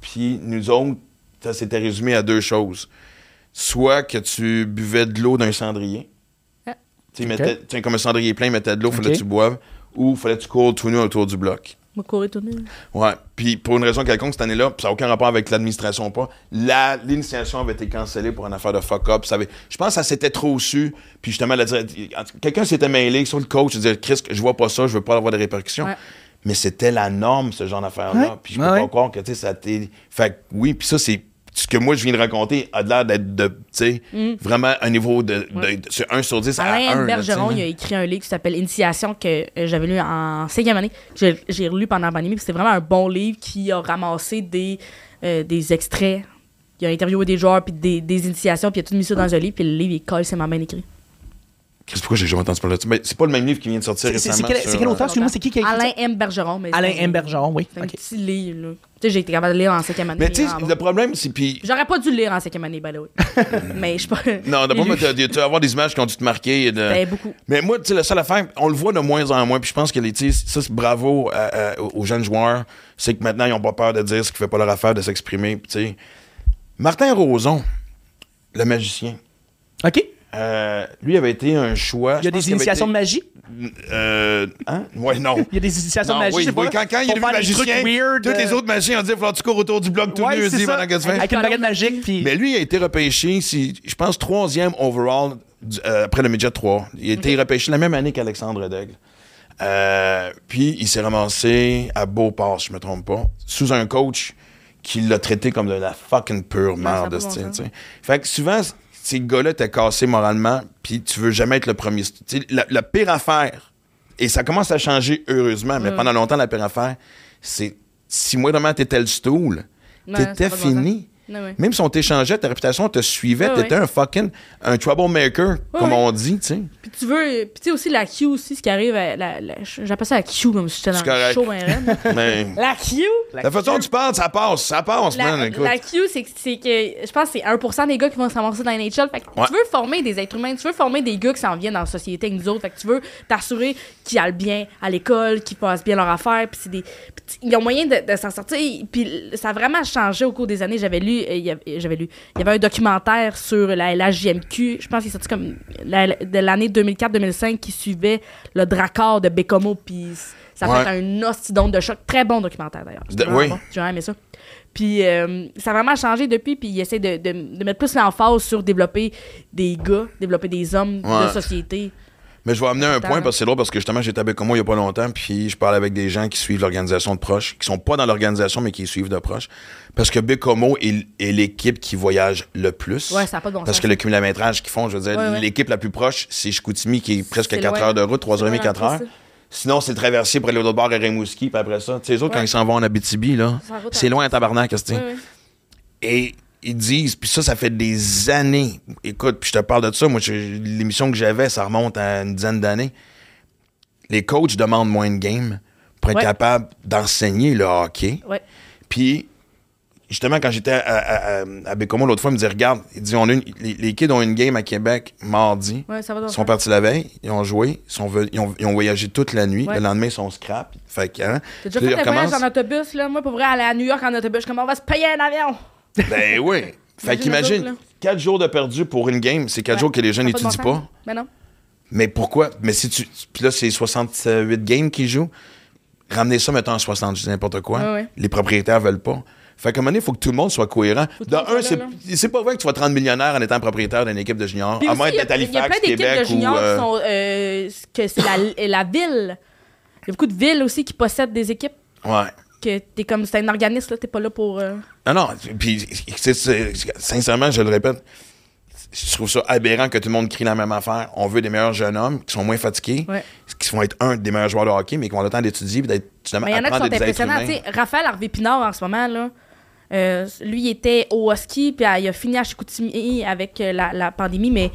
Puis nous autres, ça s'était résumé à deux choses. Soit que tu buvais de l'eau d'un cendrier. Ah. Tu comme un cendrier plein, mettais de l'eau, fallait Ok. que tu boives. Ou fallait que tu cours tout nu autour du bloc. Tout nu. Ouais. Puis pour une raison quelconque, cette année-là, ça n'a aucun rapport avec l'administration ou pas, la- l'initiation avait été cancellée pour une affaire de fuck-up. Ça avait- Je pense que ça s'était trop su. Puis justement, la quelqu'un s'était mêlé sur le coach. Il disait, Chris, je vois pas ça, je veux pas avoir de répercussions. Ouais. Mais c'était la norme, ce genre d'affaire-là. Ouais. Puis je peux Ouais, pas croire que, tu sais, ça t'est. Fait que oui, puis ça, c'est. Ce que moi, je viens de raconter a l'air d'être de, tu sais, vraiment un niveau de, de- Ouais. de- sur 1 sur 10 à Alain 1. là, Bergeron, tu sais, il a écrit un livre qui s'appelle Initiation que euh, j'avais lu en cinquième année. que J'ai relu pendant la pandémie. C'était vraiment un bon livre qui a ramassé des, euh, des extraits. Il a interviewé des joueurs puis des, des initiations puis il a tout mis ça dans un livre puis le livre il est colle, c'est ma main écrit. Chris, pourquoi j'ai jamais entendu parler de ça? Mais c'est pas le même livre qui vient de sortir récemment. C'est quel, quel euh, auteur? Excuse-moi, c'est qui qui a écrit Alain? M Bergeron. mais Alain c'est- M. Bergeron, oui. C'est un petit livre. là. Tu sais, j'ai été capable de le lire en cinquième année. Mais tu sais, le bon. problème, c'est. Puis J'aurais pas dû le lire en cinquième année, by the way. mais je sais pas. Non, d'abord, tu vas avoir des images qui ont dû te marquer. et de- Ben, beaucoup. Mais moi, tu sais, la seule affaire, on le voit de moins en moins. Puis je pense que les, tu sais, ça, c'est bravo à- à- aux jeunes joueurs. C'est que maintenant, ils n'ont pas peur de dire ce qui fait pas leur affaire, de s'exprimer. Puis, tu sais, Martin Roson, le magicien, OK. Euh, lui avait été un choix. Il y a des initiations de magie? Euh, hein? Ouais, non. Il y a des initiations Non, de magie. oui, pas. oui, quand, quand il est devenu magicien, weird, tous les euh, autres magiciens ont dit faut que tu cours autour du bloc tout ouais, nu pendant que tu. Avec une baguette magique. Puis... Mais lui, il a été repêché, c'est, je pense, troisième overall du- euh, après le Midget 3. Il a été repêché la même année qu'Alexandre Daigle. Euh, puis il s'est ramassé à Beauport, si je me trompe pas, sous un coach qui l'a traité comme de la fucking pure merde. Fait que souvent, ces gars-là t'es cassé moralement, puis tu veux jamais être le premier. La, la pire affaire, et ça commence à changer heureusement, mais Ouais. pendant longtemps, la pire affaire, c'est si moi vraiment t'étais le stool, t'étais fini. Ouais. Même si on t'échangeait, ta réputation te suivait, Ouais, t'étais un fucking un troublemaker, comme ouais. on dit, tu sais. Puis tu veux. Puis tu sais aussi la Q aussi, ce qui arrive. à la, la- J'appelle ça la Q comme si j'étais dans le show ben La Q! la façon dont tu parles, ça passe, ça passe, La, man, écoute. la Q, c'est que, c'est que je pense que c'est 1% des gars qui vont se ramasser dans NHL. Fait que tu veux former des êtres humains, tu veux former des gars qui s'en viennent dans la société avec nous autres. Fait que tu veux t'assurer qu'ils aillent bien à l'école, qu'ils passent bien leur affaire. Puis c'est des. ils ont moyen de, de s'en sortir. Puis ça a vraiment changé au cours des années. J'avais lu, euh, il y avait- j'avais lu, il y avait un documentaire sur la LHJMQ. Je pense qu'il est sorti comme la- de l'année 2004-2005 qui suivait le Dracard de Bécomo. Puis ça Ouais. fait un ostidon de choc. Très bon documentaire d'ailleurs. Oui. bon. J'ai aimé ça. Puis euh, ça a vraiment changé depuis, puis il essaie de, de- de mettre plus l'emphase sur développer des gars, développer des hommes Ouais. de société. Mais je vais amener un point parce que c'est drôle parce que justement, j'étais avec moi il y a pas longtemps, puis je parle avec des gens qui suivent l'organisation de proches, qui sont pas dans l'organisation, mais qui suivent de proches. Parce que Bécomo est, est l'équipe qui voyage le plus. Ouais, ça a pas de bon Parce sens. que le kilométrage qu'ils font, je veux dire, Ouais, ouais. l'équipe la plus proche, c'est Chicoutimi, qui est presque C'est 4 loin. heures de route, 3 heures et demie, C'est 4 loin, heures. Sinon, c'est le traversier pour aller au bord à Rimouski, puis après ça. Tu sais, les autres, quand ils s'en vont en Abitibi, là, c'est en- loin à tabarnak. Et ils disent, puis ça, ça fait des années. Écoute, puis je te parle de ça. Moi, l'émission que j'avais, ça remonte à une dizaine d'années. Les coachs demandent moins de games pour être Ouais. capable d'enseigner le hockey. Ouais. Puis, justement, quand j'étais à, à, à, à Bécomo l'autre fois, il me dit Regarde, il dit, on a une- les, les kids ont une game à Québec mardi. Ouais, ça va Ils sont partis la veille, ils ont joué, ils, sont ils, ont, ils ont voyagé toute la nuit. Ouais. Le lendemain, ils sont scrap. Fait que, hein, T'as déjà fait en autobus, là? Moi, pour vrai, aller à New York en autobus, je comme, on va se payer un avion! Ben oui. Fait Imagine qu'imagine, eux autres, là. 4 jours de perdu pour une game, c'est 4 Ouais. jours que les jeunes pas bon n'étudient pas. Mais non. Mais pourquoi? Mais si tu. Puis là, c'est 68 games qu'ils jouent. Ramener ça, mettons, à 60, je dis n'importe quoi. Ouais, ouais. Les propriétaires veulent pas. Fait qu'à un moment donné, il faut que tout le monde soit cohérent. Monde un, c'est pas vrai que tu vas te rendre millionnaire en étant propriétaire d'une équipe de juniors. À moins il y a- d'être à Il y a plein Halifax, d'équipes Québec de ou. juniors euh, qui sont. euh, que c'est la, la ville. Il y a beaucoup de villes aussi qui possèdent des équipes. Ouais. Que t'es comme. C'est un organisme, là. T'es pas là pour. euh, Non, non. Puis, sincèrement, je le répète, je trouve ça aberrant que tout le monde crie la même affaire. On veut des meilleurs jeunes hommes qui sont moins fatigués, Ouais. qui vont être un des meilleurs joueurs de hockey, mais qui ont le temps d'étudier et d'être il y en a qui sont impressionnants. humains. Tu sais, Raphaël Harvey Pinard, en ce moment, là, euh, lui, il était au Husky, puis euh, il a fini à Chicoutimi avec la, la pandémie, mais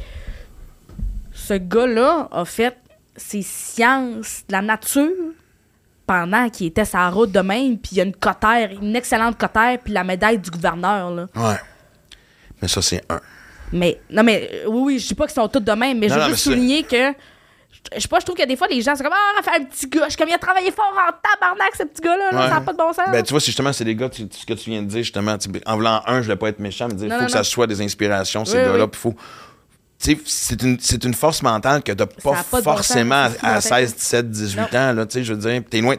ce gars-là a fait ses sciences de la nature pendant qu'il était sa route de même, puis il a une cotère, une excellente cotère, puis la médaille du gouverneur, là. Ouais. Mais ça, c'est un. Mais, non, mais, euh, oui, oui, je dis pas qu'ils sont tous de même, mais Non, je veux non, juste souligner que, je sais pas, je trouve que des fois, les gens, c'est comme, ah, Raphaël, un petit gars, je suis comme, il a travaillé fort en tabarnak, ce petit gars-là, là, Ouais. ça n'a pas de bon sens. Ben, tu vois, justement, c'est des gars, tu- ce que tu viens de dire, justement, tu- en voulant un, je voulais pas être méchant, mais dire, il faut que ça soit des inspirations, ces Oui, gars-là, oui. puis faut. Tu sais, c'est une, c'est une force mentale que t'as pas, pas bon forcément à, à fou dans ta 16, 17, 18 Non. ans, là, tu sais, je veux dire, t'es loin.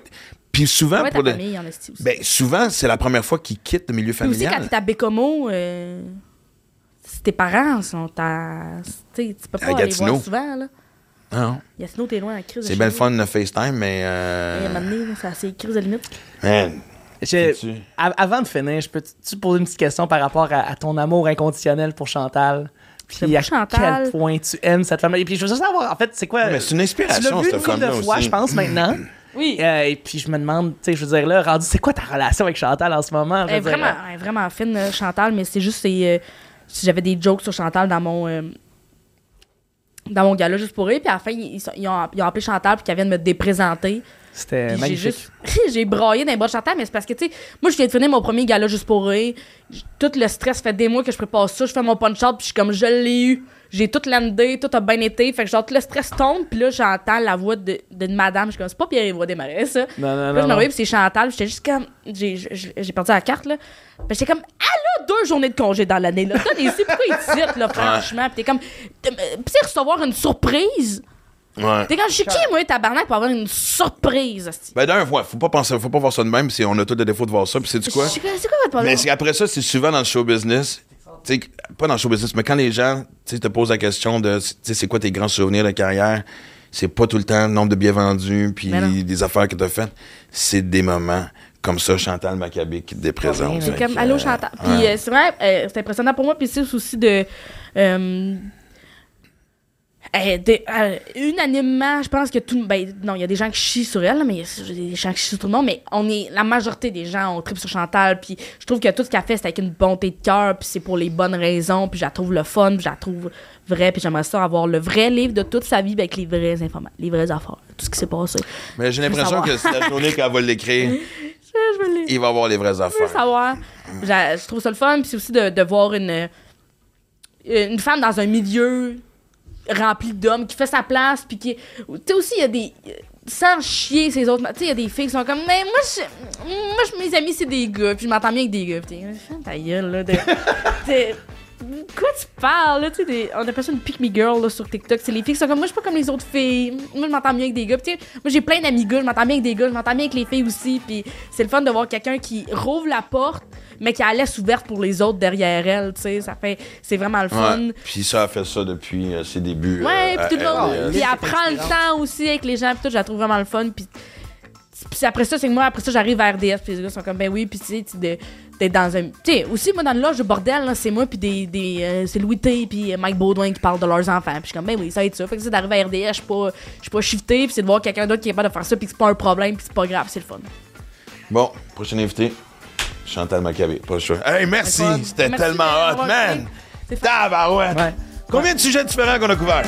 Puis souvent, Ouais, pour le- famille, en esti aussi. ben, souvent, c'est la première fois qu'ils quittent le milieu Puis aussi, quand familial. t'es à Bécomo, euh, si tes parents sont à. Tu peux pas À aller Gatineau. voir souvent, là. Non, Gatineau, t'es loin à la crise. de c'est le nous. fun de FaceTime, mais. Et à un Euh, moment donné, là, c'est assez crise de limite. man, Je- avant de finir, je peux-tu poser une petite question par rapport à, à ton amour inconditionnel pour Chantal? Puis à Chantal. quel point tu aimes cette femme Et puis je veux juste savoir, en fait, c'est quoi. mais c'est une tu inspiration, l'as vu cette une couple de femme-là fois, aussi. je pense, maintenant? Oui. Euh, et puis je me demande, tu sais, je veux dire, là, rendu, c'est quoi ta relation avec Chantal en ce moment? Elle est vraiment, elle est vraiment fine, euh, Chantal, mais c'est juste, c'est. euh, si j'avais des jokes sur Chantal dans mon. euh, dans mon gala juste pour eux, puis à la fin, ils, ont, ils ont appelé Chantal, puis qu'elle vient de me déprésenter. C'était Puis j'ai magnifique. juste. j'ai braillé dans les bras de Chantal, mais c'est parce que, tu sais, moi, je viens de finir mon premier gala juste pour eux. J- Tout le stress fait des mois que je prépare ça. Je fais mon punch-out, puis je suis comme, je l'ai eu. J'ai tout landé, tout a bien été. Fait que, genre, tout le stress tombe, puis là, j'entends la voix de- d'une madame. Je suis comme, c'est pas Pierre-Yves Desmarais, ça. Non, non, Là, je me réveille, puis c'est Chantal. puis J'étais juste comme. J'ai perdu la carte, là. Puis j'étais comme, elle a deux journées de congé dans l'année, là. Donnez ici, pourquoi il tire, là, franchement? Puis t'es comme. Puis tu sais, recevoir une surprise. Ouais. T'es comme, je suis qui, moi, tabarnak, pour avoir une surprise, hostie? Ben, d'un, ouais, faut pas penser, faut pas voir ça de même, si on a tous des défauts de voir ça, puis c'est du quoi? Je suis comme, C'est quoi votre problème? Mais c'est après ça, c'est souvent dans le show business. Tu sais, pas dans le show business, mais quand les gens tu sais, te posent la question de tu sais, c'est quoi tes grands souvenirs de carrière, c'est pas tout le temps le nombre de billets vendus puis Mais non. des affaires que tu as faites. C'est des moments comme ça, Chantal Maccabé qui te présente. C'est Fait comme Allô euh, Chantal. Puis ouais. euh, c'est vrai, euh, c'est impressionnant pour moi. Puis c'est aussi de. euh, euh, de- euh, unanimement, je pense que tout. Ben, non, il y a des gens qui chient sur elle, mais il y a des gens qui chient sur tout le monde. Mais on est, la majorité des gens, on tripe sur Chantal. Puis je trouve que tout ce qu'elle fait, c'est avec une bonté de cœur. Puis c'est pour les bonnes raisons. Puis je la trouve le fun. Puis je la trouve vraie. Puis j'aimerais ça avoir le vrai livre de toute sa vie ben, avec les vraies informations, les vraies affaires. Tout ce qui s'est passé. Mais j'ai l'impression savoir. que c'est la journée qu'elle va l'écrire, Je veux les- il va avoir les vraies Je affaires. savoir. J'a- Je trouve ça le fun. Puis c'est aussi de, de voir une, une femme dans un milieu rempli d'hommes qui fait sa place. Puis qui. Tu sais, aussi, il y a des. Sans chier ces autres. Tu sais, il y a des filles qui sont comme. Mais moi, je, moi je- mes amis, c'est des gars. Puis je m'entends bien avec des gars. Puis ta gueule, là. De- Quoi tu parles, là? Tu sais, des- on appelle ça une pick me girl, là, sur TikTok. C'est les filles qui sont comme. Moi, je suis pas comme les autres filles. Moi, je m'entends bien avec des gars. Puis, tu sais, moi, j'ai plein d'amis gars. Je m'entends bien avec des gars. Je m'entends bien avec les filles aussi. Puis, c'est le fun de voir quelqu'un qui rouvre la porte, mais qui a la laisse ouverte pour les autres derrière elle. Tu sais, ça fait. C'est vraiment le fun. Ouais. Puis ça a fait ça depuis euh, ses débuts. Ouais, euh, puis tout le monde. Puis elle prend le temps aussi avec les gens, puis tout, je la trouve vraiment le fun. Puis, puis après ça, c'est que moi, après ça, j'arrive à RDS, puis les gars sont comme, ben oui, puis tu sais, tu- de- d'être dans un. Tu sais, aussi, moi, dans le loge de bordel, c'est moi, puis des. des euh, c'est Louis T, puis euh, Mike Baudouin qui parlent de leurs enfants. Puis je suis comme, ben oui, ça va être ça. Fait que c'est d'arriver à RDS, je suis pas, je suis pas shifté, puis c'est de voir quelqu'un d'autre qui est capable de faire ça, puis que c'est pas un problème, puis c'est pas grave, c'est le fun. Bon, prochain invité, Chantal Maccabé. Pas choix. Hey, merci! C'était tellement hot, man! Tabarouette! Ouais. Combien de sujets différents qu'on a couverts?